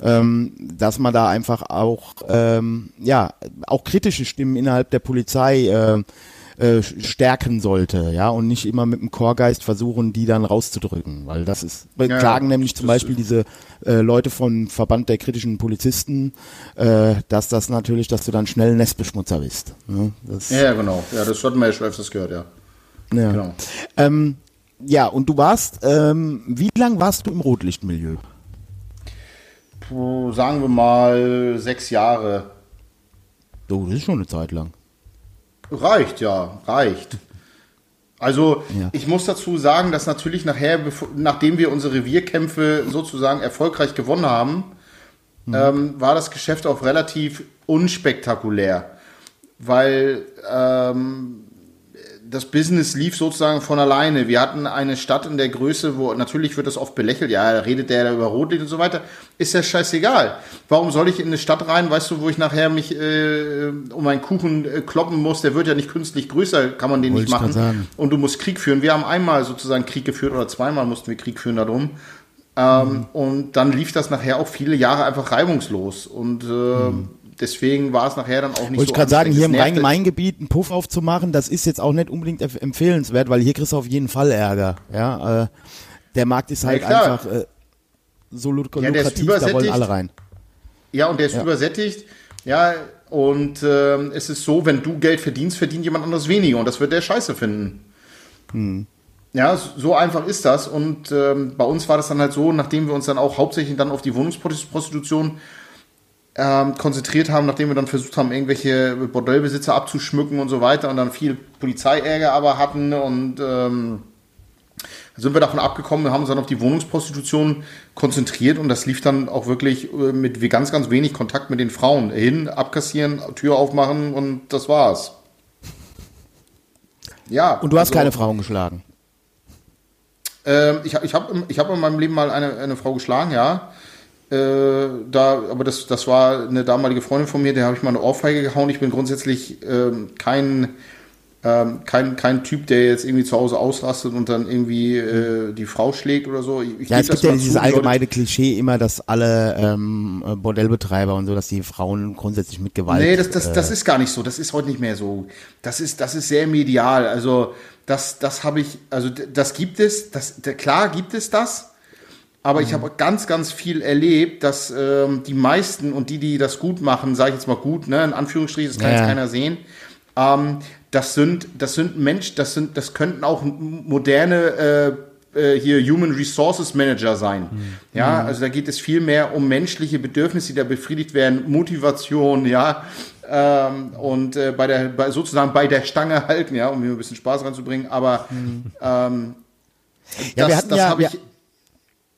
ähm, dass man da einfach auch ähm, ja auch kritische Stimmen innerhalb der Polizei äh, äh, stärken sollte, ja, und nicht immer mit dem Chorgeist versuchen, die dann rauszudrücken, weil das ist, wir Ja, klagen nämlich zum Beispiel diese äh, Leute von Verband der kritischen Polizisten, äh, dass das natürlich, dass du dann schnell Nestbeschmutzer bist. Ne? Ja, ja, genau. Ja, das hatten wir ja schon öfters gehört, ja. ja. Genau. Ähm, ja, und du warst, ähm, wie lang warst du im Rotlichtmilieu? Sagen wir mal sechs Jahre. Oh, das ist schon eine Zeit lang. Reicht, ja, reicht. Also Ja. ich muss dazu sagen, dass natürlich nachher, nachdem wir unsere Revierkämpfe sozusagen erfolgreich gewonnen haben, ähm, war das Geschäft auch relativ unspektakulär, weil ähm, das Business lief sozusagen von alleine. Wir hatten eine Stadt in der Größe, wo natürlich wird das oft belächelt, ja, redet der da über Rotlicht und so weiter. Ist ja scheißegal. Warum soll ich in eine Stadt rein, weißt du, wo ich nachher mich äh, um einen Kuchen äh, kloppen muss, der wird ja nicht künstlich größer, kann man den Wollte nicht machen. Und du musst Krieg führen. Wir haben einmal sozusagen Krieg geführt oder zweimal mussten wir Krieg führen darum. Ähm, Mhm. Und dann lief das nachher auch viele Jahre einfach reibungslos. Und äh, deswegen war es nachher dann auch nicht. Wollte so ich gerade sagen, hier im Rhein-Main-Gebiet einen Puff aufzumachen, das ist jetzt auch nicht unbedingt empf- empfehlenswert, weil hier kriegst du auf jeden Fall Ärger. Ja, äh, der Markt ist halt klar. einfach äh, so luk Ja, der ist lukrativ, da wollen übersättigt. alle rein. Ja, und der ist übersättigt. Ja, und ähm, es ist so, wenn du Geld verdienst, verdient jemand anderes weniger. Und das wird der scheiße finden. Ja, so einfach ist das. Und ähm, bei uns war das dann halt so, nachdem wir uns dann auch hauptsächlich dann auf die Wohnungsprostitution ähm, konzentriert haben, nachdem wir dann versucht haben, irgendwelche Bordellbesitzer abzuschmücken und so weiter und dann viel Polizeiärger aber hatten und ähm, sind wir davon abgekommen, wir haben uns dann auf die Wohnungsprostitution konzentriert und das lief dann auch wirklich äh, mit ganz, ganz wenig Kontakt mit den Frauen. Hin, abkassieren, Tür aufmachen und das war's. Ja. Und du hast also, keine Frauen geschlagen. Ähm, ich ich habe ich hab in meinem Leben mal eine, eine Frau geschlagen, ja. Äh, da, aber das, das war eine damalige Freundin von mir, der habe ich mal eine Ohrfeige gehauen. Ich bin grundsätzlich ähm, kein, ähm, kein, kein Typ, der jetzt irgendwie zu Hause ausrastet und dann irgendwie äh, die Frau schlägt oder so. Ich, ich Ja, es das gibt ja dieses zu, die Leute- allgemeine Klischee immer, dass alle ähm, äh, Bordellbetreiber und so, dass die Frauen grundsätzlich mit Gewalt. Nee, das, das, das äh, ist gar nicht so. Das ist heute nicht mehr so. Das ist, das ist sehr medial. Also, das, das habe ich, also, das gibt es, das, klar gibt es das. Aber ich habe ganz, ganz viel erlebt, dass ähm, die meisten und die, die das gut machen, sage ich jetzt mal gut, ne, in Anführungsstrichen, das kann Ja, jetzt ja. keiner sehen, ähm, das sind, das sind Mensch, das sind, das könnten auch moderne äh, äh, hier Human Resources Manager sein. Ja, also da geht es viel mehr um menschliche Bedürfnisse, die da befriedigt werden, Motivation, ja, ähm, und äh, bei der, bei, sozusagen bei der Stange halten, ja, um hier ein bisschen Spaß reinzubringen. Aber ähm, Ja, wir das, hatten das ja- habe ich.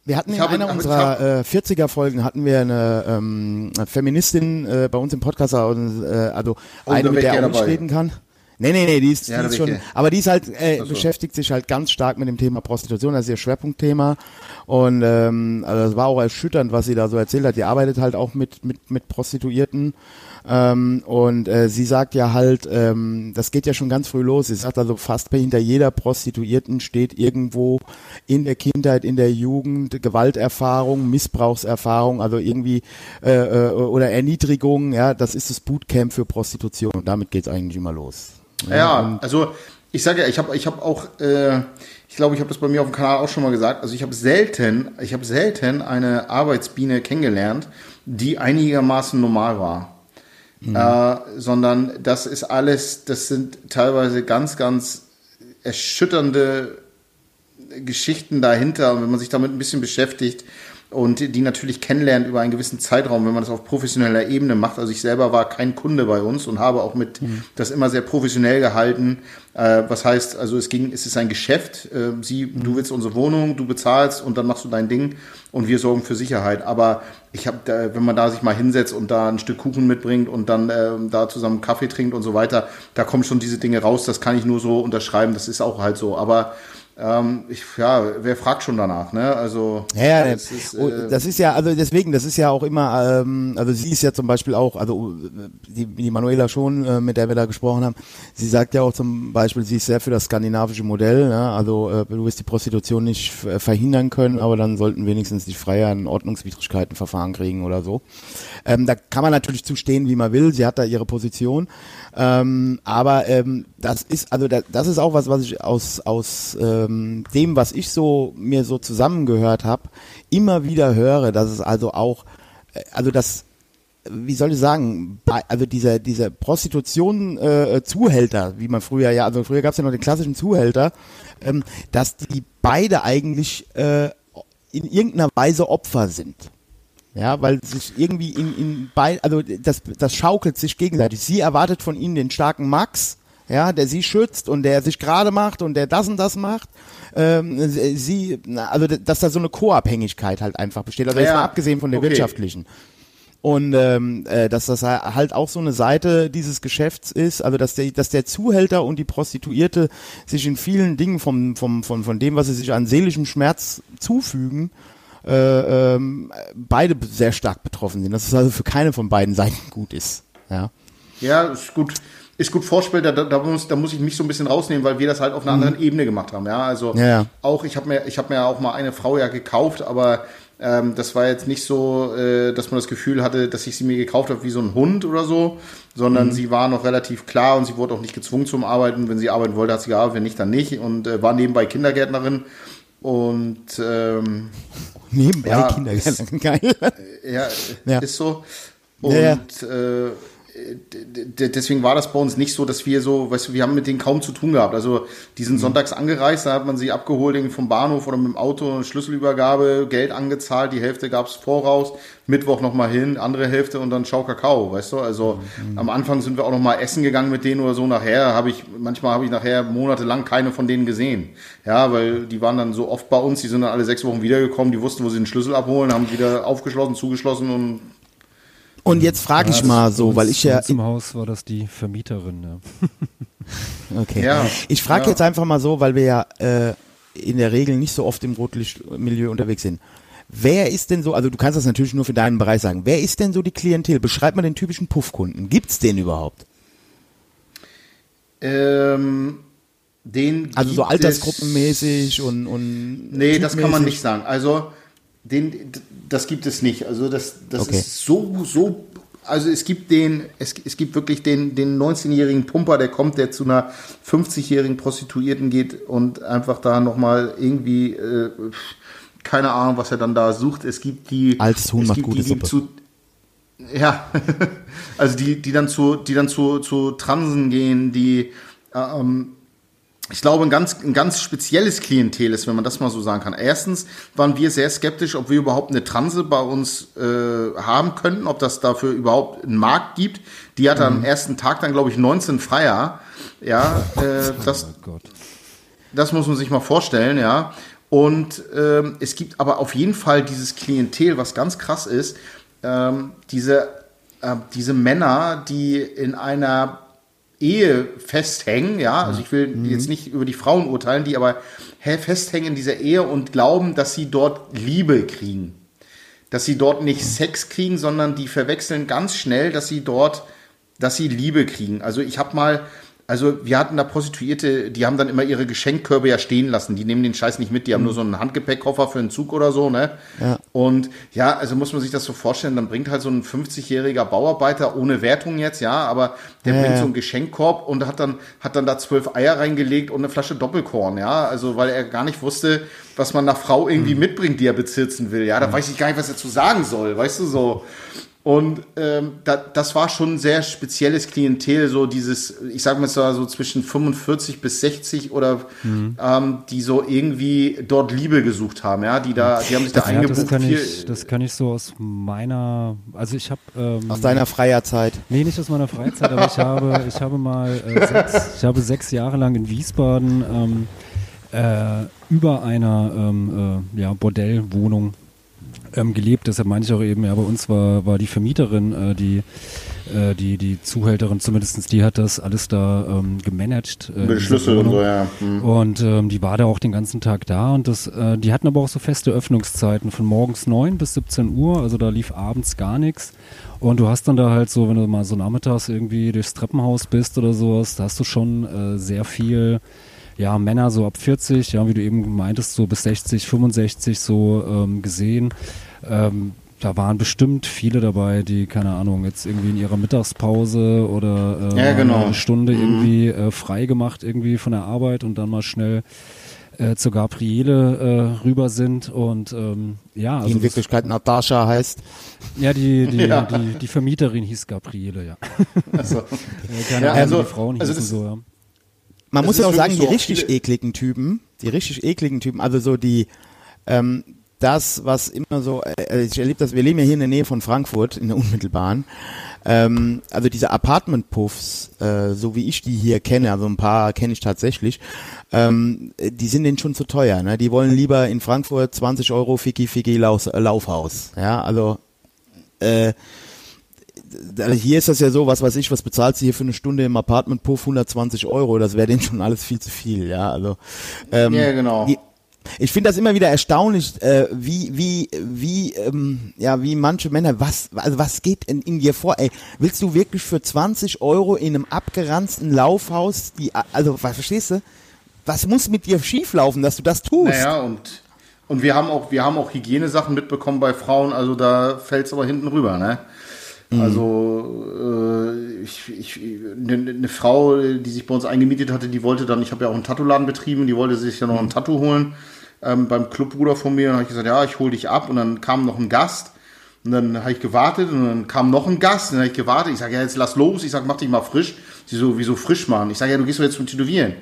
Wir hatten Ich in einer unserer äh, 40er Folgen hatten wir eine ähm, Feministin äh, bei uns im Podcast, äh, also Oh, eine, mit der auch nicht reden kann. Nee, nee, nee, die ist, Ja, die ist ich schon, aber die ist halt, äh, so. beschäftigt sich halt ganz stark mit dem Thema Prostitution, das ist ihr Schwerpunktthema. Und ähm, also das war auch erschütternd, was sie da so erzählt hat. Die arbeitet halt auch mit, mit, mit Prostituierten. Ähm, und äh, sie sagt ja halt, ähm, das geht ja schon ganz früh los. Sie sagt also, fast hinter jeder Prostituierten steht irgendwo in der Kindheit, in der Jugend Gewalterfahrung, Missbrauchserfahrung, also irgendwie äh, äh, oder Erniedrigung. Ja, das ist das Bootcamp für Prostitution. Und damit geht's eigentlich immer los. Ja, und- also Ich sage ja, ich habe ich hab auch, äh, ich glaube, ich habe das bei mir auf dem Kanal auch schon mal gesagt. Also ich habe selten, ich habe selten eine Arbeitsbiene kennengelernt, die einigermaßen normal war. Äh, sondern das ist alles, das sind teilweise ganz, ganz erschütternde Geschichten dahinter. Und wenn man sich damit ein bisschen beschäftigt und die natürlich kennenlernt über einen gewissen Zeitraum, wenn man das auf professioneller Ebene macht. Also ich selber war kein Kunde bei uns und habe auch mit das immer sehr professionell gehalten. Äh, was heißt, also es ging, es ist ein Geschäft. Äh, sie, du willst unsere Wohnung, du bezahlst und dann machst du dein Ding und wir sorgen für Sicherheit. Aber ich habe, wenn man da sich mal hinsetzt und da ein Stück Kuchen mitbringt und dann äh, da zusammen Kaffee trinkt und so weiter, da kommen schon diese Dinge raus. Das kann ich nur so unterschreiben. Das ist auch halt so. Aber ähm, ich, ja, wer fragt schon danach, ne? Also Ja, ja, das ist, oh, äh, das ist ja, also deswegen, das ist ja auch immer, ähm, also sie ist ja zum Beispiel auch, also die, die Manuela schon, äh, mit der wir da gesprochen haben, sie sagt ja auch zum Beispiel, sie ist sehr für das skandinavische Modell, ne? also äh, du wirst die Prostitution nicht äh, verhindern können, aber dann sollten wenigstens die Freier ein Ordnungswidrigkeitenverfahren kriegen oder so. Ähm, da kann man natürlich zustehen, wie man will, sie hat da ihre Position, ähm, aber ähm, das ist, also da, das ist auch was, was ich aus, aus ähm, dem, was ich so mir so zusammengehört habe, immer wieder höre, dass es also auch, äh, also das, wie soll ich sagen, also dieser dieser Prostitution äh, Zuhälter, wie man früher ja, also früher gab es ja noch den klassischen Zuhälter, ähm, dass die beide eigentlich äh, in irgendeiner Weise Opfer sind. Ja, weil sich irgendwie in, in bei, also das, das schaukelt sich gegenseitig. Sie erwartet von ihnen den starken Max, ja, der sie schützt und der sich gerade macht und der das und das macht. Ähm, sie, also dass da so eine Co-Abhängigkeit halt einfach besteht. Also jetzt Ja, mal abgesehen von der okay. wirtschaftlichen. Und ähm, äh, dass das halt auch so eine Seite dieses Geschäfts ist, also dass der, dass der Zuhälter und die Prostituierte sich in vielen Dingen vom, vom, von, von dem, was sie sich an seelischem Schmerz zufügen, äh, ähm, beide sehr stark betroffen sind. Dass es also für keine von beiden Seiten gut ist. Ja. Ja, ist gut. Ist gut vorstellbar, da, da, muss, da muss ich mich so ein bisschen rausnehmen, weil wir das halt auf einer anderen Ebene gemacht haben. Ja, also Mhm. Ja, ja. auch, ich habe mir, ich habe mir auch mal eine Frau ja gekauft, aber ähm, das war jetzt nicht so, äh, dass man das Gefühl hatte, dass ich sie mir gekauft habe wie so ein Hund oder so, sondern Mhm. sie war noch relativ klar und sie wurde auch nicht gezwungen zum Arbeiten. Wenn sie arbeiten wollte, hat sie gearbeitet, wenn nicht, dann nicht und äh, war nebenbei Kindergärtnerin und ähm, Nebenbei Ja, Kindergärten. Geil. ja, Ja. ist so. Und Ja, ja. Äh, deswegen war das bei uns nicht so, dass wir so, weißt du, wir haben mit denen kaum zu tun gehabt. Also die Mhm. sind sonntags angereist, da hat man sie abgeholt irgendwie vom Bahnhof oder mit dem Auto, Schlüsselübergabe, Geld angezahlt, die Hälfte gab's voraus, Mittwoch nochmal hin, andere Hälfte und dann Schau Kakao, weißt du? Also Mhm. am Anfang sind wir auch nochmal essen gegangen mit denen oder so. Nachher habe ich, manchmal habe ich nachher monatelang keine von denen gesehen. Ja, weil die waren dann so oft bei uns, die sind dann alle sechs Wochen wiedergekommen, die wussten, wo sie den Schlüssel abholen, haben wieder aufgeschlossen, zugeschlossen und Und jetzt frage ich mal so, weil ich ja, Im Haus war das die Vermieterin. Ja. okay. Ja, Ich frage ja. jetzt einfach mal so, weil wir ja äh, in der Regel nicht so oft im Rotlichtmilieu unterwegs sind. Wer ist denn so, also du kannst das natürlich nur für deinen Bereich sagen, wer ist denn so die Klientel? Beschreib mal den typischen Puffkunden. Gibt's den überhaupt? Ähm, den Also so gibt altersgruppenmäßig und, und Es, nee, das kann man typmäßig? nicht sagen. Also, den, das gibt es nicht. Also, das, das Okay. ist so, so. Also, es gibt den, es, es gibt wirklich den, den 19-jährigen Pumper, der kommt, der zu einer 50-jährigen Prostituierten geht und einfach da nochmal irgendwie, äh, keine Ahnung, was er dann da sucht. Es gibt die. Altes Huhn es macht gibt gute die, die Suppe. Zu, ja, also die, die dann zu, die dann zu, zu Transen gehen, die, ähm, ich glaube, ein ganz, ein ganz spezielles Klientel ist, wenn man das mal so sagen kann. Erstens waren wir sehr skeptisch, ob wir überhaupt eine Transe bei uns äh, haben könnten, ob das dafür überhaupt einen Markt gibt. Die hatte Mhm. am ersten Tag dann, glaube ich, 19 Freier. Ja, äh, das, Oh Gott. das muss man sich mal vorstellen, ja. Und ähm, es gibt aber auf jeden Fall dieses Klientel, was ganz krass ist, ähm, diese, äh, diese Männer, die in einer Ehe festhängen, ja, also ich will jetzt nicht über die Frauen urteilen, die aber hä, festhängen in dieser Ehe und glauben, dass sie dort Liebe kriegen. Dass sie dort nicht Sex kriegen, sondern die verwechseln ganz schnell, dass sie dort, dass sie Liebe kriegen. Also ich habe mal Also wir hatten da Prostituierte, die haben dann immer ihre Geschenkkörbe ja stehen lassen. Die nehmen den Scheiß nicht mit, die haben nur so einen Handgepäckkoffer für einen Zug oder so, ne? Ja. Und ja, also muss man sich das so vorstellen, dann bringt halt so ein 50-jähriger Bauarbeiter ohne Wertung jetzt, ja, aber der Ja, bringt ja. so einen Geschenkkorb und hat dann, hat dann da zwölf Eier reingelegt und eine Flasche Doppelkorn, ja. Also weil er gar nicht wusste, was man einer Frau irgendwie mitbringt, die er bezirzen will. Ja, da weiß ich gar nicht, was er zu sagen soll, weißt du so. Und ähm, da, das war schon ein sehr spezielles Klientel, so dieses, ich sag mal so, zwischen 45 bis 60 oder ähm, die so irgendwie dort Liebe gesucht haben, ja, die da, die haben sich da Ja, eingebucht. das kann ich, das kann ich so aus meiner, also ich habe ähm, Aus deiner Freierzeit. Nee, nicht aus meiner Freizeit, aber ich habe, ich habe mal äh, sechs, ich habe sechs Jahre lang in Wiesbaden ähm, äh, über einer ähm, äh, ja, Bordellwohnung ähm, gelebt. Deshalb meine ich auch eben, ja, bei uns war, war die Vermieterin, äh, die, äh, die, die Zuhälterin zumindestens, die hat das alles da ähm, gemanagt. Äh, Mit Schlüssel und so, ja. Hm. Und ähm, die war da auch den ganzen Tag da und das, äh, die hatten aber auch so feste Öffnungszeiten von morgens 9 bis 17 Uhr, also da lief abends gar nichts. Und du hast dann da halt so, wenn du mal so nachmittags irgendwie durchs Treppenhaus bist oder sowas, da hast du schon äh, sehr viel, ja, Männer so ab 40, ja, wie du eben meintest, so bis 60, 65 so ähm, gesehen. Ähm, da waren bestimmt viele dabei, die, keine Ahnung, jetzt irgendwie in ihrer Mittagspause oder äh, Ja, genau. eine Stunde irgendwie äh, frei gemacht irgendwie von der Arbeit und dann mal schnell äh, zur Gabriele äh, rüber sind und ähm, ja, Die also in Wirklichkeit Natascha heißt. ja die die, Ja. die die Vermieterin hieß Gabriele, ja. Also, Äh, keine Ja, Ahnung, also- die Frauen also hießen das- so, ja. Man Es muss ja auch sagen, die so, auch richtig ekligen Typen, die richtig ekligen Typen, also so die, ähm, das, was immer so, äh, ich erlebe das, wir leben ja hier in der Nähe von Frankfurt, in der unmittelbaren, ähm, also diese Apartment-Puffs, äh, so wie ich die hier kenne, also ein paar kenne ich tatsächlich, ähm, die sind denen schon zu teuer, ne? Die wollen lieber in Frankfurt 20 Euro Lauf, äh, Laufhaus, ja, also, äh, also hier ist das ja so, was weiß ich, was bezahlst du hier für eine Stunde im Apartment-Puff? 120 Euro, das wäre denen schon alles viel zu viel, ja, also. Ähm, Ja, genau. Die, ich finde das immer wieder erstaunlich, äh, wie, wie, wie, ähm, ja, wie manche Männer, was, also was geht in, in dir vor, ey? Willst du wirklich für 20 Euro in einem abgeranzten Laufhaus, die, also, was, verstehst du? Was muss mit dir schieflaufen, dass du das tust? naja, und, und wir haben auch, wir haben auch Hygienesachen mitbekommen bei Frauen, also da fällt es aber hinten rüber, ne? Also äh, ich, ich, eine ne Frau, die sich bei uns eingemietet hatte, die wollte dann, ich habe ja auch einen Tattoo-Laden betrieben, die wollte sich ja noch ein Tattoo holen ähm, beim Clubbruder von mir. Und habe ich gesagt, ja, ich hole dich ab. Und dann kam noch ein Gast. Und dann habe ich gewartet und dann kam noch ein Gast. Und dann habe ich gewartet. Ich sage, ja, jetzt lass los. Ich sage, mach dich mal frisch. Sie so, wieso frisch machen? Ich sage, ja, du gehst doch jetzt zum Tätowieren.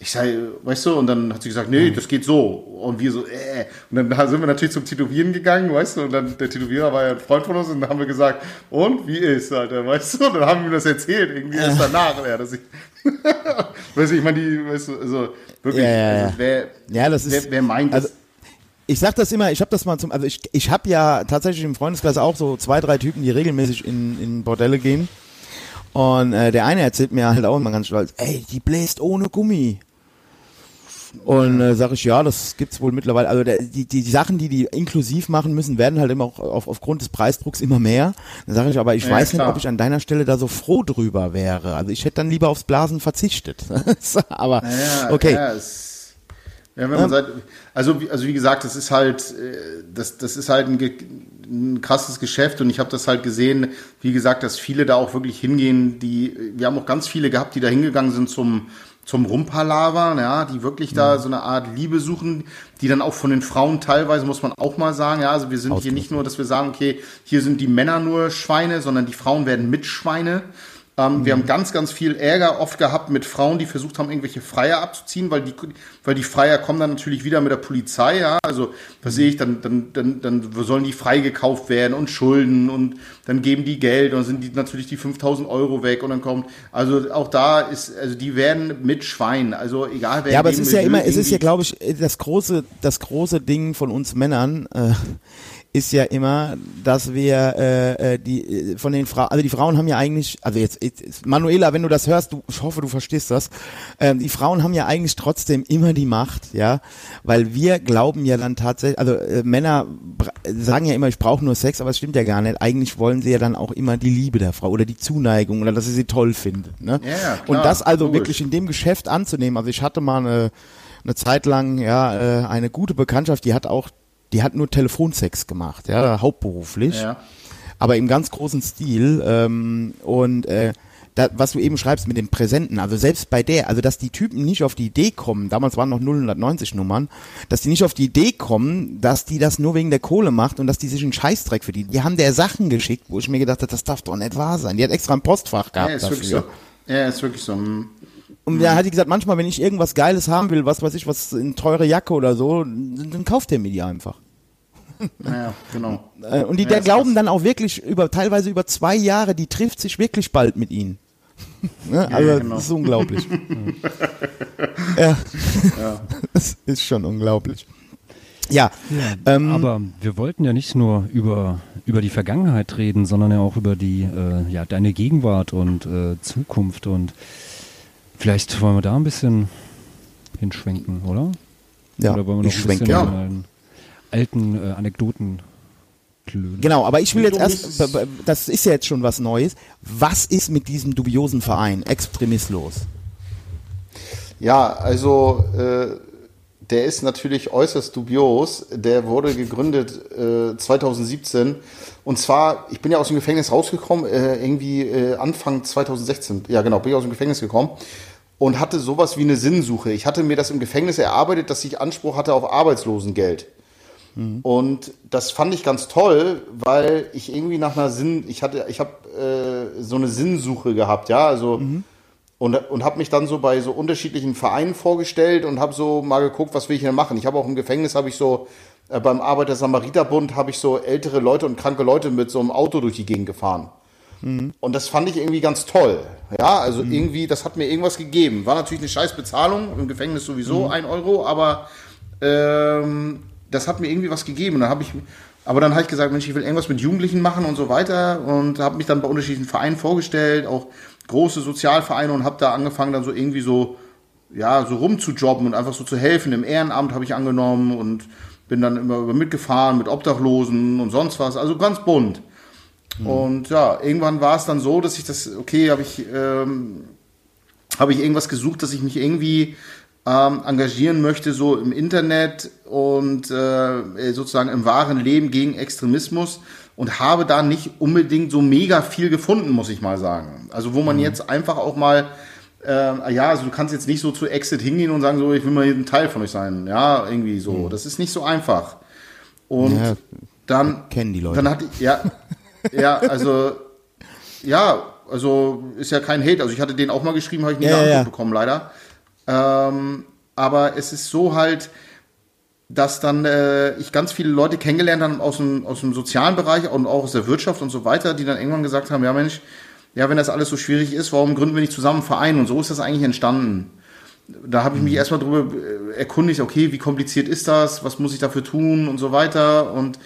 Ich sage, weißt du, und dann hat sie gesagt, nee, das geht so. Und wir so, äh. Und dann sind wir natürlich zum Tätowieren gegangen, weißt du, und dann der Tätowierer war ja ein Freund von uns und dann haben wir gesagt, und wie ist, Alter, weißt du? Und dann haben wir ihm das erzählt, irgendwie erst danach, ja, dass ich, weißt du, ich meine, die, weißt du, also wirklich, Ja, ja, ja. also wer, Ja, das ist- wer, wer meint das? also- Ich sag das immer, ich habe das mal zum, also ich, ich habe ja tatsächlich im Freundeskreis auch so zwei, drei Typen, die regelmäßig in, in Bordelle gehen. Und äh, der eine erzählt mir halt auch immer ganz stolz, ey, die bläst ohne Gummi. Und äh, sage ich, ja, das gibt's wohl mittlerweile. Also der, die, die, die Sachen, die die inklusiv machen müssen, werden halt immer auch auf, aufgrund des Preisdrucks immer mehr. Dann sage ich aber, ich Ja, weiß nicht, klar. ob ich an deiner Stelle da so froh drüber wäre. Also ich hätte dann lieber aufs Blasen verzichtet. aber Ja, okay. Ja, es, ja, wenn man sagt, also, wie- also wie gesagt, das ist halt, äh, das, das ist halt ein, ein krasses Geschäft und ich habe das halt gesehen, wie gesagt, dass viele da auch wirklich hingehen, die, wir haben auch ganz viele gehabt, die da hingegangen sind zum, zum Rumpalaver, ja, die wirklich da so eine Art Liebe suchen, die dann auch von den Frauen teilweise, muss man auch mal sagen, ja, also wir sind hier nicht nur, dass wir sagen, okay, hier sind die Männer nur Schweine, sondern die Frauen werden mit Schweine. Ähm, Wir haben ganz, ganz viel Ärger oft gehabt mit Frauen, die versucht haben, irgendwelche Freier abzuziehen, weil die, weil die Freier kommen dann natürlich wieder mit der Polizei, ja. Also, was sehe ich, dann, dann, dann, dann sollen die freigekauft werden und Schulden und dann geben die Geld und sind die natürlich die 5000 Euro weg und dann kommt, also auch da ist, also die werden mit Schwein, also egal wer Ja, aber es ist ja immer, es ist ja, glaube ich, das große, das große Ding von uns Männern äh, ist ja immer, dass wir äh, äh, die äh, von den Frauen, also die Frauen haben ja eigentlich, also jetzt Manuela, wenn du das hörst, du, ich hoffe, du verstehst das. Ähm, die Frauen haben ja eigentlich trotzdem immer die Macht, ja, weil wir glauben ja dann tatsächlich, also äh, Männer sagen ja immer, ich brauche nur Sex, aber es stimmt ja gar nicht. Eigentlich wollen sie ja dann auch immer die Liebe der Frau oder die Zuneigung oder dass sie sie toll findet. Ne? Ja, klar, Und das also logisch. wirklich in dem Geschäft anzunehmen. Also ich hatte mal eine, eine Zeit lang ja äh, eine gute Bekanntschaft, die hat auch, die hat nur Telefonsex gemacht, ja, hauptberuflich Ja. aber im ganz großen Stil. Ähm, und äh, da, was du eben schreibst mit dem Präsenten, also selbst bei der, also dass die Typen nicht auf die Idee kommen, damals waren noch 090 Nummern, dass die nicht auf die Idee kommen, dass die das nur wegen der Kohle macht und dass die sich einen Scheißdreck verdienen. Die haben der Sachen geschickt, wo ich mir gedacht habe, das darf doch nicht wahr sein. Die hat extra ein Postfach Ja, gehabt ist wirklich dafür. so. Ja, ist wirklich so. Und da hat die gesagt, manchmal, wenn ich irgendwas Geiles haben will, was weiß ich, was eine teure Jacke oder so, dann dann kauft der mir die einfach. Ja, genau. Äh, Und die Ja, der glauben dann auch wirklich über teilweise über zwei Jahre, die trifft sich wirklich bald mit ihnen. ne? Also genau. das ist unglaublich. ja. das ist schon unglaublich. Ja, ähm, Aber wir wollten ja nicht nur über, über die Vergangenheit reden, sondern ja auch über die, äh, ja, deine Gegenwart und äh, Zukunft und vielleicht wollen wir da ein bisschen hinschwenken, oder? ja oder wollen wir noch ich ein schwenke. Ja. an alten äh, Anekdoten klönen? Genau, aber ich will jetzt erst, das ist ja jetzt schon was Neues. Was ist mit diesem dubiosen Verein Extremis los? Ja, also äh, der ist natürlich äußerst dubios. Der wurde gegründet äh, 2017. Und zwar, ich bin ja aus dem Gefängnis rausgekommen, äh, irgendwie äh, Anfang 2016. Ja, genau, bin ich aus dem Gefängnis gekommen. Und hatte sowas wie eine Sinnsuche. Ich hatte mir das im Gefängnis erarbeitet, dass ich Anspruch hatte auf Arbeitslosengeld. Und das fand ich ganz toll, weil ich irgendwie nach einer Sinn, ich hatte, ich habe äh, so eine Sinnsuche gehabt, ja, also und, und habe mich dann so bei so unterschiedlichen Vereinen vorgestellt und habe so mal geguckt, was will ich denn machen. Ich habe auch im Gefängnis habe ich so äh, beim Arbeiter-Samariter-Bund habe ich so ältere Leute und kranke Leute mit so einem Auto durch die Gegend gefahren. Und das fand ich irgendwie ganz toll. Ja, also irgendwie, das hat mir irgendwas gegeben. War natürlich eine scheiß Bezahlung, im Gefängnis sowieso ein Euro, aber ähm, das hat mir irgendwie was gegeben. Dann habe ich, aber dann habe ich gesagt, Mensch, ich will irgendwas mit Jugendlichen machen und so weiter und habe mich dann bei unterschiedlichen Vereinen vorgestellt, auch große Sozialvereine und habe da angefangen dann so irgendwie so, ja, so rumzujobben und einfach so zu helfen. Im Ehrenamt habe ich angenommen und bin dann immer mitgefahren mit Obdachlosen und sonst was. Also ganz bunt. Und ja, irgendwann war es dann so, dass ich das, okay, habe ich, ähm, habe ich irgendwas gesucht, dass ich mich irgendwie ähm, engagieren möchte, so im Internet und äh, sozusagen im wahren Leben gegen Extremismus und habe da nicht unbedingt so mega viel gefunden, muss ich mal sagen. Also wo man jetzt einfach auch mal, äh, ja, also du kannst jetzt nicht so zu Exit hingehen und sagen, so, ich will mal hier ein Teil von euch sein. Ja, irgendwie so. Das ist nicht so einfach. Und Ja, dann kennen die Leute. Dann hatte ich, ja, ja, also, ja, also ist ja kein Hate. Also ich hatte den auch mal geschrieben, habe ich nie Ja, eine ja, bekommen, leider. Ähm, aber es ist so halt, dass dann äh, ich ganz viele Leute kennengelernt habe aus dem, aus dem sozialen Bereich und auch aus der Wirtschaft und so weiter, die dann irgendwann gesagt haben, ja Mensch, ja, wenn das alles so schwierig ist, warum gründen wir nicht zusammen einen Verein? Und so ist das eigentlich entstanden. Da habe ich mich erstmal drüber äh, erkundigt, okay, wie kompliziert ist das, was muss ich dafür tun und so weiter. Und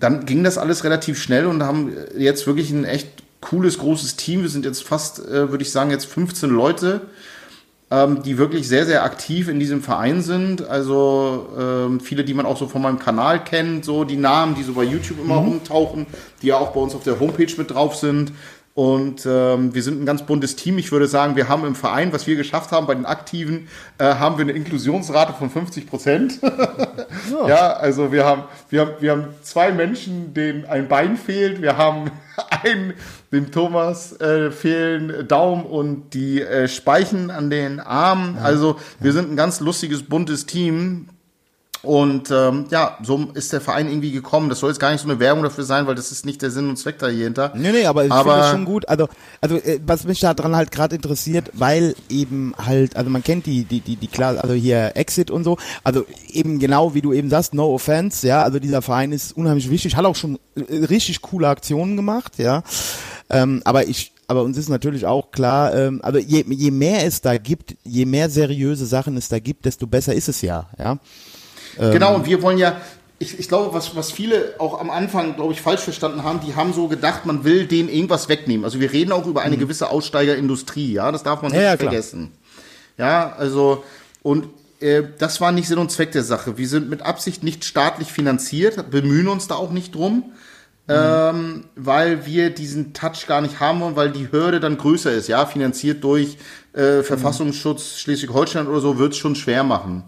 dann ging das alles relativ schnell und haben jetzt wirklich ein echt cooles, großes Team. Wir sind jetzt fast, äh, würde ich sagen, jetzt 15 Leute, ähm, die wirklich sehr, sehr aktiv in diesem Verein sind. Also ähm, viele, die man auch so von meinem Kanal kennt, so die Namen, die so bei YouTube immer rumtauchen, die ja auch bei uns auf der Homepage mit drauf sind. Und ähm, wir sind ein ganz buntes Team. Ich würde sagen, wir haben im Verein, was wir geschafft haben bei den Aktiven, äh, haben wir eine Inklusionsrate von 50 Prozent. ja. also wir haben, wir, haben, wir haben zwei Menschen, denen ein Bein fehlt. Wir haben einen, dem Thomas äh, fehlen Daumen und die äh, Speichen an den Armen. Also wir sind ein ganz lustiges, buntes Team. Und ähm, ja, so ist der Verein irgendwie gekommen. Das soll jetzt gar nicht so eine Werbung dafür sein, weil das ist nicht der Sinn und Zweck dahinter. Nee, nee, aber ich Aber- finde das schon gut. Also, also äh, was mich da dran halt gerade interessiert, weil eben halt, also man kennt die, die, die, die klar, also hier Exit und so, also eben genau wie du eben sagst, no offense, ja, also dieser Verein ist unheimlich wichtig, hat auch schon äh, richtig coole Aktionen gemacht, ja. Ähm, aber ich, aber uns ist natürlich auch klar, ähm, also je, je mehr es da gibt, je mehr seriöse Sachen es da gibt, desto besser ist es ja, ja. Genau, und wir wollen ja, ich, ich glaube, was, was viele auch am Anfang, glaube ich, falsch verstanden haben, die haben so gedacht, man will denen irgendwas wegnehmen. Also wir reden auch über eine gewisse Aussteigerindustrie, ja, das darf man nicht Ja, ja, klar. vergessen. Ja, also, und äh, das war nicht Sinn und Zweck der Sache. Wir sind mit Absicht nicht staatlich finanziert, bemühen uns da auch nicht drum, ähm, weil wir diesen Touch gar nicht haben wollen, weil die Hürde dann größer ist, ja, finanziert durch äh, Verfassungsschutz Schleswig-Holstein oder so, wird es schon schwer machen.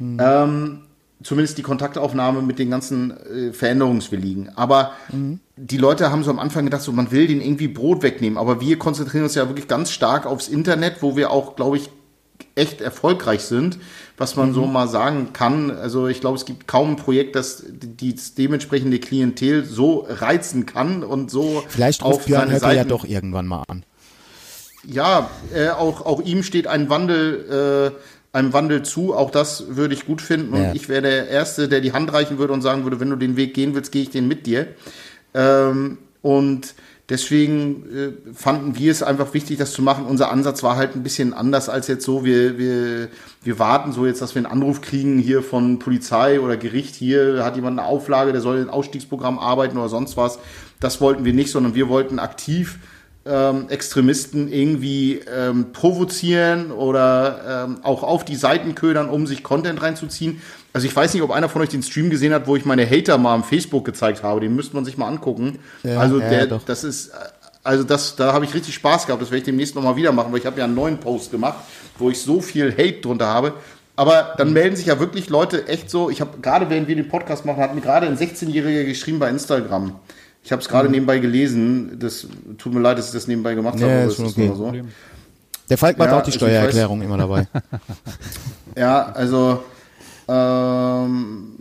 Ähm, zumindest die Kontaktaufnahme mit den ganzen äh, Veränderungswilligen. Aber die Leute haben so am Anfang gedacht, so man will den irgendwie Brot wegnehmen. Aber wir konzentrieren uns ja wirklich ganz stark aufs Internet, wo wir auch, glaube ich, echt erfolgreich sind, was man so mal sagen kann. Also ich glaube, es gibt kaum ein Projekt, das die die dementsprechende Klientel so reizen kann und so Vielleicht auf ruft Björn seine Höcke ja doch irgendwann mal an. ja, äh, auch, auch ihm steht ein Wandel, äh, einem Wandel zu. Auch das würde ich gut finden. Und Ja. ich wäre der Erste, der die Hand reichen würde und sagen würde, wenn du den Weg gehen willst, gehe ich den mit dir. Ähm, und deswegen äh, fanden wir es einfach wichtig, das zu machen. Unser Ansatz war halt ein bisschen anders als jetzt so, wir, wir, wir warten so jetzt, dass wir einen Anruf kriegen hier von Polizei oder Gericht, hier hat jemand eine Auflage, der soll ein Ausstiegsprogramm arbeiten oder sonst was. Das wollten wir nicht, sondern wir wollten aktiv ähm, Extremisten irgendwie ähm, provozieren oder ähm, auch auf die Seiten ködern, um sich Content reinzuziehen. Also ich weiß nicht, ob einer von euch den Stream gesehen hat, wo ich meine Hater mal am Facebook gezeigt habe. Den müsste man sich mal angucken. Ja, also ja, der, das ist, äh, also das, da habe ich richtig Spaß gehabt. Das werde ich demnächst nochmal wieder machen, weil ich habe ja einen neuen Post gemacht, wo ich so viel Hate drunter habe. Aber dann melden sich ja wirklich Leute echt so. Ich habe gerade, während wir den Podcast machen, hat mir gerade ein 16-Jähriger geschrieben bei Instagram. Ich habe es Mhm. gerade nebenbei gelesen. Das tut mir leid, dass ich das nebenbei gemacht habe. Ja, aber ist ist okay. so. Der Falk macht Ja, auch die Steuererklärung immer dabei. Ja, also ähm,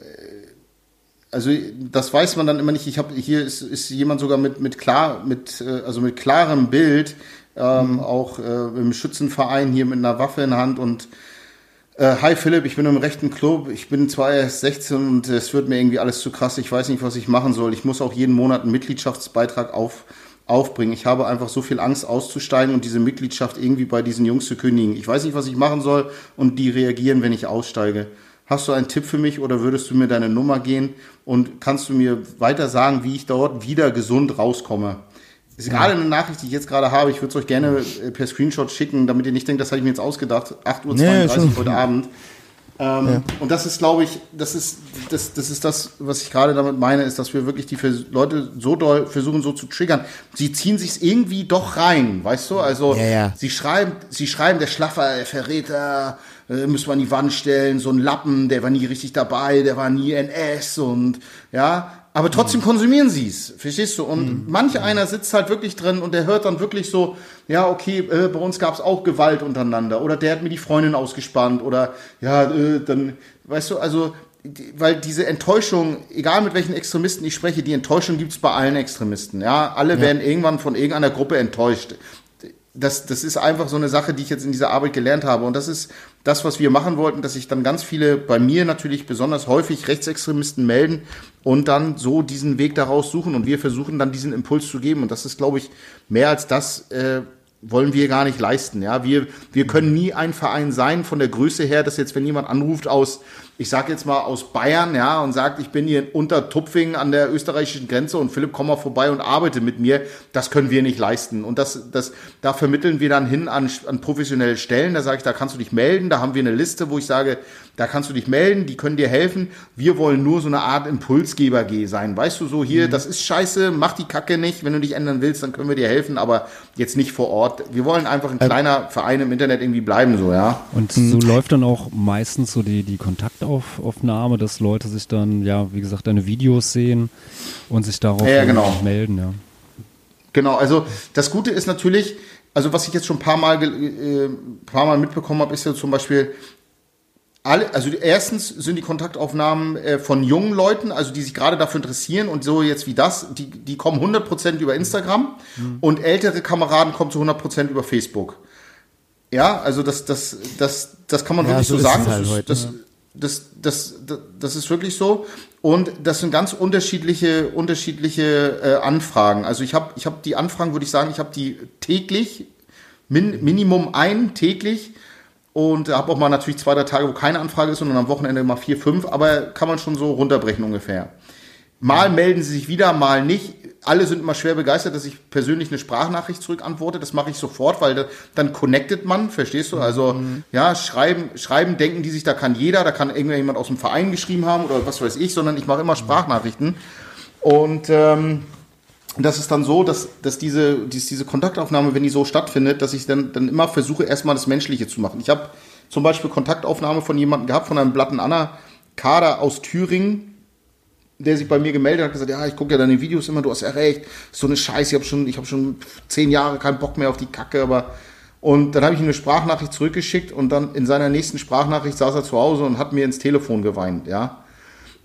also das weiß man dann immer nicht. Ich habe hier ist, ist jemand sogar mit mit klar mit äh, also mit klarem Bild ähm, auch äh, im Schützenverein hier mit einer Waffe in der Hand und äh, hi Philipp, ich bin im rechten Club. Ich bin zwar erst 16 und es wird mir irgendwie alles zu krass. Ich weiß nicht, was ich machen soll. Ich muss auch jeden Monat einen Mitgliedschaftsbeitrag auf, aufbringen. Ich habe einfach so viel Angst auszusteigen und diese Mitgliedschaft irgendwie bei diesen Jungs zu kündigen. Ich weiß nicht, was ich machen soll und die reagieren, wenn ich aussteige. Hast du einen Tipp für mich oder würdest du mir deine Nummer gehen und kannst du mir weiter sagen, wie ich dort wieder gesund rauskomme? Ist gerade eine Nachricht, die ich jetzt gerade habe. Ich würde es euch gerne äh, per Screenshot schicken, damit ihr nicht denkt, das habe ich mir jetzt ausgedacht. 8.32 Uhr Nee, heute Abend. Ähm, Und das ist, glaube ich, das ist, das, das ist das, was ich gerade damit meine, ist, dass wir wirklich die Vers Leute so doll versuchen, so zu triggern. Sie ziehen sich irgendwie doch rein, weißt du? Also Ja, ja. sie schreiben, sie schreiben, der Schlaffer, der Verräter, äh, müssen wir an die Wand stellen, so ein Lappen, der war nie richtig dabei, der war nie NS und ja. Aber trotzdem konsumieren sie es, verstehst du? Und manch einer sitzt halt wirklich drin und der hört dann wirklich so, ja, okay, äh, bei uns gab es auch Gewalt untereinander oder der hat mir die Freundin ausgespannt oder ja, äh, dann, weißt du, also, die, weil diese Enttäuschung, egal mit welchen Extremisten ich spreche, die Enttäuschung gibt's bei allen Extremisten, ja. Alle werden irgendwann von irgendeiner Gruppe enttäuscht das, das ist einfach so eine Sache, die ich jetzt in dieser Arbeit gelernt habe. Und das ist das, was wir machen wollten, dass sich dann ganz viele, bei mir natürlich besonders häufig Rechtsextremisten melden und dann so diesen Weg daraus suchen. Und wir versuchen dann diesen Impuls zu geben. Und das ist, glaube ich, mehr als das äh, wollen wir gar nicht leisten. Ja, wir, wir können nie ein Verein sein von der Größe her, dass jetzt, wenn jemand anruft aus, ich sage jetzt mal aus Bayern, ja, und sagt, ich bin hier unter Tupfing an der österreichischen Grenze und Philipp, komm mal vorbei und arbeite mit mir, das können wir nicht leisten. Und das, das, da vermitteln wir dann hin an, an professionelle Stellen. Da sage ich, da kannst du dich melden. Da haben wir eine Liste, wo ich sage, da kannst du dich melden, die können dir helfen. Wir wollen nur so eine Art Impulsgeber G sein. Weißt du, so hier, das ist scheiße, mach die Kacke nicht. Wenn du dich ändern willst, dann können wir dir helfen, aber jetzt nicht vor Ort. Wir wollen einfach ein kleiner Verein im Internet irgendwie bleiben, so, ja. Und so läuft dann auch meistens so die, die Kontaktaufnahme, dass Leute sich dann, ja, wie gesagt, deine Videos sehen und sich darauf Ja, ja, genau. melden, ja. Genau, also das Gute ist natürlich, also was ich jetzt schon ein paar Mal, äh, paar Mal mitbekommen habe, ist ja zum Beispiel, alle, also erstens sind die Kontaktaufnahmen äh, von jungen Leuten, also die sich gerade dafür interessieren und so jetzt wie das, die, die kommen 100% über Instagram und ältere Kameraden kommen zu 100% über Facebook. Ja, also das, das, das, das kann man Ja, wirklich so so, sagen. halt das, ist, heute, das, ja. Das, das, das, das ist wirklich so. Und das sind ganz unterschiedliche, unterschiedliche äh, Anfragen. Also ich habe ich hab die Anfragen, würde ich sagen, ich habe die täglich, min, Minimum ein täglich. und habe auch mal natürlich zwei, drei Tage, wo keine Anfrage ist, sondern am Wochenende mal vier, fünf, aber kann man schon so runterbrechen ungefähr. Mal melden sie sich wieder, mal nicht. Alle sind immer schwer begeistert, dass ich persönlich eine Sprachnachricht zurückantworte. Das mache ich sofort, weil da, dann connectet man, verstehst du? Also ja, schreiben, schreiben, denken die sich, da kann jeder, da kann irgendjemand aus dem Verein geschrieben haben oder was weiß ich, sondern ich mache immer Sprachnachrichten. Und ähm, das ist dann so, dass, dass diese, dies- diese Kontaktaufnahme, wenn die so stattfindet, dass ich dann, dann immer versuche, erstmal das Menschliche zu machen. Ich habe zum Beispiel Kontaktaufnahme von jemandem gehabt, von einem Blatten Anna Kader aus Thüringen, der sich bei mir gemeldet hat, gesagt, ja, ich gucke ja deine Videos immer, du hast ja recht, so eine Scheiße, ich habe schon, ich habe schon zehn Jahre keinen Bock mehr auf die Kacke, aber und dann habe ich ihm eine Sprachnachricht zurückgeschickt und dann in seiner nächsten Sprachnachricht saß er zu Hause und hat mir ins Telefon geweint, ja.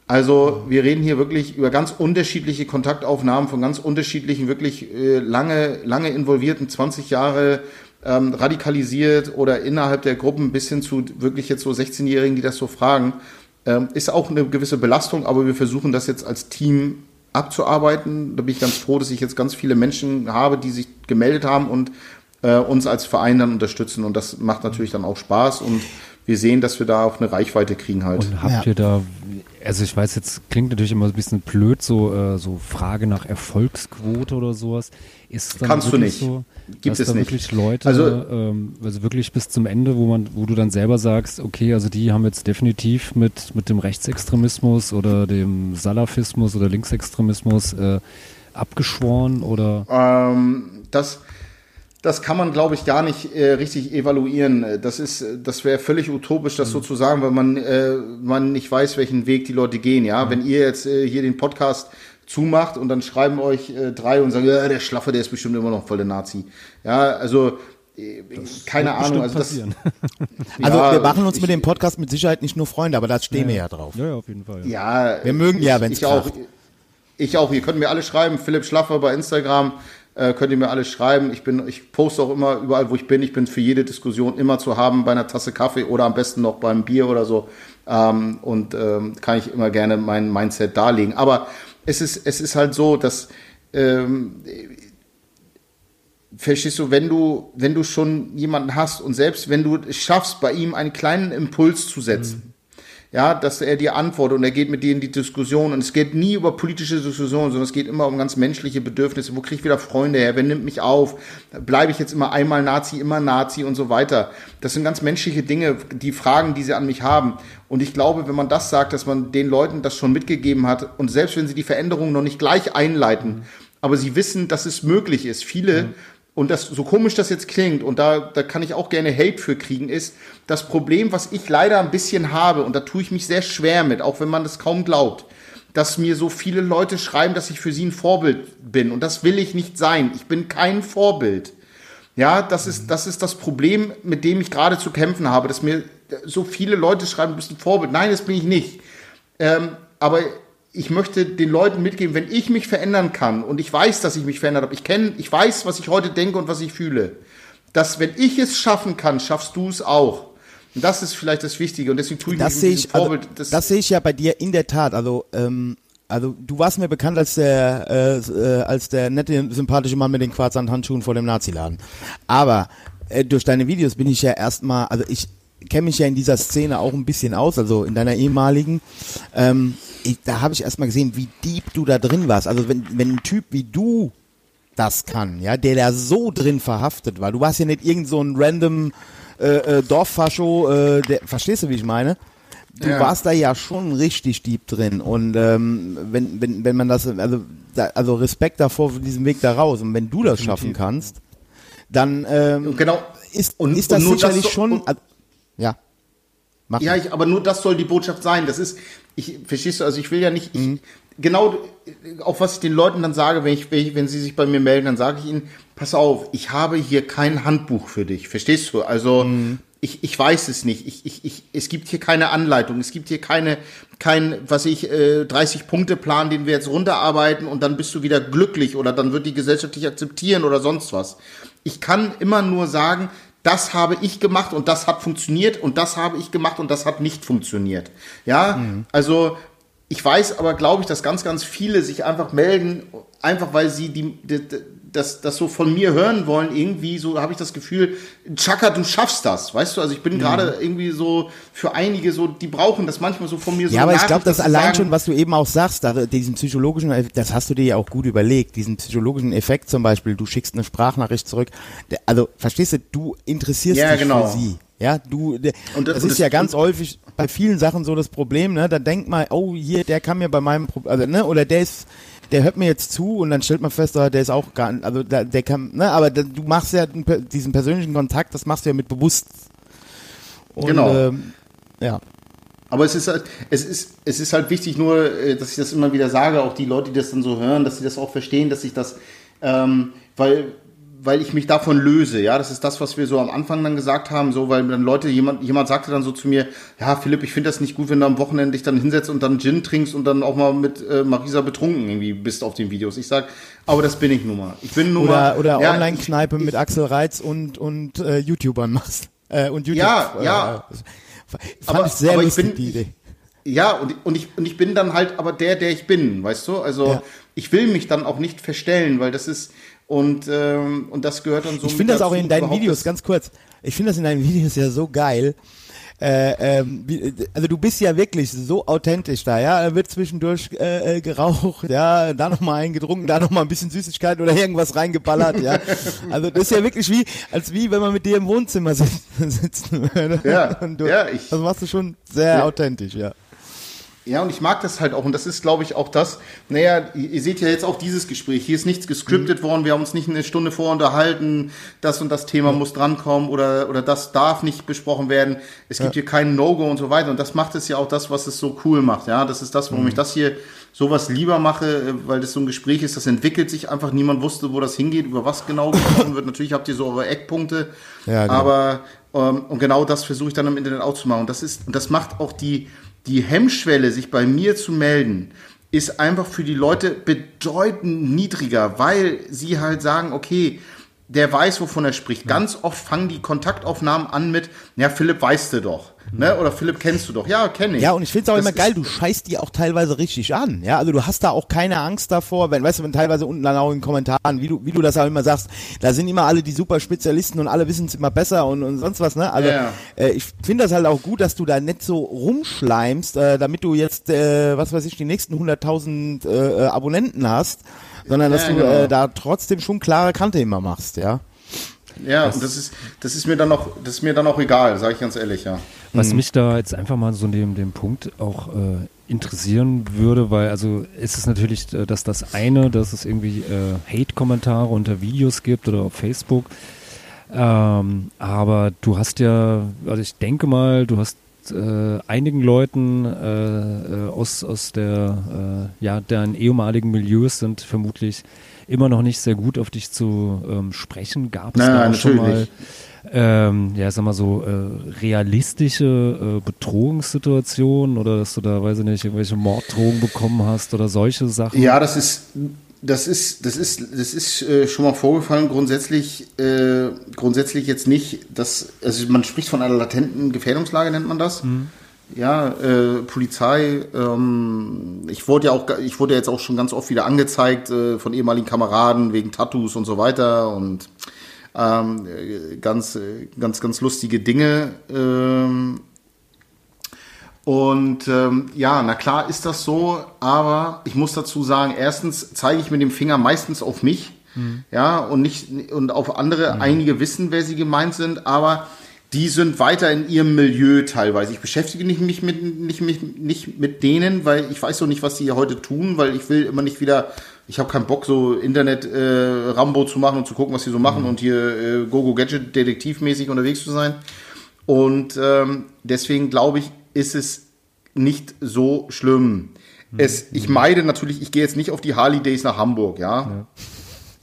Also wir reden hier wirklich über ganz unterschiedliche Kontaktaufnahmen von ganz unterschiedlichen, wirklich äh, lange, lange involvierten, 20 Jahre ähm, radikalisiert oder innerhalb der Gruppen bis hin zu wirklich jetzt so 16-Jährigen, die das so fragen. Ähm, ist auch eine gewisse Belastung, aber wir versuchen das jetzt als Team abzuarbeiten. Da bin ich ganz froh, dass ich jetzt ganz viele Menschen habe, die sich gemeldet haben und äh, uns als Verein dann unterstützen. Und das macht natürlich dann auch Spaß und wir sehen, dass wir da auch eine Reichweite kriegen halt. Und habt Ja. ihr da, also ich weiß, jetzt klingt natürlich immer ein bisschen blöd, so, äh, so Frage nach Erfolgsquote oder sowas. Ist dann Kannst du nicht. so, Gibt es da nicht. wirklich Leute, Also- ähm, also wirklich bis zum Ende, wo man, wo du dann selber sagst, okay, also die haben jetzt definitiv mit, mit dem Rechtsextremismus oder dem Salafismus oder Linksextremismus äh, abgeschworen oder Ähm, das, das kann man, glaube ich, gar nicht äh, richtig evaluieren. Das ist, das wäre völlig utopisch, das so zu sagen, weil man, äh, man nicht weiß, welchen Weg die Leute gehen. Ja, wenn ihr jetzt äh, hier den Podcast zumacht und dann schreiben euch äh, drei und sagen, ja, der Schlaffe, der ist bestimmt immer noch voll der Nazi. Ja, also äh, keine Ahnung. Also das, passieren. Also Ja, wir machen uns ich- mit dem Podcast mit Sicherheit nicht nur Freunde, aber da stehen wir ja drauf. ja, ja, auf jeden Fall. Ja, Wir mögen ja, wenn's ich auch. Ich auch. Ihr könnt mir alle schreiben. Philipp Schlaffer bei Instagram. Äh, könnt ihr mir alles schreiben. Ich bin, ich poste auch immer überall, wo ich bin. Ich bin für jede Diskussion immer zu haben bei einer Tasse Kaffee oder am besten noch beim Bier oder so. Ähm, und ähm, kann ich immer gerne mein Mindset darlegen. Aber es ist, es ist halt so, dass ähm, verstehst du, wenn du, wenn du schon jemanden hast und selbst wenn du es schaffst, bei ihm einen kleinen Impuls zu setzen, ja, dass er dir antwortet und er geht mit dir in die Diskussion und es geht nie über politische Diskussionen, sondern es geht immer um ganz menschliche Bedürfnisse. Wo kriege ich wieder Freunde her? Wer nimmt mich auf? Bleibe ich jetzt immer einmal Nazi, immer Nazi und so weiter? Das sind ganz menschliche Dinge, die Fragen, die sie an mich haben. Und ich glaube, wenn man das sagt, dass man den Leuten das schon mitgegeben hat und selbst wenn sie die Veränderung noch nicht gleich einleiten, aber sie wissen, dass es möglich ist. Viele und das, so komisch das jetzt klingt, und da, da kann ich auch gerne Hate für kriegen, ist das Problem, was ich leider ein bisschen habe, und da tue ich mich sehr schwer mit, auch wenn man das kaum glaubt, dass mir so viele Leute schreiben, dass ich für sie ein Vorbild bin. Und das will ich nicht sein. Ich bin kein Vorbild. Ja, das ist, das ist das Problem, mit dem ich gerade zu kämpfen habe, dass mir so viele Leute schreiben, du bist ein Vorbild. Nein, das bin ich nicht. Ähm, aber ich möchte den Leuten mitgeben, wenn ich mich verändern kann und ich weiß, dass ich mich verändert habe, ich kenne, ich weiß, was ich heute denke und was ich fühle, dass wenn ich es schaffen kann, schaffst du es auch. Und das ist vielleicht das Wichtige und deswegen tue ich Das sehe ich, also, Vorbild. das, sehe ich ja bei dir in der Tat. Also, ähm, also du warst mir bekannt als der, äh, äh, als der nette, sympathische Mann mit den Quarzsandhandschuhen vor dem Naziladen. Aber äh, durch deine Videos bin ich ja erstmal, also ich kenne mich ja in dieser Szene auch ein bisschen aus, also in deiner ehemaligen. Ähm, ich, da habe ich erstmal gesehen, wie deep du da drin warst. Also wenn, wenn ein Typ wie du das kann, ja, der da so drin verhaftet war. Du warst ja nicht irgend so ein random äh, äh, Dorffascho, äh, der, verstehst du, wie ich meine? Du Ja. warst da ja schon richtig deep drin und ähm, wenn, wenn, wenn man das, also, da, also Respekt davor für diesen Weg da raus und wenn du das schaffen kannst, dann ähm, genau. ist, Und- ist das nur das sicherlich so- schon, also, ja, mach Ja, ich, aber nur das soll die Botschaft sein. Das ist, ich, verstehst du, also ich will ja nicht, ich, Mhm. genau, auch was ich den Leuten dann sage, wenn ich, wenn ich- wenn sie sich bei mir melden, dann sage ich ihnen, pass auf, ich habe hier kein Handbuch für dich, verstehst du? Also, Mhm. ich, ich weiß es nicht. Ich, ich, ich, es gibt hier keine Anleitung. Es gibt hier keine, kein, was ich, äh, 30-Punkte-Plan, den wir jetzt runterarbeiten und dann bist du wieder glücklich oder dann wird die Gesellschaft dich akzeptieren oder sonst was. Ich kann immer nur sagen, das habe ich gemacht und das hat funktioniert und das habe ich gemacht und das hat nicht funktioniert. Ja, also ich weiß aber, glaube ich, dass ganz, ganz viele sich einfach melden, einfach weil sie die, die, das, das so von mir hören wollen, irgendwie so habe ich das Gefühl, Chaka, du schaffst das, weißt du? Also ich bin Mhm. gerade irgendwie so für einige so, die brauchen das manchmal so von mir so. Ja, aber ich glaube, das allein sagen, schon, was du eben auch sagst, da, diesen psychologischen, das hast du dir ja auch gut überlegt, diesen psychologischen Effekt zum Beispiel, du schickst eine Sprachnachricht zurück, also verstehst du, du interessierst Ja, dich genau. für sie. Ja, du, Und das- das, ist das- ja ganz häufig bei vielen Sachen so das Problem, ne? Da denkt man, oh, hier, der kann mir bei meinem, Pro- also, ne, oder der ist, der hört mir jetzt zu und dann stellt man fest, ah, der ist auch gar, nicht- also der, der kann, ne, aber da- du machst ja diesen persönlichen Kontakt, das machst du ja mit bewusst. Und, Genau. Ähm, ja. Aber es ist halt, es ist, es ist halt wichtig nur, äh, dass ich das immer wieder sage, auch die Leute, die das dann so hören, dass sie das auch verstehen, dass ich das, ähm, weil, weil ich mich davon löse, ja, das ist das, was wir so am Anfang dann gesagt haben, so, weil dann Leute, jemand, jemand sagte dann so zu mir, ja, Philipp, ich finde das nicht gut, wenn du am Wochenende dich dann hinsetzt und dann Gin trinkst und dann auch mal mit äh, Marisa betrunken irgendwie bist auf den Videos. Ich sag, aber das bin ich nun mal. Ich bin nun mal. Oder, oder ja, Online-Kneipe ich- mit Axel Reitz und, und äh, YouTubern machst. Äh, und YouTube. Ja, äh, ja. Fand Aber- ich sehr aber ich lustig, bin- die Idee. Ja, und, und, ich, und ich bin dann halt aber der, der ich bin, weißt du? Also Ja. ich will mich dann auch nicht verstellen, weil das ist und, ähm, und das gehört dann so Ich finde das auch in deinen Videos, ganz kurz, ich finde das in deinen Videos ja so geil. Äh, ähm, wie, also du bist ja wirklich so authentisch da, ja. Da wird zwischendurch äh, äh, geraucht, ja, da nochmal eingetrunken, da nochmal ein bisschen Süßigkeit oder irgendwas reingeballert, ja. Also das ist ja wirklich wie, als wie wenn man mit dir im Wohnzimmer sitzt, sitzen würde. Ja, du, ja, ich- das machst du schon sehr Ja. authentisch, ja. Ja, und ich mag das halt auch. Und das ist, glaube ich, auch das. Naja, ihr seht ja jetzt auch dieses Gespräch. Hier ist nichts gescriptet worden. Wir haben uns nicht eine Stunde vor unterhalten. Das und das Thema muss drankommen oder, oder das darf nicht besprochen werden. Es gibt hier kein No-Go und so weiter. Und das macht es ja auch das, was es so cool macht. Ja, das ist das, warum ich das hier sowas lieber mache, äh, weil das so ein Gespräch ist. Das entwickelt sich einfach. Niemand wusste, wo das hingeht, über was genau gesprochen wird. Natürlich habt ihr so eure Eckpunkte. Ja, genau. Aber ähm, und genau das versuche ich dann im Internet auch zu machen. Und das ist, und das macht auch die, die Hemmschwelle, sich bei mir zu melden, ist einfach für die Leute bedeutend niedriger, weil sie halt sagen, okay, der weiß, wovon er spricht. Ganz oft fangen die Kontaktaufnahmen an mit, ja, Philipp weißt du doch. Ne? Oder Philipp kennst du doch. Ja, kenne ich. Ja, und ich finde es auch Das immer geil, du scheißt die auch teilweise richtig an. Ja, also du hast da auch keine Angst davor, wenn, weißt du, wenn teilweise unten dann auch in den Kommentaren, wie du, wie du das auch immer sagst, da sind immer alle die super Spezialisten und alle wissen es immer besser und, und sonst was, ne? Also Ja. äh, ich finde das halt auch gut, dass du da nicht so rumschleimst, äh, damit du jetzt, äh, was weiß ich, die nächsten 100.000 äh, äh, Abonnenten hast, sondern dass Ja, du genau. äh, da trotzdem schon klare Kante immer machst, ja. Ja, und das ist, das ist mir dann auch, das ist mir dann auch egal, sage ich ganz ehrlich, ja. Was mich da jetzt einfach mal so neben dem Punkt auch äh, interessieren würde, weil also ist es natürlich, äh, dass das eine, dass es irgendwie äh, Hate-Kommentare unter Videos gibt oder auf Facebook, ähm, aber du hast ja, also ich denke mal, du hast äh, einigen Leuten äh, äh, aus, aus der, äh, ja, deren ehemaligen Milieus sind vermutlich immer noch nicht sehr gut auf dich zu ähm, sprechen. Gab es da auch schon mal ähm, ja, sag mal so, äh, realistische äh, Bedrohungssituationen oder dass du da, weiß ich nicht, irgendwelche Morddrohungen bekommen hast oder solche Sachen? Ja, das ist, das ist, das ist, das ist äh, schon mal vorgefallen. Grundsätzlich, äh, grundsätzlich jetzt nicht. Das, also man spricht von einer latenten Gefährdungslage, nennt man das. Ja, äh, Polizei. Ähm, ich wurde ja auch, ich wurde jetzt auch schon ganz oft wieder angezeigt äh, von ehemaligen Kameraden wegen Tattoos und so weiter und ähm, äh, ganz, äh, ganz, ganz lustige Dinge. Ähm, und ähm, ja, na klar ist das so, aber ich muss dazu sagen, erstens zeige ich mit dem Finger meistens auf mich, ja, und nicht und auf andere. Einige wissen, wer sie gemeint sind, aber die sind weiter in ihrem Milieu teilweise. Ich beschäftige nicht mich mit nicht, mich, nicht mit denen, weil ich weiß so nicht, was sie hier heute tun, weil ich will immer nicht wieder. Ich habe keinen Bock, so Internet äh, zu machen und zu gucken, was sie so machen und hier äh, Gogo Gadget detektivmäßig unterwegs zu sein. Und ähm, deswegen glaube ich, ist es nicht so schlimm. Es, ich meide natürlich, ich gehe jetzt nicht auf die Harley Days nach Hamburg, ja.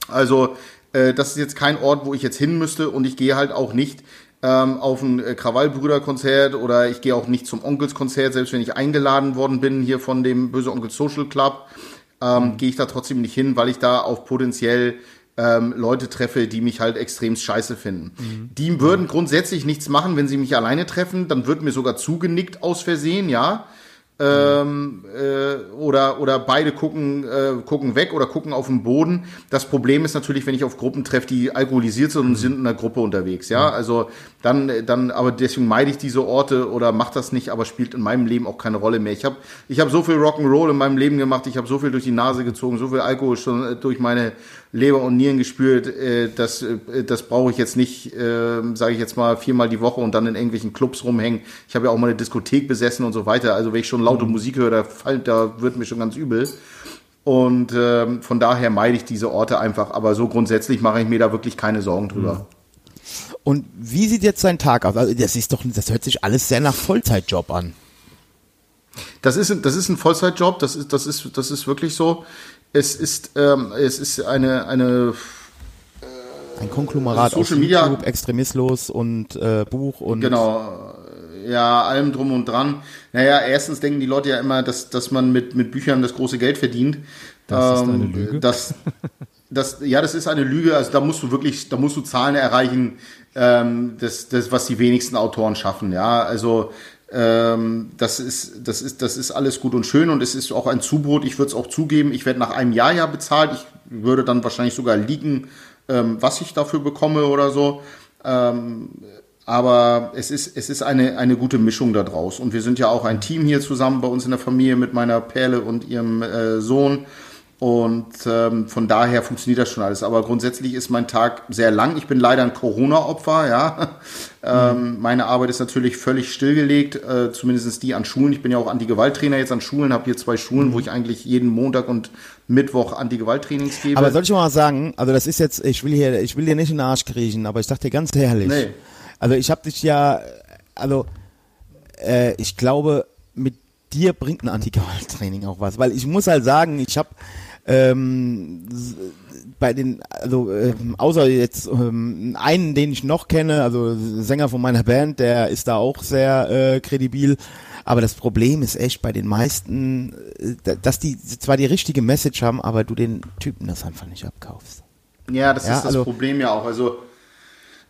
Also, äh, das ist jetzt kein Ort, wo ich jetzt hin müsste und ich gehe halt auch nicht ähm, auf ein äh, Krawallbrüder-Konzert oder ich gehe auch nicht zum Onkels-Konzert, selbst wenn ich eingeladen worden bin hier von dem Böse Onkel Social Club, ähm, gehe ich da trotzdem nicht hin, weil ich da auf potenziell ähm, Leute treffe, die mich halt extrem scheiße finden. Die würden grundsätzlich nichts machen, wenn sie mich alleine treffen, dann wird mir sogar zugenickt aus Versehen, ja. ähm, äh, oder oder beide gucken äh, gucken weg oder gucken auf den Boden. Das Problem ist natürlich, wenn ich auf Gruppen treffe, die alkoholisiert sind und sind in einer Gruppe unterwegs. Ja, also dann dann aber deswegen meide ich diese Orte oder mache das nicht, aber spielt in meinem Leben auch keine Rolle mehr. Ich habe ich habe so viel Rock'n'Roll in meinem Leben gemacht, ich habe so viel durch die Nase gezogen, so viel Alkohol schon äh, durch meine Leber und Nieren gespürt, äh, das, äh, das brauche ich jetzt nicht, äh, sage ich jetzt mal, viermal die Woche und dann in irgendwelchen Clubs rumhängen. Ich habe ja auch mal eine Diskothek besessen und so weiter. Also wenn ich schon laute Musik höre, da, fall, da wird mir schon ganz übel. Und ähm, von daher meide ich diese Orte einfach. Aber so grundsätzlich mache ich mir da wirklich keine Sorgen drüber. Und wie sieht jetzt sein Tag aus? Also das ist doch, das hört sich alles sehr nach Vollzeitjob an. Das ist, das ist ein Vollzeitjob, das ist, das ist, das ist wirklich so. Es ist, ähm, es ist eine, eine Ein Konglomerat Also aus Social Media- YouTube, Extremismus und äh, Buch und Genau. Ja, allem drum und dran. Naja, erstens denken die Leute ja immer, dass, dass man mit, mit Büchern das große Geld verdient. Das ist eine Lüge. Das, das, ja, das ist eine Lüge. Also da musst du wirklich, da musst du Zahlen erreichen, ähm, das, das, was die wenigsten Autoren schaffen. Ja, also ähm, das ist, das ist, das ist alles gut und schön und es ist auch ein Zubrot. Ich würde es auch zugeben. Ich werde nach einem Jahr ja bezahlt. Ich würde dann wahrscheinlich sogar liegen, ähm, was ich dafür bekomme oder so. Ähm, aber es ist, es ist eine, eine gute Mischung da draus. Und wir sind ja auch ein Team hier zusammen bei uns in der Familie mit meiner Perle und ihrem äh, Sohn. Und ähm, von daher funktioniert das schon alles. Aber grundsätzlich ist mein Tag sehr lang. Ich bin leider ein Corona-Opfer, ja. Ähm, meine Arbeit ist natürlich völlig stillgelegt, äh, zumindest die an Schulen. Ich bin ja auch Anti-Gewalt-Trainer jetzt an Schulen, habe hier zwei Schulen, wo ich eigentlich jeden Montag und Mittwoch Anti-Gewalt-Trainings gebe. Aber soll ich mal sagen, also das ist jetzt, ich will hier, ich will dir nicht in den Arsch kriechen, aber ich dir ganz ehrlich. Nee. Also ich habe dich ja, also äh, ich glaube, mit dir bringt ein Antigewalttraining auch was, weil ich muss halt sagen, ich habe ähm, bei den, also ähm, außer jetzt ähm, einen, den ich noch kenne, also Sänger von meiner Band, der ist da auch sehr äh, kredibil. Aber das Problem ist echt bei den meisten, äh, dass die zwar die richtige Message haben, aber du den Typen das einfach nicht abkaufst. Ja, das Ja, ist das also- Problem ja auch. Also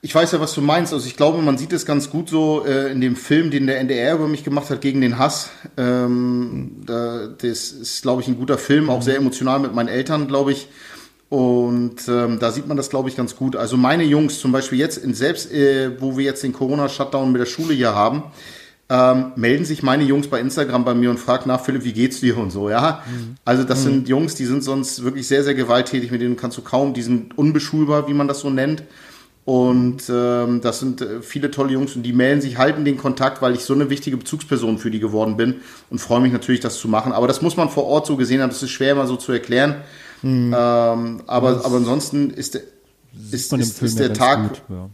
ich weiß ja, was du meinst. Also ich glaube, man sieht es ganz gut so äh, in dem Film, den der NDR über mich gemacht hat, gegen den Hass. Ähm, da, das ist, glaube ich, ein guter Film, auch sehr emotional mit meinen Eltern, glaube ich. Und ähm, da sieht man das, glaube ich, ganz gut. Also meine Jungs, zum Beispiel jetzt, in selbst äh, wo wir jetzt den Corona-Shutdown mit der Schule hier haben, ähm, melden sich meine Jungs bei Instagram bei mir und fragen nach, Philipp, wie geht's dir und so, ja. Also das sind Jungs, die sind sonst wirklich sehr, sehr gewalttätig, mit denen kannst du kaum, die sind unbeschulbar, wie man das so nennt. Und ähm, das sind äh, viele tolle Jungs und die melden sich, halten den Kontakt, weil ich so eine wichtige Bezugsperson für die geworden bin und freue mich natürlich, das zu machen. Aber das muss man vor Ort so gesehen haben, das ist schwer mal so zu erklären. Ähm, aber, aber ansonsten ist der, ist, ist, ist der Tag, gut, ja.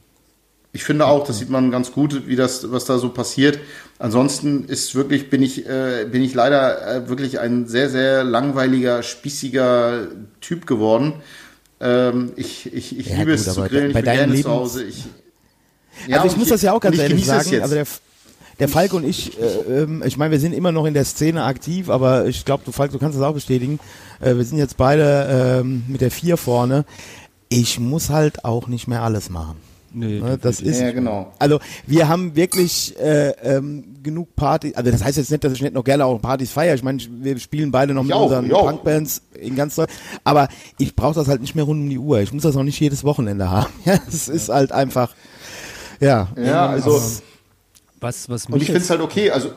ich finde auch, das sieht man ganz gut, wie das, was da so passiert. Ansonsten ist wirklich, bin ich, äh, bin ich leider äh, wirklich ein sehr, sehr langweiliger, spießiger Typ geworden. Ähm, ich ich, ich Ja, liebe gut, es zu grillen, bei ich bin gerne zu Lebens- Hause. Ich, also ich und muss das ja auch ganz ich ehrlich sagen. Also der, der Falk und ich, äh, ähm, ich meine, wir sind immer noch in der Szene aktiv, aber ich glaube, du Falk, du kannst das auch bestätigen. Äh, wir sind jetzt beide ähm, mit der vier vorne. Ich muss halt auch nicht mehr alles machen. Nee, Ne, das ist ja, genau. Also wir haben wirklich äh, ähm, genug Partys, also das heißt jetzt nicht, dass ich nicht noch gerne auch Partys feiere. Ich meine, wir spielen beide noch mit auch, unseren ich auch. Punkbands in ganz Deutschland. Aber ich brauche das halt nicht mehr rund um die Uhr. Ich muss das auch nicht jedes Wochenende haben. Ja, es ist halt einfach, ja. Ja, also, Was, was und ich finde es halt okay. Also,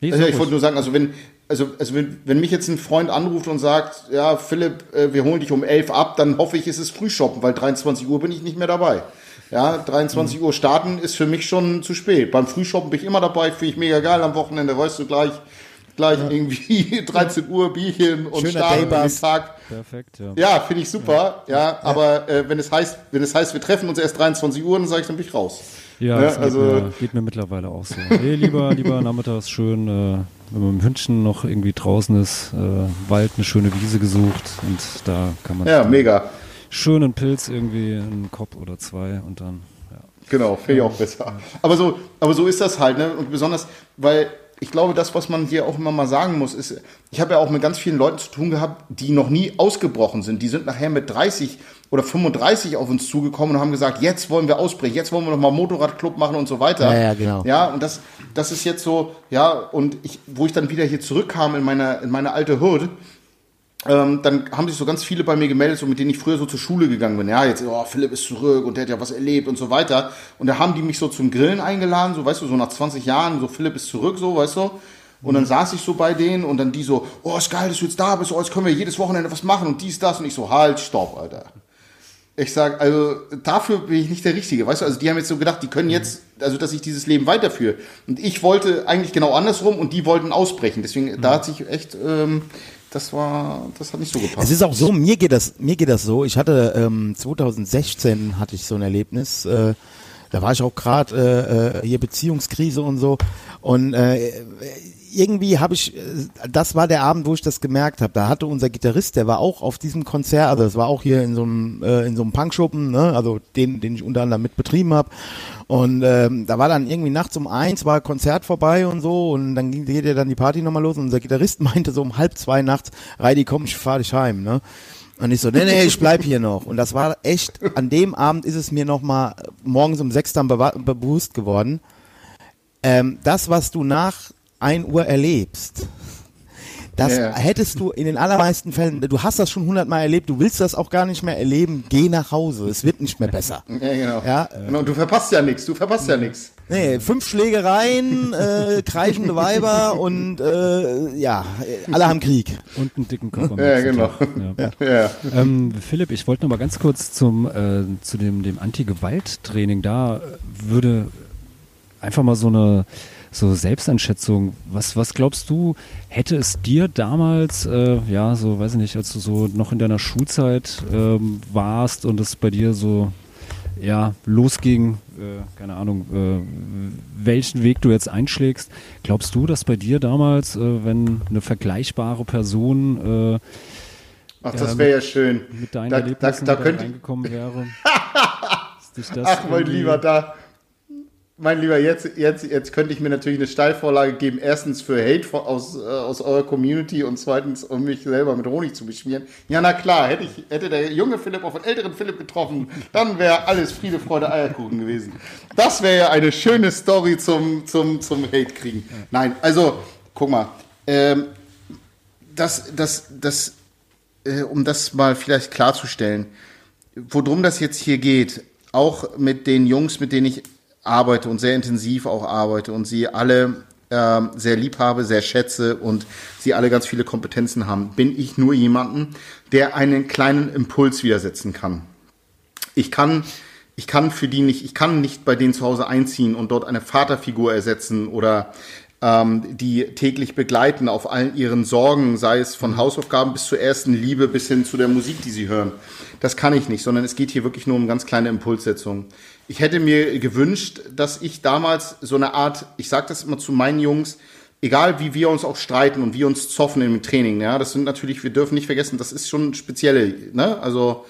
Nee, Also ich wollte nur sagen, also wenn, also, also wenn, wenn mich jetzt ein Freund anruft und sagt, ja, Philipp, äh, wir holen dich um 11 ab, dann hoffe ich, es ist Frühshoppen, weil 23 Uhr bin ich nicht mehr dabei. Ja, 23 Uhr starten ist für mich schon zu spät. Beim Frühshoppen bin ich immer dabei, finde ich mega geil. Am Wochenende weißt du gleich, gleich irgendwie 13 Uhr Bierchen und Schöner starten den. Tag. Perfekt, ja. Ja, finde ich super. Ja, aber äh, wenn es heißt, wenn es heißt, wir treffen uns erst 23 Uhr, dann sage ich, dann bin ich raus. Ja, Ja, geht, also- mir, geht mir mittlerweile auch so. Nee, lieber, lieber nachmittags schön, äh, wenn man dem Hündchen noch irgendwie draußen ist, äh, Wald, eine schöne Wiese gesucht und da kann man Ja, mega. Schön einen Pilz irgendwie, einen Kopf oder zwei und dann, ja. Genau, finde ich auch besser. Aber so, aber so ist das halt, ne? Und besonders, weil ich glaube, das, was man hier auch immer mal sagen muss, ist, ich habe ja auch mit ganz vielen Leuten zu tun gehabt, die noch nie ausgebrochen sind. Die sind nachher mit 30 oder 35 auf uns zugekommen und haben gesagt, jetzt wollen wir ausbrechen, jetzt wollen wir noch mal Motorradclub machen und so weiter. Ja, ja, genau. Ja, und das, das ist jetzt so, ja, und ich, wo ich dann wieder hier zurückkam in meine, in meine alte Hood, ähm, dann haben sich so ganz viele bei mir gemeldet, so mit denen ich früher so zur Schule gegangen bin. Ja, jetzt, oh, Philipp ist zurück und der hat ja was erlebt und so weiter. Und da haben die mich so zum Grillen eingeladen, so, weißt du, so nach 20 Jahren, so Philipp ist zurück, so, weißt du. Und dann saß ich so bei denen und dann die so, oh, ist geil, dass du jetzt da bist, oh, jetzt können wir jedes Wochenende was machen und dies, das. Und ich so, halt, stopp, Alter. Ich sag, also dafür bin ich nicht der Richtige, weißt du? Also die haben jetzt so gedacht, die können jetzt, also dass ich dieses Leben weiterführe. Und ich wollte eigentlich genau andersrum und die wollten ausbrechen. Deswegen, da hat sich echt, ähm, das war, das hat nicht so gepasst. Es ist auch so, mir geht das, mir geht das so. Ich hatte ähm, 2016 hatte ich so ein Erlebnis. Äh, da war ich auch gerade äh, äh, hier Beziehungskrise und so. Und äh, irgendwie habe ich, äh, das war der Abend, wo ich das gemerkt habe. Da hatte unser Gitarrist, der war auch auf diesem Konzert, also das war auch hier in so einem äh, in so einem Punkschuppen, ne? also den, den ich unter anderem mit betrieben habe. Und ähm, da war dann irgendwie nachts um eins war Konzert vorbei und so und dann ging geht ja dann die Party nochmal los und unser Gitarrist meinte so um halb zwei nachts, Reidi, komm, ich fahr dich heim, ne? Und ich so, nee, nee, ich bleib hier noch. Und das war echt, an dem Abend ist es mir nochmal morgens um sechs dann bewusst geworden. Ähm, das, was du nach 1 Uhr erlebst, das ja. hättest du in den allermeisten Fällen, du hast das schon hundertmal erlebt, du willst das auch gar nicht mehr erleben, geh nach Hause, es wird nicht mehr besser. ja, genau. Ja, Genau, und du verpasst ja nichts, du verpasst ja nichts. Nee, fünf Schlägereien, äh, kreischende Weiber und äh, ja, alle haben Krieg. Und einen dicken Kopf am Ja, genau. Ja. Ja. Ähm, Philipp, ich wollte noch mal ganz kurz zum äh, zu dem dem Anti-Gewalt-Training. Da äh, würde einfach mal so eine so Selbsteinschätzung. Was was glaubst du? Hätte es dir damals, äh, ja, so weiß ich nicht, als du so noch in deiner Schulzeit ähm, warst und es bei dir so ja losging, äh, keine Ahnung, äh, welchen Weg du jetzt einschlägst. Glaubst du, dass bei dir damals, äh, wenn eine vergleichbare Person äh, Ach, das wäre ja schön. mit deinen Da- da- Erlebnissen da da, könnte- reingekommen wäre. Ist dich das Ach, mein Lieber, da. Mein Lieber, jetzt, jetzt, jetzt könnte ich mir natürlich eine Steilvorlage geben. Erstens für Hate aus, äh, aus eurer Community und zweitens, um mich selber mit Honig zu beschmieren. Ja, na klar, hätte, ich, hätte der junge Philipp auf den älteren Philipp getroffen, dann wäre alles Friede, Freude, Eierkuchen gewesen. Das wäre ja eine schöne Story zum, zum, zum Hate kriegen. Nein, also, guck mal. Ähm, das, das, das, äh, um das mal vielleicht klarzustellen, worum das jetzt hier geht, auch mit den Jungs, mit denen ich arbeite und sehr intensiv auch arbeite und sie alle ähm, sehr lieb habe, sehr schätze und sie alle ganz viele Kompetenzen haben, bin ich nur jemanden, der einen kleinen Impuls widersetzen kann. Ich kann, ich kann für die nicht, ich kann nicht bei denen zu Hause einziehen und dort eine Vaterfigur ersetzen oder ähm, die täglich begleiten auf allen ihren Sorgen, sei es von Hausaufgaben bis zur ersten Liebe bis hin zu der Musik, die sie hören. Das kann ich nicht, sondern es geht hier wirklich nur um ganz kleine Impulssetzungen. Ich hätte mir gewünscht, dass ich damals so eine Art, ich sage das immer zu meinen Jungs, egal wie wir uns auch streiten und wir uns zoffen im Training, ja, das sind natürlich, wir dürfen nicht vergessen, das ist schon spezielle, ne, also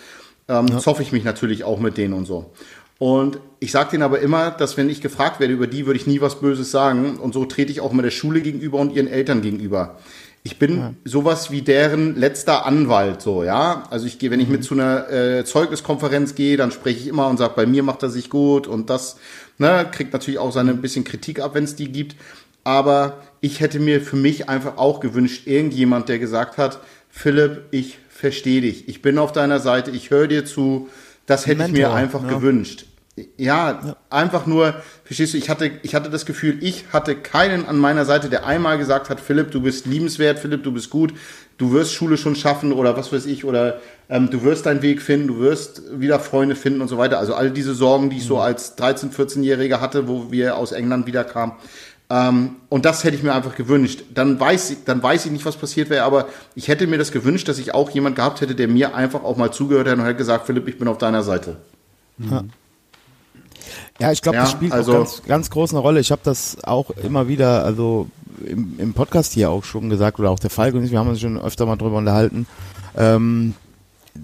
ähm, zoffe ich mich natürlich auch mit denen und so. Und ich sage denen aber immer, dass wenn ich gefragt werde über die, würde ich nie was Böses sagen. Und so trete ich auch immer der Schule gegenüber und ihren Eltern gegenüber. Ich bin sowas wie deren letzter Anwalt, so, ja. Also ich gehe, wenn ich mit zu einer äh, Zeugniskonferenz gehe, dann spreche ich immer und sage, bei mir macht er sich gut und das, ne, kriegt natürlich auch seine ein bisschen Kritik ab, wenn es die gibt. Aber ich hätte mir für mich einfach auch gewünscht, irgendjemand, der gesagt hat, Philipp, ich verstehe dich, ich bin auf deiner Seite, ich höre dir zu. Das hätte ich mir Mentor, einfach ja. gewünscht. Ja, einfach nur, verstehst du, ich hatte, ich hatte das Gefühl, ich hatte keinen an meiner Seite, der einmal gesagt hat, Philipp, du bist liebenswert, Philipp, du bist gut, du wirst Schule schon schaffen oder was weiß ich, oder ähm, du wirst deinen Weg finden, du wirst wieder Freunde finden und so weiter. Also all diese Sorgen, die ich so als 13-, 14-Jähriger hatte, wo wir aus England wiederkamen. Ähm, und das hätte ich mir einfach gewünscht. Dann weiß ich, dann weiß ich nicht, was passiert wäre, aber ich hätte mir das gewünscht, dass ich auch jemand gehabt hätte, der mir einfach auch mal zugehört hat und hätte gesagt, Philipp, ich bin auf deiner Seite. Ja, ich glaube, Ja, das spielt also- auch ganz, ganz groß eine Rolle. Ich habe das auch immer wieder, also im, im Podcast hier auch schon gesagt, oder auch der Falk und ich, wir haben uns schon öfter mal drüber unterhalten. Ähm,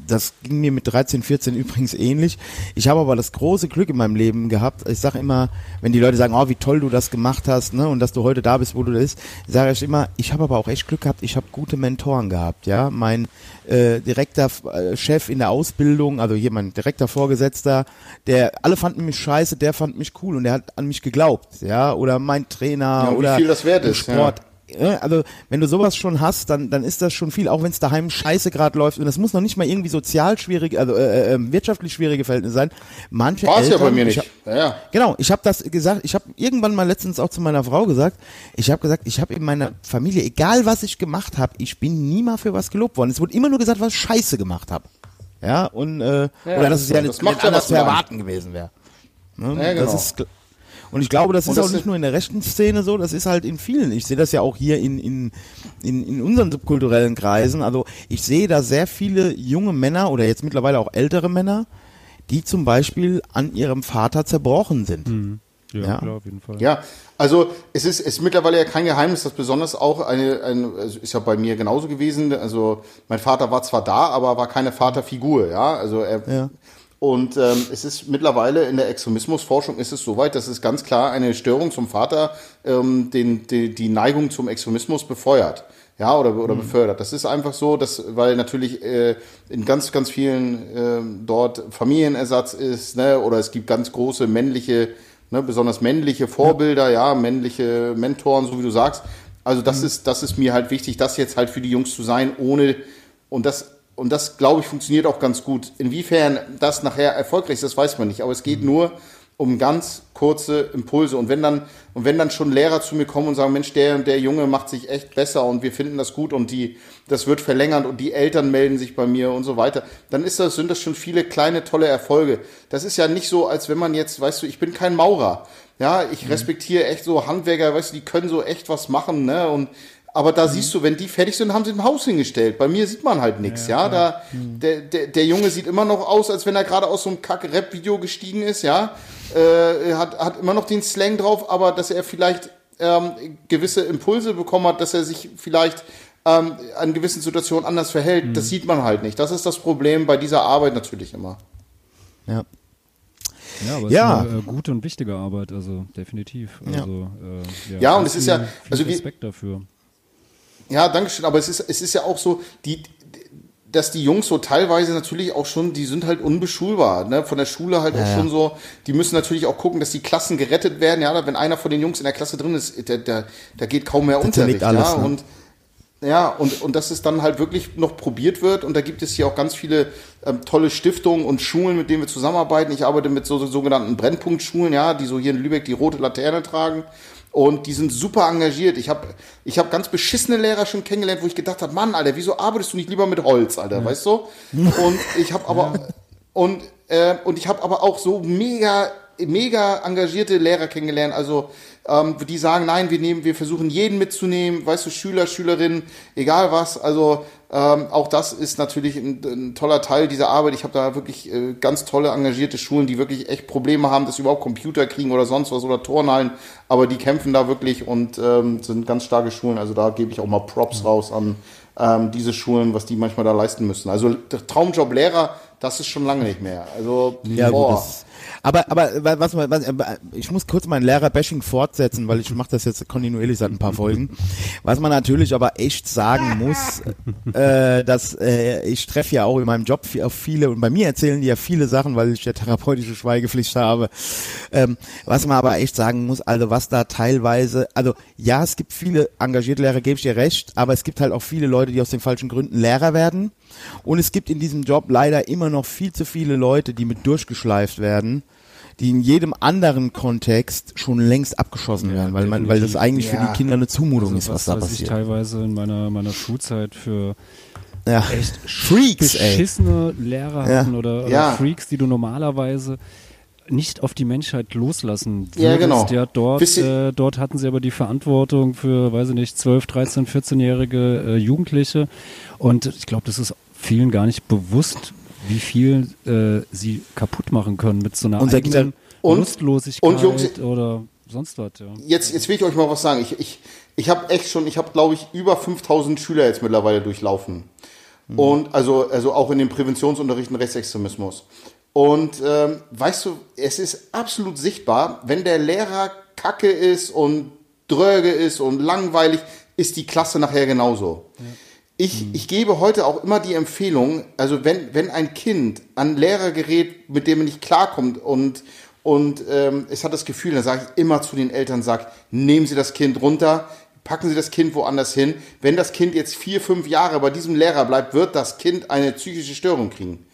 das ging mir mit 13, 14 übrigens ähnlich. Ich habe aber das große Glück in meinem Leben gehabt. Ich sage immer, wenn die Leute sagen, oh, wie toll du das gemacht hast, ne, und dass du heute da bist, wo du bist, sage ich immer, ich habe aber auch echt Glück gehabt. Ich habe gute Mentoren gehabt, ja. Mein äh, direkter äh, Chef in der Ausbildung, also hier mein direkter Vorgesetzter, der alle fanden mich scheiße, der fand mich cool und der hat an mich geglaubt, ja. Oder mein Trainer Ja, und wie oder viel das wert ist, Sport. Ja, also wenn du sowas schon hast, dann dann ist das schon viel, auch wenn es daheim scheiße gerade läuft und das muss noch nicht mal irgendwie sozial schwierige, also äh, äh, wirtschaftlich schwierige Verhältnisse sein. Manche War es ja bei mir ich nicht. hab- Ja, ja. Genau, ich habe das gesagt, ich habe irgendwann mal letztens auch zu meiner Frau gesagt, ich habe gesagt, ich habe in meiner Familie, egal was ich gemacht habe, ich bin nie mal für was gelobt worden. Es wurde immer nur gesagt, was ich scheiße gemacht habe. Ja, und äh, Ja, oder dass es ja das nicht, anders zu erwarten gewesen wäre. Ne? Ja, genau. Das ist und ich glaube, das ist das auch nicht nur in der rechten Szene so, das ist halt in vielen. Ich sehe das ja auch hier in, in, in, in unseren subkulturellen Kreisen. Also ich sehe da sehr viele junge Männer oder jetzt mittlerweile auch ältere Männer, die zum Beispiel an ihrem Vater zerbrochen sind. Ja, Ja. klar, auf jeden Fall. Ja, also es ist, es ist mittlerweile ja kein Geheimnis, dass besonders auch eine, ein, also ist ja bei mir genauso gewesen. Also mein Vater war zwar da, aber war keine Vaterfigur, ja. Also er, Ja. Und ähm, es ist mittlerweile in der Extremismusforschung ist es soweit, dass es ganz klar eine Störung zum Vater ähm, den, die, die Neigung zum Extremismus befeuert. Ja, oder, oder befördert. Das ist einfach so, dass, weil natürlich äh, in ganz, ganz vielen ähm, dort Familienersatz ist, ne, oder es gibt ganz große männliche, ne, besonders männliche Vorbilder, ja, männliche Mentoren, so wie du sagst. Also das ist, das ist mir halt wichtig, das jetzt halt für die Jungs zu sein, ohne und das und das glaube ich funktioniert auch ganz gut. Inwiefern das nachher erfolgreich ist, das weiß man nicht. Aber es geht nur um ganz kurze Impulse. Und wenn dann, und wenn dann schon Lehrer zu mir kommen und sagen, Mensch, der und der Junge macht sich echt besser und wir finden das gut und die, das wird verlängert und die Eltern melden sich bei mir und so weiter, dann ist das, sind das schon viele kleine, tolle Erfolge. Das ist ja nicht so, als wenn man jetzt, weißt du, ich bin kein Maurer. Ja, ich respektiere echt so Handwerker, weißt du, die können so echt was machen, ne? Und aber da siehst du, wenn die fertig sind, haben sie ein Haus hingestellt. Bei mir sieht man halt nichts, ja. Da, der, der, der Junge sieht immer noch aus, als wenn er gerade aus so einem Kack-Rap-Video gestiegen ist, ja. Äh, er hat, hat immer noch den Slang drauf, aber dass er vielleicht ähm, gewisse Impulse bekommen hat, dass er sich vielleicht ähm, an gewissen Situationen anders verhält, das sieht man halt nicht. Das ist das Problem bei dieser Arbeit natürlich immer. Ja. Ja, aber Ja. es ist eine äh, gute und wichtige Arbeit, also definitiv. Ja. Also, äh, Ja, und ganz es ist ja- also wie- Respekt dafür. Ja, danke schön. Aber es ist, es ist ja auch so, die, dass die Jungs so teilweise natürlich auch schon, die sind halt unbeschulbar, ne? Von der Schule halt auch Ja, ja. schon so. Die müssen natürlich auch gucken, dass die Klassen gerettet werden. Ja, wenn einer von den Jungs in der Klasse drin ist, der, der, der geht kaum mehr Unterricht. zerlegt alles, ja, ne? und ja, und, und dass es dann halt wirklich noch probiert wird. Und da gibt es hier auch ganz viele ähm, tolle Stiftungen und Schulen, mit denen wir zusammenarbeiten. Ich arbeite mit so, so sogenannten Brennpunktschulen, ja, die so hier in Lübeck die rote Laterne tragen. Und die sind super engagiert. Ich habe ich hab ganz beschissene Lehrer schon kennengelernt, wo ich gedacht habe, Mann, Alter, wieso arbeitest du nicht lieber mit Holz, Alter, weißt du? Und ich habe aber und äh, und ich habe aber auch so mega mega engagierte Lehrer kennengelernt, also ähm, die sagen, nein, wir nehmen, wir versuchen jeden mitzunehmen, weißt du, Schüler, Schülerinnen, egal was. Also ähm, auch das ist natürlich ein, ein toller Teil dieser Arbeit. Ich habe da wirklich äh, ganz tolle engagierte Schulen, die wirklich echt Probleme haben, dass sie überhaupt Computer kriegen oder sonst was oder Turnhallen, aber die kämpfen da wirklich und ähm, sind ganz starke Schulen. Also da gebe ich auch mal Props raus an ähm, diese Schulen, was die manchmal da leisten müssen. Also Traumjob Lehrer, das ist schon lange nicht mehr. Also Ja, boah. gut, aber, aber was, was, was, ich muss kurz mein Lehrer-Bashing fortsetzen, weil ich mache das jetzt kontinuierlich seit ein paar Folgen. Was man natürlich aber echt sagen muss, äh, dass äh, ich treffe ja auch in meinem Job auf viele und bei mir erzählen die ja viele Sachen, weil ich ja therapeutische Schweigepflicht habe. Ähm, was man aber echt sagen muss, also was da teilweise, also ja, es gibt viele engagierte Lehrer, gebe ich dir recht, aber es gibt halt auch viele Leute, die aus den falschen Gründen Lehrer werden. Und es gibt in diesem Job leider immer noch viel zu viele Leute, die mit durchgeschleift werden, die in jedem anderen Kontext schon längst abgeschossen werden, weil man, weil das eigentlich für Ja. die Kinder eine Zumutung Also ist, was, da was ich passiert. teilweise in meiner, meiner Schulzeit für Ja. echt Freaks, ey. beschissene Lehrer Ja. hatten oder, oder Ja. Freaks, die du normalerweise nicht auf die Menschheit loslassen würdest. Ja, genau. Ja, dort, äh, dort hatten sie aber die Verantwortung für, weiß ich nicht, 12, 13, 14-jährige äh, Jugendliche. Und ich glaube, das ist vielen gar nicht bewusst, wie viel äh, sie kaputt machen können mit so einer Unser eigenen Und- Lustlosigkeit und Jungs- oder sonst was. Ja. jetzt, jetzt will ich euch mal was sagen. Ich, ich, ich habe echt schon, ich habe glaube ich über 5000 Schüler jetzt mittlerweile durchlaufen. Und also, also auch in den Präventionsunterrichten Rechtsextremismus. Und ähm, weißt du, es ist absolut sichtbar, wenn der Lehrer kacke ist und dröge ist und langweilig, ist die Klasse nachher genauso. Ich, ich gebe heute auch immer die Empfehlung, also wenn, wenn ein Kind an Lehrer gerät, mit dem er nicht klarkommt und, und ähm, es hat das Gefühl, dann sage ich immer zu den Eltern, sag, nehmen Sie das Kind runter, packen Sie das Kind woanders hin. Wenn das Kind jetzt vier, fünf Jahre bei diesem Lehrer bleibt, wird das Kind eine psychische Störung kriegen.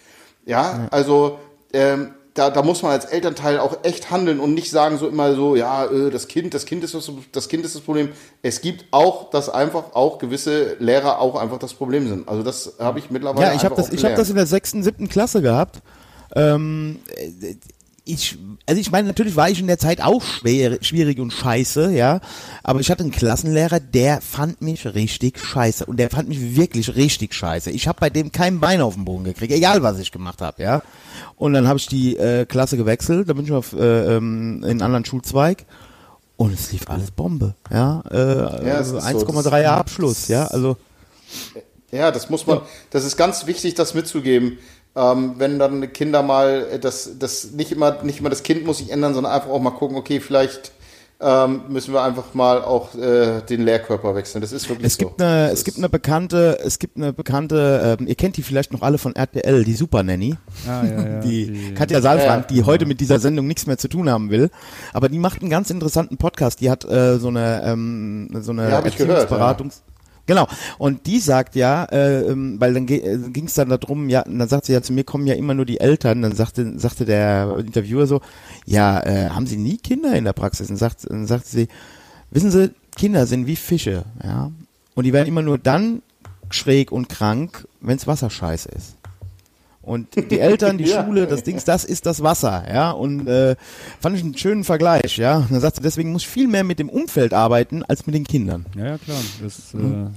Ja, also ähm, da, da muss man als Elternteil auch echt handeln und nicht sagen so immer so, ja, äh, das Kind, das Kind ist das, das Kind ist das Problem. Es gibt auch, dass einfach auch gewisse Lehrer auch einfach das Problem sind. Also das habe ich mittlerweile Ja, ich habe das, ich habe das in der sechsten, siebten Klasse gehabt. Ähm, äh, ich, also ich meine, natürlich war ich in der Zeit auch schwer, schwierig und scheiße, ja. Aber ich hatte einen Klassenlehrer, der fand mich richtig scheiße. Und der fand mich wirklich richtig scheiße. Ich habe bei dem kein Bein auf den Boden gekriegt, egal was ich gemacht habe, ja. Und dann habe ich die äh, Klasse gewechselt, da bin ich auf äh, ähm, in einen anderen Schulzweig. Und es lief alles Bombe, ja. Äh, Ja, also ist so, 1,3 das- Abschluss, ja. Also Ja, das muss man, das ist ganz wichtig, das mitzugeben. Ähm, wenn dann Kinder mal, äh, das, das nicht immer, nicht immer das Kind muss sich ändern, sondern einfach auch mal gucken, okay, vielleicht ähm, müssen wir einfach mal auch äh, den Lehrkörper wechseln. Das ist wirklich Es so. gibt eine, Das es gibt eine bekannte, es gibt eine bekannte, ähm, ihr kennt die vielleicht noch alle von RTL, die Super Nanny, Ah, ja, ja, die, Katja Saalfrank, Ja. die heute mit dieser Sendung nichts mehr zu tun haben will, aber die macht einen ganz interessanten Podcast. Die hat äh, so eine, ähm, so eine Ja, Erziehungsberatungs- Genau. Und die sagt ja, äh, ähm, weil dann äh, ging es dann darum, ja, und dann sagt sie ja, zu mir kommen ja immer nur die Eltern. Dann sagte, sagte der Interviewer so, ja, äh, haben Sie nie Kinder in der Praxis? Und sagt, dann sagte sie, wissen Sie, Kinder sind wie Fische, ja. Und die werden immer nur dann schräg und krank, wenns Wasser scheiße ist. Und die Eltern, die Ja. Schule, das Dings, das ist das Wasser, ja. Und äh, fand ich einen schönen Vergleich, ja. Und dann sagt sie, deswegen muss ich viel mehr mit dem Umfeld arbeiten als mit den Kindern. Ja, ja, klar. Das Mhm.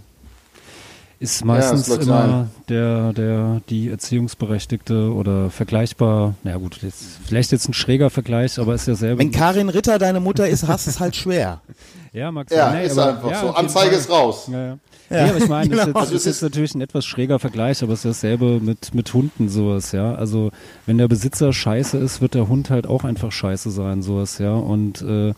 äh, ist meistens leuchtet immer der, der, die Erziehungsberechtigte oder vergleichbar. Na ja, gut, jetzt, vielleicht jetzt ein schräger Vergleich, aber ist ja selber. Wenn Karin Ritter deine Mutter ist, hast du es halt schwer. ja, Max, Ja, nee, ist aber- einfach ja, so. Anzeige ist raus. Ja, ja. Ja, nee, aber ich meine, das ist, genau. Also ist es jetzt ist- natürlich ein etwas schräger Vergleich, aber es ist dasselbe mit, mit Hunden sowas, ja. Also wenn der Besitzer scheiße ist, wird der Hund halt auch einfach scheiße sein, sowas, ja. Und äh,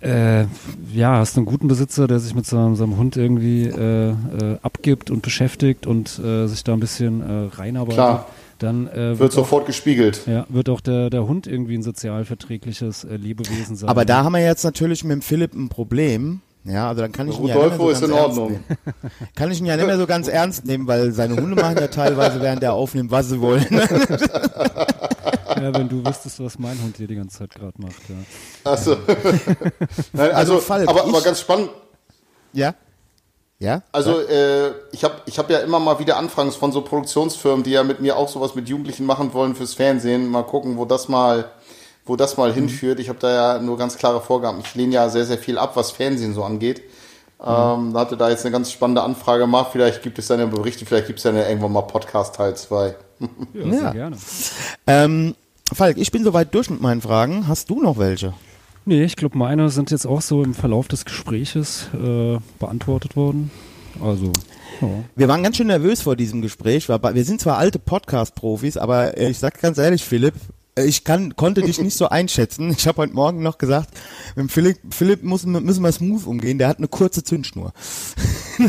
äh, ja, hast einen guten Besitzer, der sich mit seinem, seinem Hund irgendwie äh, äh, abgibt und beschäftigt und äh, sich da ein bisschen äh, reinarbeitet, Klar. dann äh, Wird wird, auch, sofort gespiegelt. ja, wird auch der, der Hund irgendwie ein sozialverträgliches äh, Lebewesen sein. Aber da haben wir jetzt natürlich mit dem Philipp ein Problem. Ja, also dann kann ich ihn ja Rudolfo nicht ist mehr in so ganz ernst Ordnung. nehmen. Kann ich ihn ja nicht mehr so ganz ernst nehmen, weil seine Hunde machen ja teilweise, während er aufnimmt, was sie wollen. ja, wenn du wüsstest, was mein Hund hier die ganze Zeit gerade macht, ja. Achso. Nein, also, Also, Falk, aber, aber ich- ganz spannend. ja? Ja? Also äh, ich habe ich hab ja immer mal wieder Anfragen von so Produktionsfirmen, die ja mit mir auch sowas mit Jugendlichen machen wollen fürs Fernsehen. Mal gucken, wo das mal, wo das mal hinführt. Ich habe da ja nur ganz klare Vorgaben. Ich lehne ja sehr, sehr viel ab, was Fernsehen so angeht. Ähm, da hatte da jetzt eine ganz spannende Anfrage gemacht. Vielleicht gibt es dann ja Berichte, vielleicht gibt es dann ja irgendwann mal Podcast Teil 2. Ja, Ja. gerne. Ähm, Falk, ich bin soweit durch mit meinen Fragen. Hast du noch welche? Nee, ich glaube, meine sind jetzt auch so im Verlauf des Gespräches äh, beantwortet worden. Also, ja. Wir waren ganz schön nervös vor diesem Gespräch. weil Wir sind zwar alte Podcast-Profis, aber äh, ich sag ganz ehrlich, Philipp, ich kann, konnte dich nicht so einschätzen. Ich habe heute Morgen noch gesagt, mit Philipp, Philipp muss, müssen wir smooth umgehen. Der hat eine kurze Zündschnur.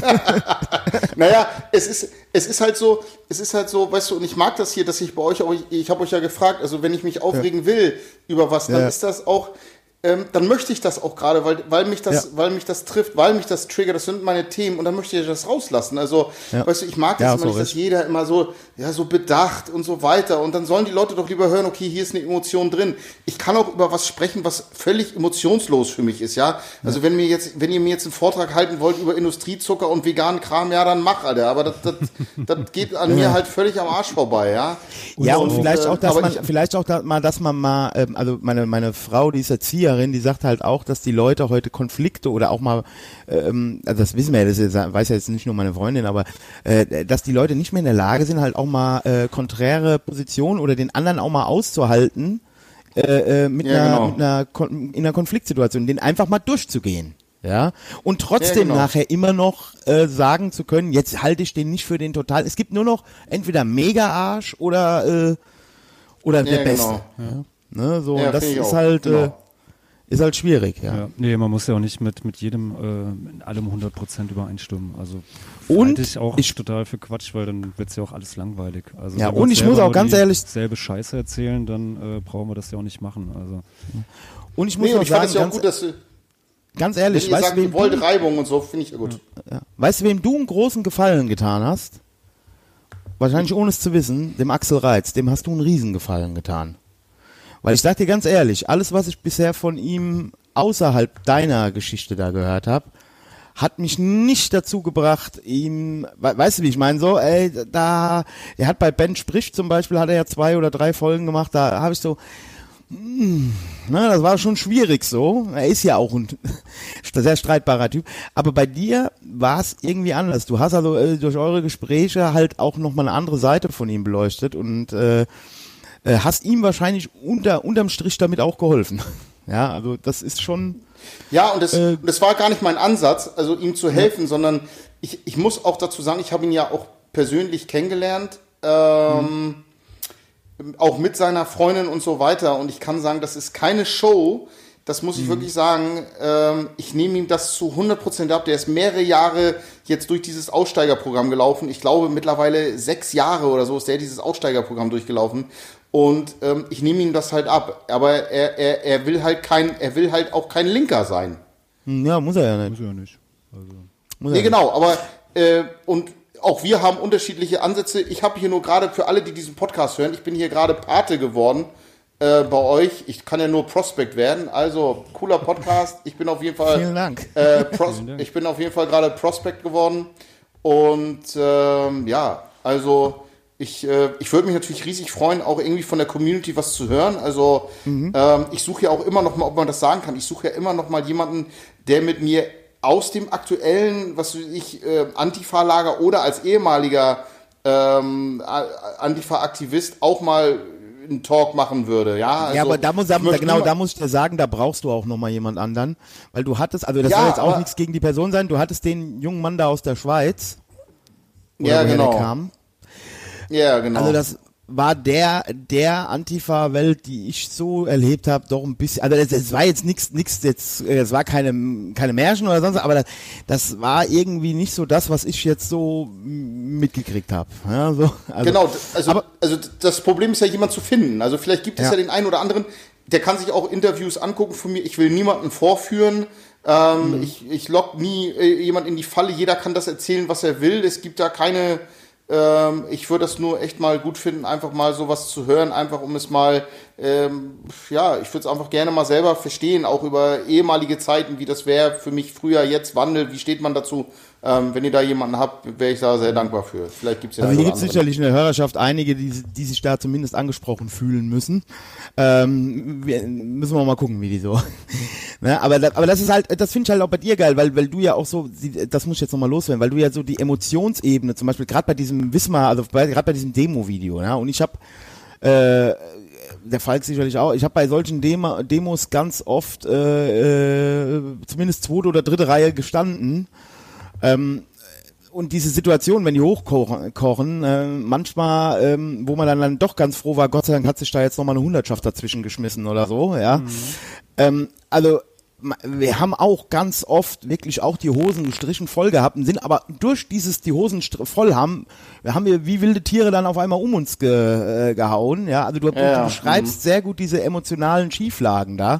Naja, es ist, es ist halt so, es ist halt so, weißt du, und ich mag das hier, dass ich bei euch auch, ich, ich habe euch ja gefragt, also wenn ich mich aufregen will über was, dann Ja. ist das auch, ähm, dann möchte ich das auch gerade, weil, weil mich das, Ja. weil mich das trifft, weil mich das triggert, das sind meine Themen und dann möchte ich das rauslassen. Also, Ja. weißt du, ich mag das Ja, immer nicht, so dass ist. jeder immer so, ja, so bedacht und so weiter und dann sollen die Leute doch lieber hören, okay, hier ist eine Emotion drin. Ich kann auch über was sprechen, was völlig emotionslos für mich ist, ja. Also wenn mir jetzt, wenn ihr mir jetzt einen Vortrag halten wollt über Industriezucker und veganen Kram, ja, dann mach, Alter. Aber das, das, das geht an mir halt völlig am Arsch vorbei, ja. Ja, und Und, vielleicht äh, auch, dass man, ich- vielleicht auch dass man mal, ähm, also meine, meine Frau, die ist Erzieherin, die sagt halt auch, dass die Leute heute Konflikte oder auch mal, ähm, also das wissen wir ja, das ist, weiß ja jetzt nicht nur meine Freundin, aber äh, dass die Leute nicht mehr in der Lage sind, halt auch mal äh, konträre Positionen oder den anderen auch mal auszuhalten, äh, äh, mit, Ja, einer, genau. mit einer Kon in einer Konfliktsituation, den einfach mal durchzugehen. Ja, und trotzdem genau. nachher immer noch äh, sagen zu können, jetzt halte ich den nicht für den total. Es gibt nur noch entweder mega Arsch oder äh, oder der Ja, Beste. genau. Ja. Ne, so Ja, und das ist auch. halt äh, Genau. Ist halt schwierig, ja. Ja. Nee, man muss ja auch nicht mit, mit jedem, äh, in allem 100% übereinstimmen. Also Und halte ich auch ich- total für Quatsch, weil dann wird's ja auch alles langweilig. Also Ja, wenn wir und ich muss auch ganz ehrlich- selbe Scheiße erzählen, dann äh, brauchen wir das ja auch nicht machen. Also Und ich muss Nee, auch ich fand sagen, es ja auch ganz, gut, dass ganz wenn ehrlich, ihr weißt sagt, du, wem wollt du, Reibung und so, finde ich ja gut. ja, weißt du, wem du einen großen Gefallen getan hast? Wahrscheinlich ohne es zu wissen, dem Axel Reitz, dem hast du einen Riesengefallen getan. Weil ich sag dir ganz ehrlich, alles, was ich bisher von ihm außerhalb deiner Geschichte da gehört habe, hat mich nicht dazu gebracht, ihm, we weißt du, wie ich meine, so, ey, da, er hat bei Ben Sprich zum Beispiel, hat er ja zwei oder drei Folgen gemacht, da habe ich so, hm, na, das war schon schwierig so. Er ist ja auch ein sehr streitbarer Typ. Aber bei dir war es irgendwie anders. Du hast also äh, durch eure Gespräche halt auch nochmal eine andere Seite von ihm beleuchtet und äh, äh, hast ihm wahrscheinlich unter, unterm Strich damit auch geholfen. Ja, also das ist schon. Ja, und das, Äh, das war gar nicht mein Ansatz, also ihm zu helfen, sondern ich, ich muss auch dazu sagen, ich habe ihn ja auch persönlich kennengelernt, ähm, auch mit seiner Freundin und so weiter. Und ich kann sagen, das ist keine Show. Das muss ich wirklich sagen. Ähm, ich nehme ihm das zu 100% ab. Der ist mehrere Jahre jetzt durch dieses Aussteigerprogramm gelaufen. Ich glaube, mittlerweile sechs Jahre oder so ist der dieses Aussteigerprogramm durchgelaufen. Und ähm, ich nehme ihm das halt ab. Aber er, er, er will halt kein, er will halt auch kein Linker sein. hm, Ja, muss er ja nicht. muss ja nicht. Also, Muss er Nee, nicht. genau, aber äh, und auch wir haben unterschiedliche Ansätze. Ich habe hier nur gerade für alle, die diesen Podcast hören, ich bin hier gerade Pate geworden äh, bei euch. Ich kann ja nur Prospect werden. Also cooler Podcast. Ich bin auf jeden Fall Vielen Dank. Äh, Pros ich bin auf jeden Fall gerade Prospect geworden. Und ähm, ja, also ich, äh, ich würde mich natürlich riesig freuen, auch irgendwie von der Community was zu hören. Also ähm, ich suche ja auch immer noch mal, ob man das sagen kann, ich suche ja immer noch mal jemanden, der mit mir aus dem aktuellen, was weiß ich, äh, Antifa-Lager oder als ehemaliger ähm, Antifa-Aktivist auch mal einen Talk machen würde. Ja, also, ja, aber da muss, ich möchte genau, da muss ich dir sagen, da brauchst du auch nochmal jemand anderen. Weil du hattest, also das Ja, soll jetzt auch nichts gegen die Person sein, du hattest den jungen Mann da aus der Schweiz. Ja, genau. Der kam. Ja, genau. Also das war der der Antifa-Welt, die ich so erlebt habe, doch ein bisschen. Also es, war jetzt nichts, nichts jetzt, es war keine keine Märchen oder sonst, aber das, das war irgendwie nicht so das, was ich jetzt so mitgekriegt habe. Ja, so, also, Genau, also, aber- also das Problem ist ja, jemand zu finden. Also vielleicht gibt es Ja. ja, den einen oder anderen, der kann sich auch Interviews angucken von mir. Ich will niemanden vorführen. Ähm, Mhm. Ich, ich lock nie äh, jemand in die Falle. Jeder kann das erzählen, was er will. Es gibt da keine. Ähm, ich würde das nur echt mal gut finden, einfach mal sowas zu hören, einfach um es mal, ähm, ja, ich würde es einfach gerne mal selber verstehen, auch über ehemalige Zeiten, wie das wäre für mich früher, jetzt Wandel, wie steht man dazu? Ähm, wenn ihr da jemanden habt, wäre ich da sehr dankbar für. Vielleicht gibt es ja Also hier gibt sicherlich in der Hörerschaft einige, die, die sich da zumindest angesprochen fühlen müssen. Ähm, wir, müssen wir mal gucken, wie die so. ne? aber, aber das ist halt, das finde ich halt auch bei dir geil, weil, weil du ja auch so, das muss ich jetzt nochmal loswerden, weil du ja so die Emotionsebene, zum Beispiel gerade bei diesem Wismar, also gerade bei diesem Demo-Video, ja, und ich habe äh, der Falk sicherlich auch. Ich habe bei solchen Demo Demos ganz oft äh, äh, zumindest zweite oder dritte Reihe gestanden. Ähm, und diese Situation, wenn die hochkochen, kochen, äh, manchmal, ähm, wo man dann, dann doch ganz froh war, Gott sei Dank hat sich da jetzt nochmal eine Hundertschaft dazwischen geschmissen oder so, ja. Ähm, also wir haben auch ganz oft wirklich auch die Hosen gestrichen voll gehabt und sind aber durch dieses die Hosen voll haben, haben wir wie wilde Tiere dann auf einmal um uns ge, äh, gehauen, ja. Also du, du Ja, beschreibst sehr gut diese emotionalen Schieflagen da.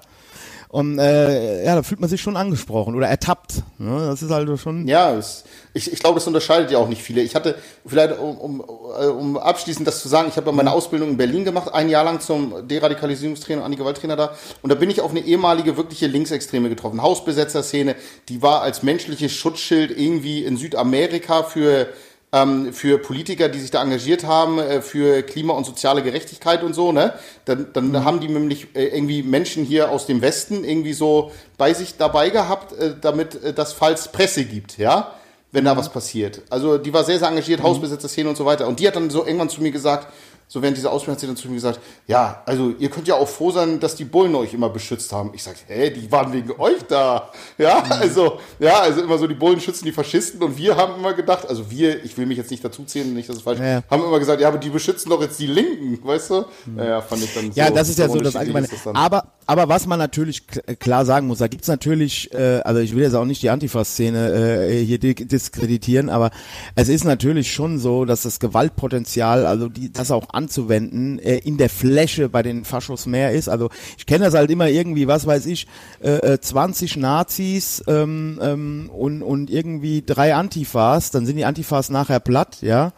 Und äh, ja, da fühlt man sich schon angesprochen oder ertappt. Ne? Das ist also schon. Ja, es, ich, ich glaube, das unterscheidet ja auch nicht viele. Ich hatte, vielleicht um, um, äh, um abschließend das zu sagen, ich habe meine Ausbildung in Berlin gemacht, ein Jahr lang zum Deradikalisierungstrainer und Antigewalttrainer da. Und da bin ich auf eine ehemalige wirkliche Linksextreme getroffen. Hausbesetzerszene, die war als menschliches Schutzschild irgendwie in Südamerika für ähm, für Politiker, die sich da engagiert haben, äh, für Klima- und soziale Gerechtigkeit und so, ne? Dann, dann haben die nämlich äh, irgendwie Menschen hier aus dem Westen irgendwie so bei sich dabei gehabt, äh, damit äh, das falls Presse gibt, ja? Wenn da was passiert. Also die war sehr, sehr engagiert, Hausbesetzerszene und so weiter. Und die hat dann so irgendwann zu mir gesagt, so während dieser Ausbildung hat sie dann zu mir gesagt, ja, also ihr könnt ja auch froh sein, dass die Bullen euch immer beschützt haben. Ich sag, hä, die waren wegen euch da. Ja, Mhm. also, ja, also immer so, die Bullen schützen die Faschisten und wir haben immer gedacht, also wir, ich will mich jetzt nicht dazu zählen, nicht, dass es falsch Ja. haben immer gesagt, ja, aber die beschützen doch jetzt die Linken, weißt du? Naja, fand ich dann Mhm. Ja, so, das ist ja so das Allgemeine. das. Aber, aber was man natürlich klar sagen muss, da gibt's natürlich, äh, also ich will jetzt auch nicht die Antifa-Szene äh, hier di- diskreditieren, aber es ist natürlich schon so, dass das Gewaltpotenzial, also die, das auch anzuwenden, äh, in der Fläche bei den Faschos mehr ist. Also ich kenne das halt immer irgendwie, was weiß ich, äh, äh, 20 Nazis ähm, ähm, und, und irgendwie drei Antifas, dann sind die Antifas nachher platt, ja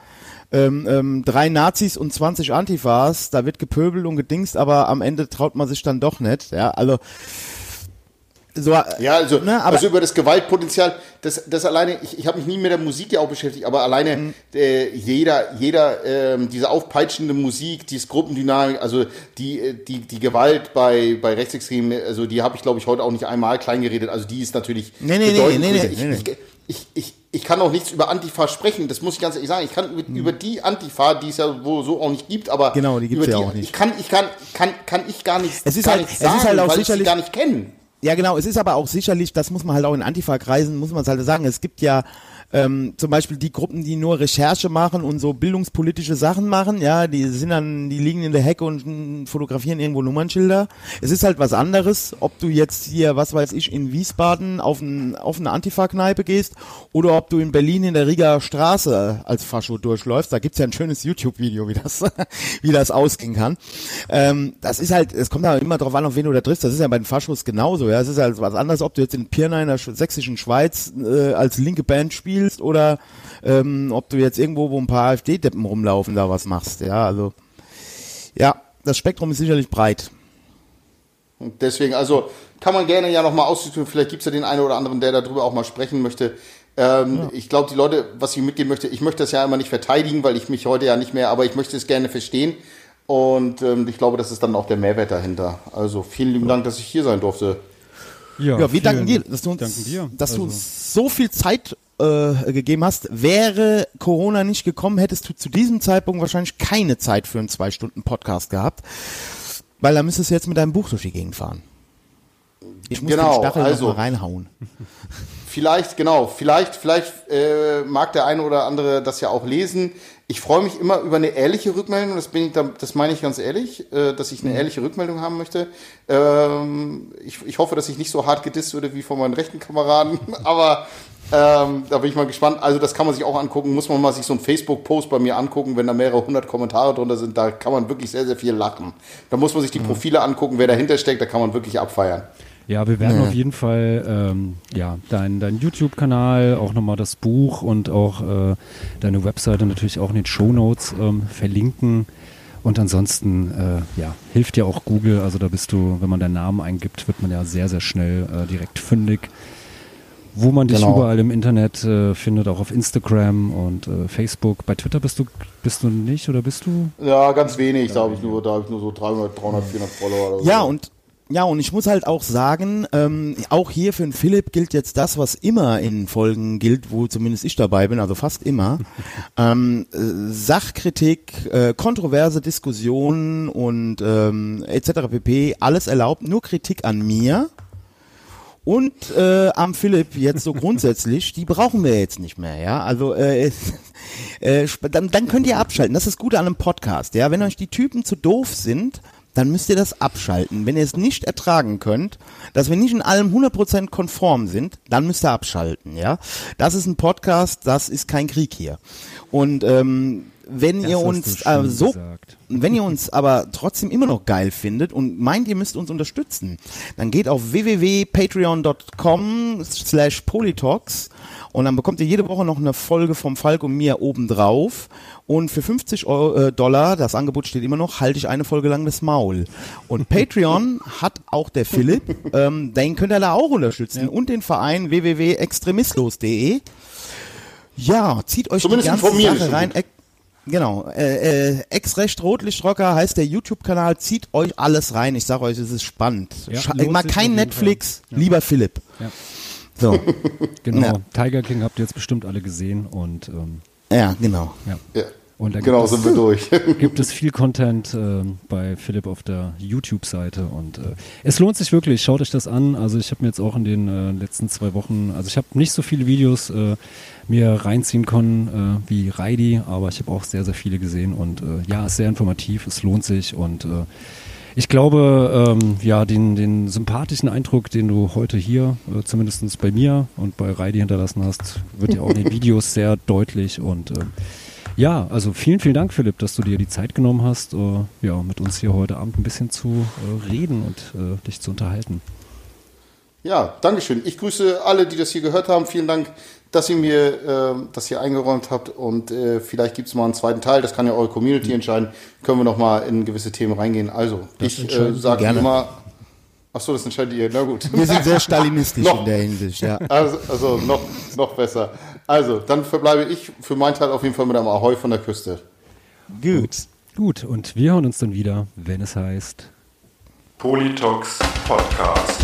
ähm, ähm, drei Nazis und 20 Antifas, da wird gepöbelt und gedingst, aber am Ende traut man sich dann doch nicht. Ja, also so, Ja, also, ne, aber also über das Gewaltpotenzial, das, das alleine, ich, ich habe mich nie mit der Musik ja auch beschäftigt, aber alleine Mhm. äh, jeder, jeder, ähm, diese aufpeitschende Musik, diese Gruppendynamik, also die, äh, die, die Gewalt bei, bei Rechtsextremen, also die habe ich glaube ich heute auch nicht einmal kleingeredet, also die ist natürlich Nee, nee, nee, nee, nee, ich, nee, nee. Ich, ich, ich, kann auch nichts über Antifa sprechen, das muss ich ganz ehrlich sagen. Ich kann über, über die Antifa, die es ja wohl so auch nicht gibt, aber. Genau, die gibt's ja die, auch nicht. Ich kann, ich kann, kann, kann ich gar nichts, Es ist gar halt- nichts es ist sagen, halt auch weil ich sie sicherlich- gar nicht kenne. Ja, genau. Es ist aber auch sicherlich, das muss man halt auch in Antifa-Kreisen, muss man es halt sagen, es gibt ja ähm, zum Beispiel die Gruppen, die nur Recherche machen und so bildungspolitische Sachen machen, ja, die sind dann, die liegen in der Hecke und fotografieren irgendwo Nummernschilder. Es ist halt was anderes, ob du jetzt hier, was weiß ich, in Wiesbaden auf, ein, auf eine Antifa-Kneipe gehst oder ob du in Berlin in der Rieger Straße als Fascho durchläufst. Da gibt's ja ein schönes YouTube-Video, wie das, wie das ausgehen kann. Ähm, das ist halt, es kommt da immer drauf an, auf wen du da triffst. Das ist ja bei den Faschos genauso. Ja, es ist halt was anderes, ob du jetzt in Pirna in der sch- sächsischen Schweiz äh, als linke Band spielst oder ähm, ob du jetzt irgendwo, wo ein paar AfD-Deppen rumlaufen, da was machst. Ja, also ja, das Spektrum ist sicherlich breit. Und deswegen, also kann man gerne ja nochmal ausdiskutieren. Vielleicht gibt es ja den einen oder anderen, der darüber auch mal sprechen möchte. Ähm, Ich glaube, die Leute, was ich mitgeben möchte, ich möchte das ja immer nicht verteidigen, weil ich mich heute ja nicht mehr, aber ich möchte es gerne verstehen. Und ähm, ich glaube, das ist dann auch der Mehrwert dahinter. Also vielen lieben Dank, dass ich hier sein durfte. Ja, wir vielen danken dir, dass du uns, dass du Also- uns so viel Zeit äh, gegeben hast. Wäre Corona nicht gekommen, hättest du zu diesem Zeitpunkt wahrscheinlich keine Zeit für einen zwei Stunden Podcast gehabt, weil da müsstest du jetzt mit deinem Buch durch die Gegend fahren. Ich muss Genau, den Stachel also- reinhauen. Vielleicht, genau, vielleicht, vielleicht äh, mag der eine oder andere das ja auch lesen. Ich freue mich immer über eine ehrliche Rückmeldung, das bin ich, da- das meine ich ganz ehrlich, äh, dass ich eine ehrliche Rückmeldung haben möchte. Ähm, ich, ich hoffe, dass ich nicht so hart gedisst würde wie von meinen rechten Kameraden, aber ähm, da bin ich mal gespannt. Also das kann man sich auch angucken, muss man mal sich so einen Facebook-Post bei mir angucken, wenn da mehrere hundert Kommentare drunter sind, da kann man wirklich sehr, sehr viel lachen. Da muss man sich die Profile angucken, wer dahinter steckt, da kann man wirklich abfeiern. Ja, wir werden auf jeden Fall ähm, ja, dein, dein YouTube-Kanal, auch nochmal das Buch und auch äh, deine Webseite natürlich auch in den Shownotes ähm, verlinken. Und ansonsten, äh, ja, hilft dir auch Google. Also da bist du, wenn man deinen Namen eingibt, wird man ja sehr, sehr schnell äh, direkt fündig. Wo man dich Genau. überall im Internet äh, findet, auch auf Instagram und äh, Facebook. Bei Twitter bist du bist du nicht oder bist du? Ja, ganz wenig, da habe ich nur, da habe ich nur so 300, 300, 400 Follower oder so. Ja, und ja, und ich muss halt auch sagen, ähm, auch hier für den Philipp gilt jetzt das, was immer in Folgen gilt, wo zumindest ich dabei bin, also fast immer. ähm, äh, Sachkritik, äh, kontroverse Diskussionen und ähm, etc. pp. Alles erlaubt, nur Kritik an mir. Und äh, am Philipp jetzt so grundsätzlich, die brauchen wir jetzt nicht mehr, ja. Also äh, äh, dann, dann könnt ihr abschalten. Das ist Gute an einem Podcast, ja. Wenn euch die Typen zu doof sind, dann müsst ihr das abschalten. Wenn ihr es nicht ertragen könnt, dass wir nicht in allem 100% konform sind, dann müsst ihr abschalten, ja. Das ist ein Podcast, das ist kein Krieg hier. Und ähm, wenn Das ihr uns äh, so gesagt. wenn ihr uns aber trotzdem immer noch geil findet und meint, ihr müsst uns unterstützen, dann geht auf www.patreon.com slash polytalks und dann bekommt ihr jede Woche noch eine Folge vom Falk und mir obendrauf und für 50 Euro, äh, Dollar, das Angebot steht immer noch, halte ich eine Folge lang das Maul. Und Patreon hat auch der Philipp, ähm, den könnt ihr da auch unterstützen und den Verein www.extremislos.de. Ja, zieht euch Zumindest die ganze Sache rein. gut. Genau, äh, äh, Ex-Recht-Rotlichtrocker heißt der YouTube-Kanal, zieht euch alles rein, ich sag euch, es ist spannend. Ja, mal kein Netflix. Ja. lieber Philipp. Ja. So, Genau. Ja. Tiger King habt ihr jetzt bestimmt alle gesehen und ähm, ja, genau. ja. Und da Genau, gibt sind es, wir durch. gibt es viel Content äh, bei Philipp auf der YouTube-Seite und äh, es lohnt sich wirklich, schaut euch das an. Also ich habe mir jetzt auch in den äh, letzten zwei Wochen, also ich habe nicht so viele Videos äh, mir reinziehen können äh, wie Reidi, aber ich habe auch sehr, sehr viele gesehen und äh, ja, ist sehr informativ, es lohnt sich und ich glaube, ähm, ja, den, den sympathischen Eindruck, den du heute hier, äh, zumindest bei mir und bei Reidi hinterlassen hast, wird ja auch in den Videos sehr deutlich und äh, ja, also vielen, vielen Dank, Philipp, dass du dir die Zeit genommen hast, äh, ja, mit uns hier heute Abend ein bisschen zu äh, reden und äh, dich zu unterhalten. Ja, Dankeschön. Ich grüße alle, die das hier gehört haben. Vielen Dank, dass ihr mir äh, das hier eingeräumt habt. Und äh, vielleicht gibt es mal einen zweiten Teil. Das kann ja eure Community entscheiden. Können wir noch mal in gewisse Themen reingehen. Also, ich äh, sage immer. Ach so, das entscheidet ihr. Na gut. Wir sind sehr stalinistisch in der Hinsicht, ja. Also, also noch, noch besser. Also, dann verbleibe ich für meinen Teil auf jeden Fall mit einem Ahoi von der Küste. Gut. Gut, und wir hören uns dann wieder, wenn es heißt. Politox Podcast.